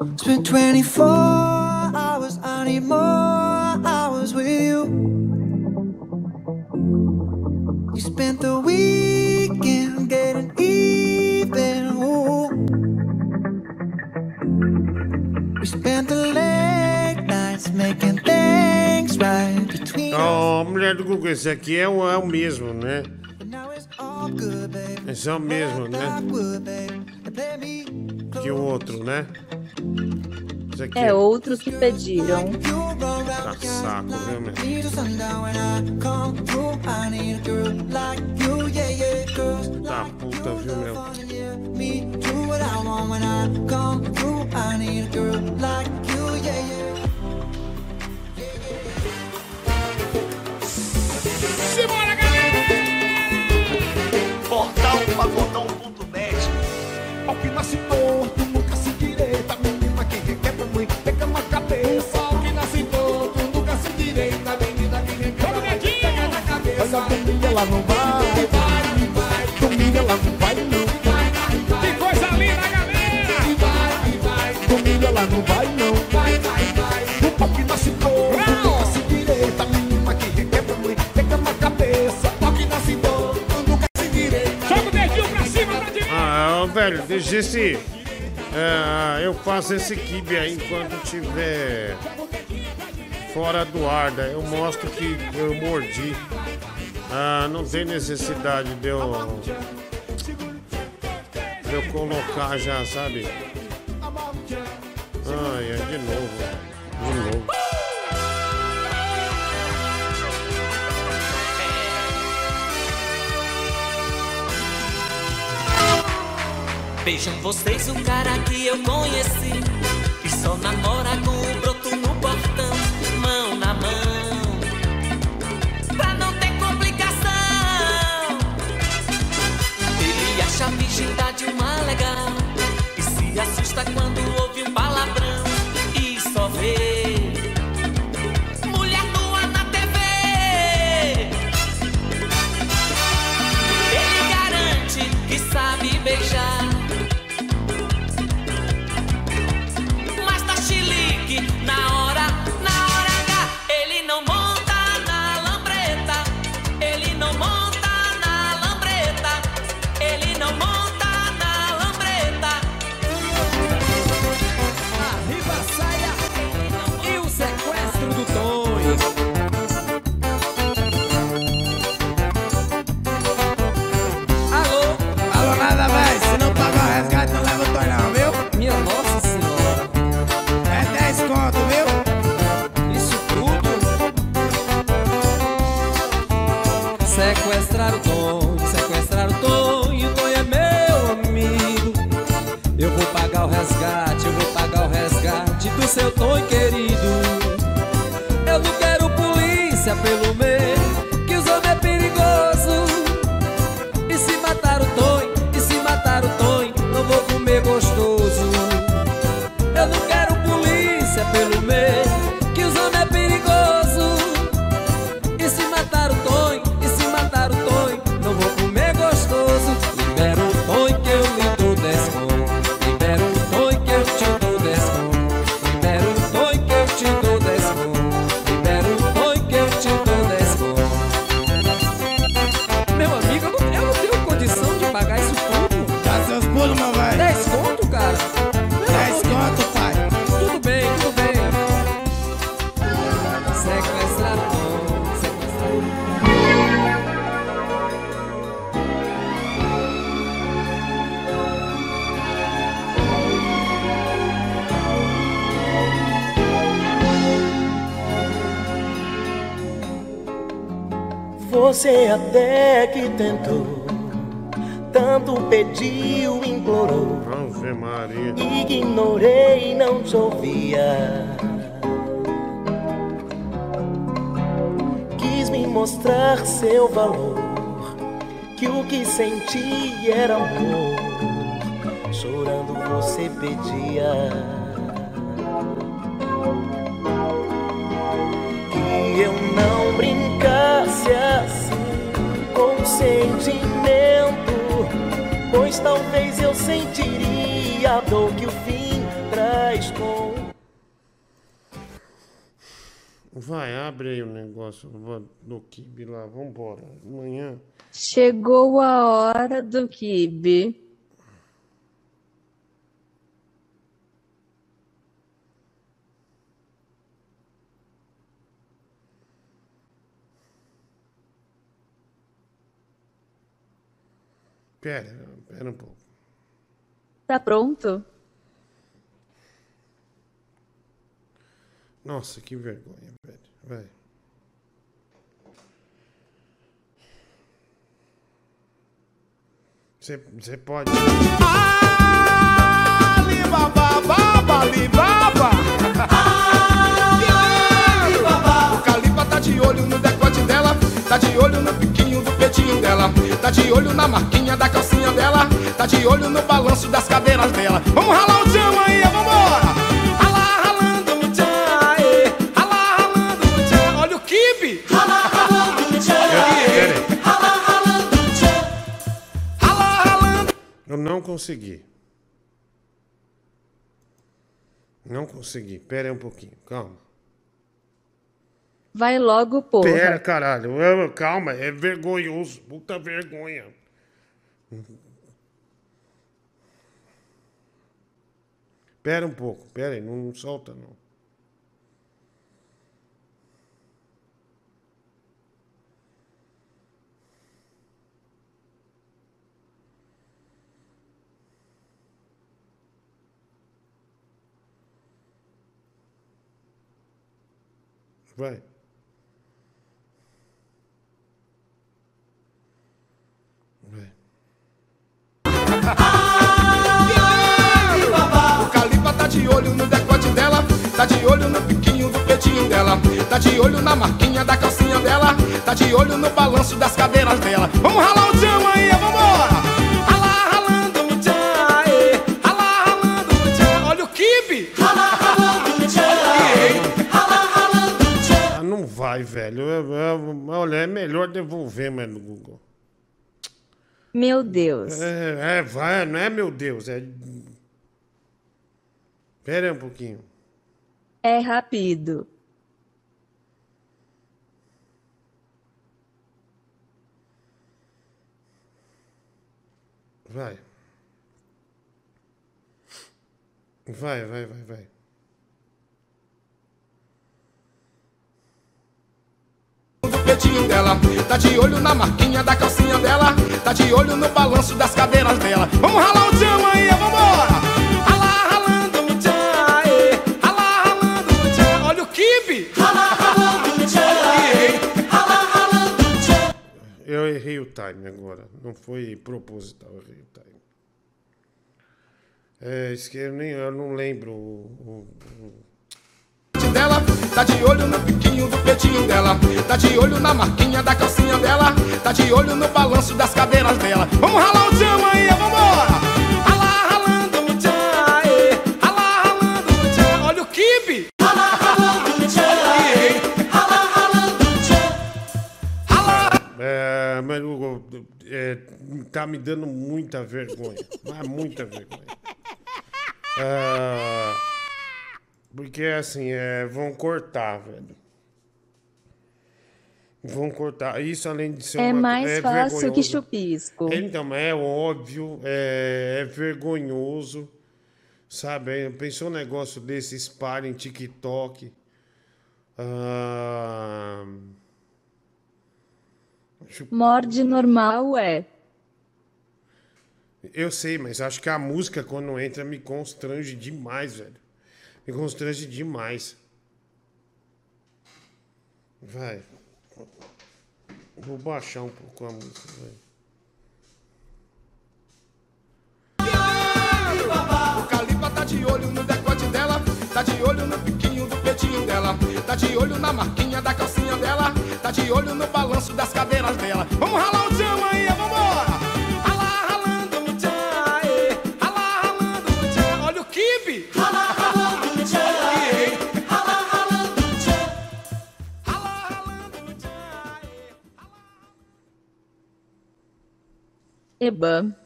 Speaker 57: Spent 24 hours, I need more hours with you. You spent the weekend getting even. Ooh. We spent the late nights making things right between
Speaker 1: Ó, mulher do Google, esse aqui é o, é o mesmo, né? Esse é o mesmo, né? O outro, né?
Speaker 2: É outros que pediram.
Speaker 1: Tá saco, viu, meu?
Speaker 57: Need a sundown when I come through. I
Speaker 65: cabeça. Olha, domingo ela não vai, vai, vai. Domingo ela não vai, não. Vai, vai, vai.
Speaker 62: Que coisa linda, galera!
Speaker 65: Vai, vai. Domingo ela não vai, não. Vai, vai, vai. O pau que nasce torto, nunca se direita. Menina que requebra mãe, pega na cabeça. Ao que nasce torto, nunca se direita.
Speaker 62: Joga o dedinho pra cima, pra direita!
Speaker 1: Ah, velho, deixa esse. É, eu faço esse kibe aí enquanto tiver fora do ar, daí eu mostro que eu mordi. Ah, não tem necessidade de eu. de eu colocar já, sabe? Ai, é de novo. De novo.
Speaker 66: Vejam vocês o cara que eu conheci E só namora se assusta
Speaker 1: Kibe lá, vambora. Amanhã.
Speaker 2: Chegou a hora do kibe.
Speaker 1: Pera, pera um pouco.
Speaker 2: Tá pronto?
Speaker 1: Nossa, que vergonha, velho. Vai. Você pode.
Speaker 60: Alibaba, baba, alibaba. O Calipa tá de olho no decote dela, tá de olho no piquinho do peitinho dela, tá de olho na marquinha da calcinha dela, tá de olho no balanço das cadeiras dela. Vamos ralar o tchama aí, vambora!
Speaker 1: Não consegui. Não consegui. Pera aí um pouquinho, calma.
Speaker 2: Vai logo, porra.
Speaker 1: Pera, caralho. Calma, é vergonhoso. Puta vergonha. Pera um pouco, pera aí, não solta não. Vai. Vai.
Speaker 60: O Calipa tá de olho no decote dela, tá de olho no piquinho do peitinho dela, tá de olho na marquinha da calcinha dela, tá de olho no balanço das cadeiras dela. Vamos ralar o tchama aí, vambora!
Speaker 1: Vai, velho. Olha, é melhor devolver, mas no Google.
Speaker 2: Meu Deus.
Speaker 1: É, é, vai, não é meu Deus, é. Pera um pouquinho.
Speaker 2: É rápido.
Speaker 1: Vai. Vai, vai, vai, vai.
Speaker 60: Do peitinho dela, tá de olho na marquinha da calcinha dela, tá de olho no balanço das cadeiras dela. Vamos ralar o tchama aí, vambora! Ralar, ralando o tchama, aê. Ralar, ralando o tchama. Olha o kibe! Ralar, ralando o tchama, aê. Ralar, ralando o tchama.
Speaker 1: Eu errei o time agora. Não foi proposital, eu errei o time. É, isso que eu, nem, eu não lembro o- o- o,
Speaker 60: dela, tá de olho no piquinho do peitinho dela, tá de olho na marquinha da calcinha dela, tá de olho no balanço das cadeiras dela. Vamos ralar o tchan, manhã, vambora! Ralar, ralando o tchan, aê, ralar, ralando o tchan, olha o kibe! Ralar, ralando o tchan, ralar, ralando o tchan.
Speaker 1: É, mas Hugo, é, tá me dando muita vergonha. Mas muita vergonha. Ah, porque assim, é, vão cortar, velho. Vão cortar. Isso além de ser
Speaker 2: É
Speaker 1: uma-
Speaker 2: mais fácil que
Speaker 1: vergonhoso.
Speaker 2: chupisco.
Speaker 1: Então, é óbvio, é, é vergonhoso. Sabe? Pensou um negócio desse, espalha em TikTok. Ah,
Speaker 2: Morde normal é.
Speaker 1: Eu sei, mas acho que a música, quando entra, me constrange demais, velho. Me constrange demais. Vai. Vou baixar um pouco a música, vai.
Speaker 60: O Calipa tá de olho no decote dela, tá de olho no piquinho do peitinho dela, tá de olho na marquinha da calcinha dela, tá de olho no balanço das cadeiras dela. Vamos ralar o tchan,
Speaker 2: Eba.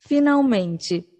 Speaker 2: Finalmente.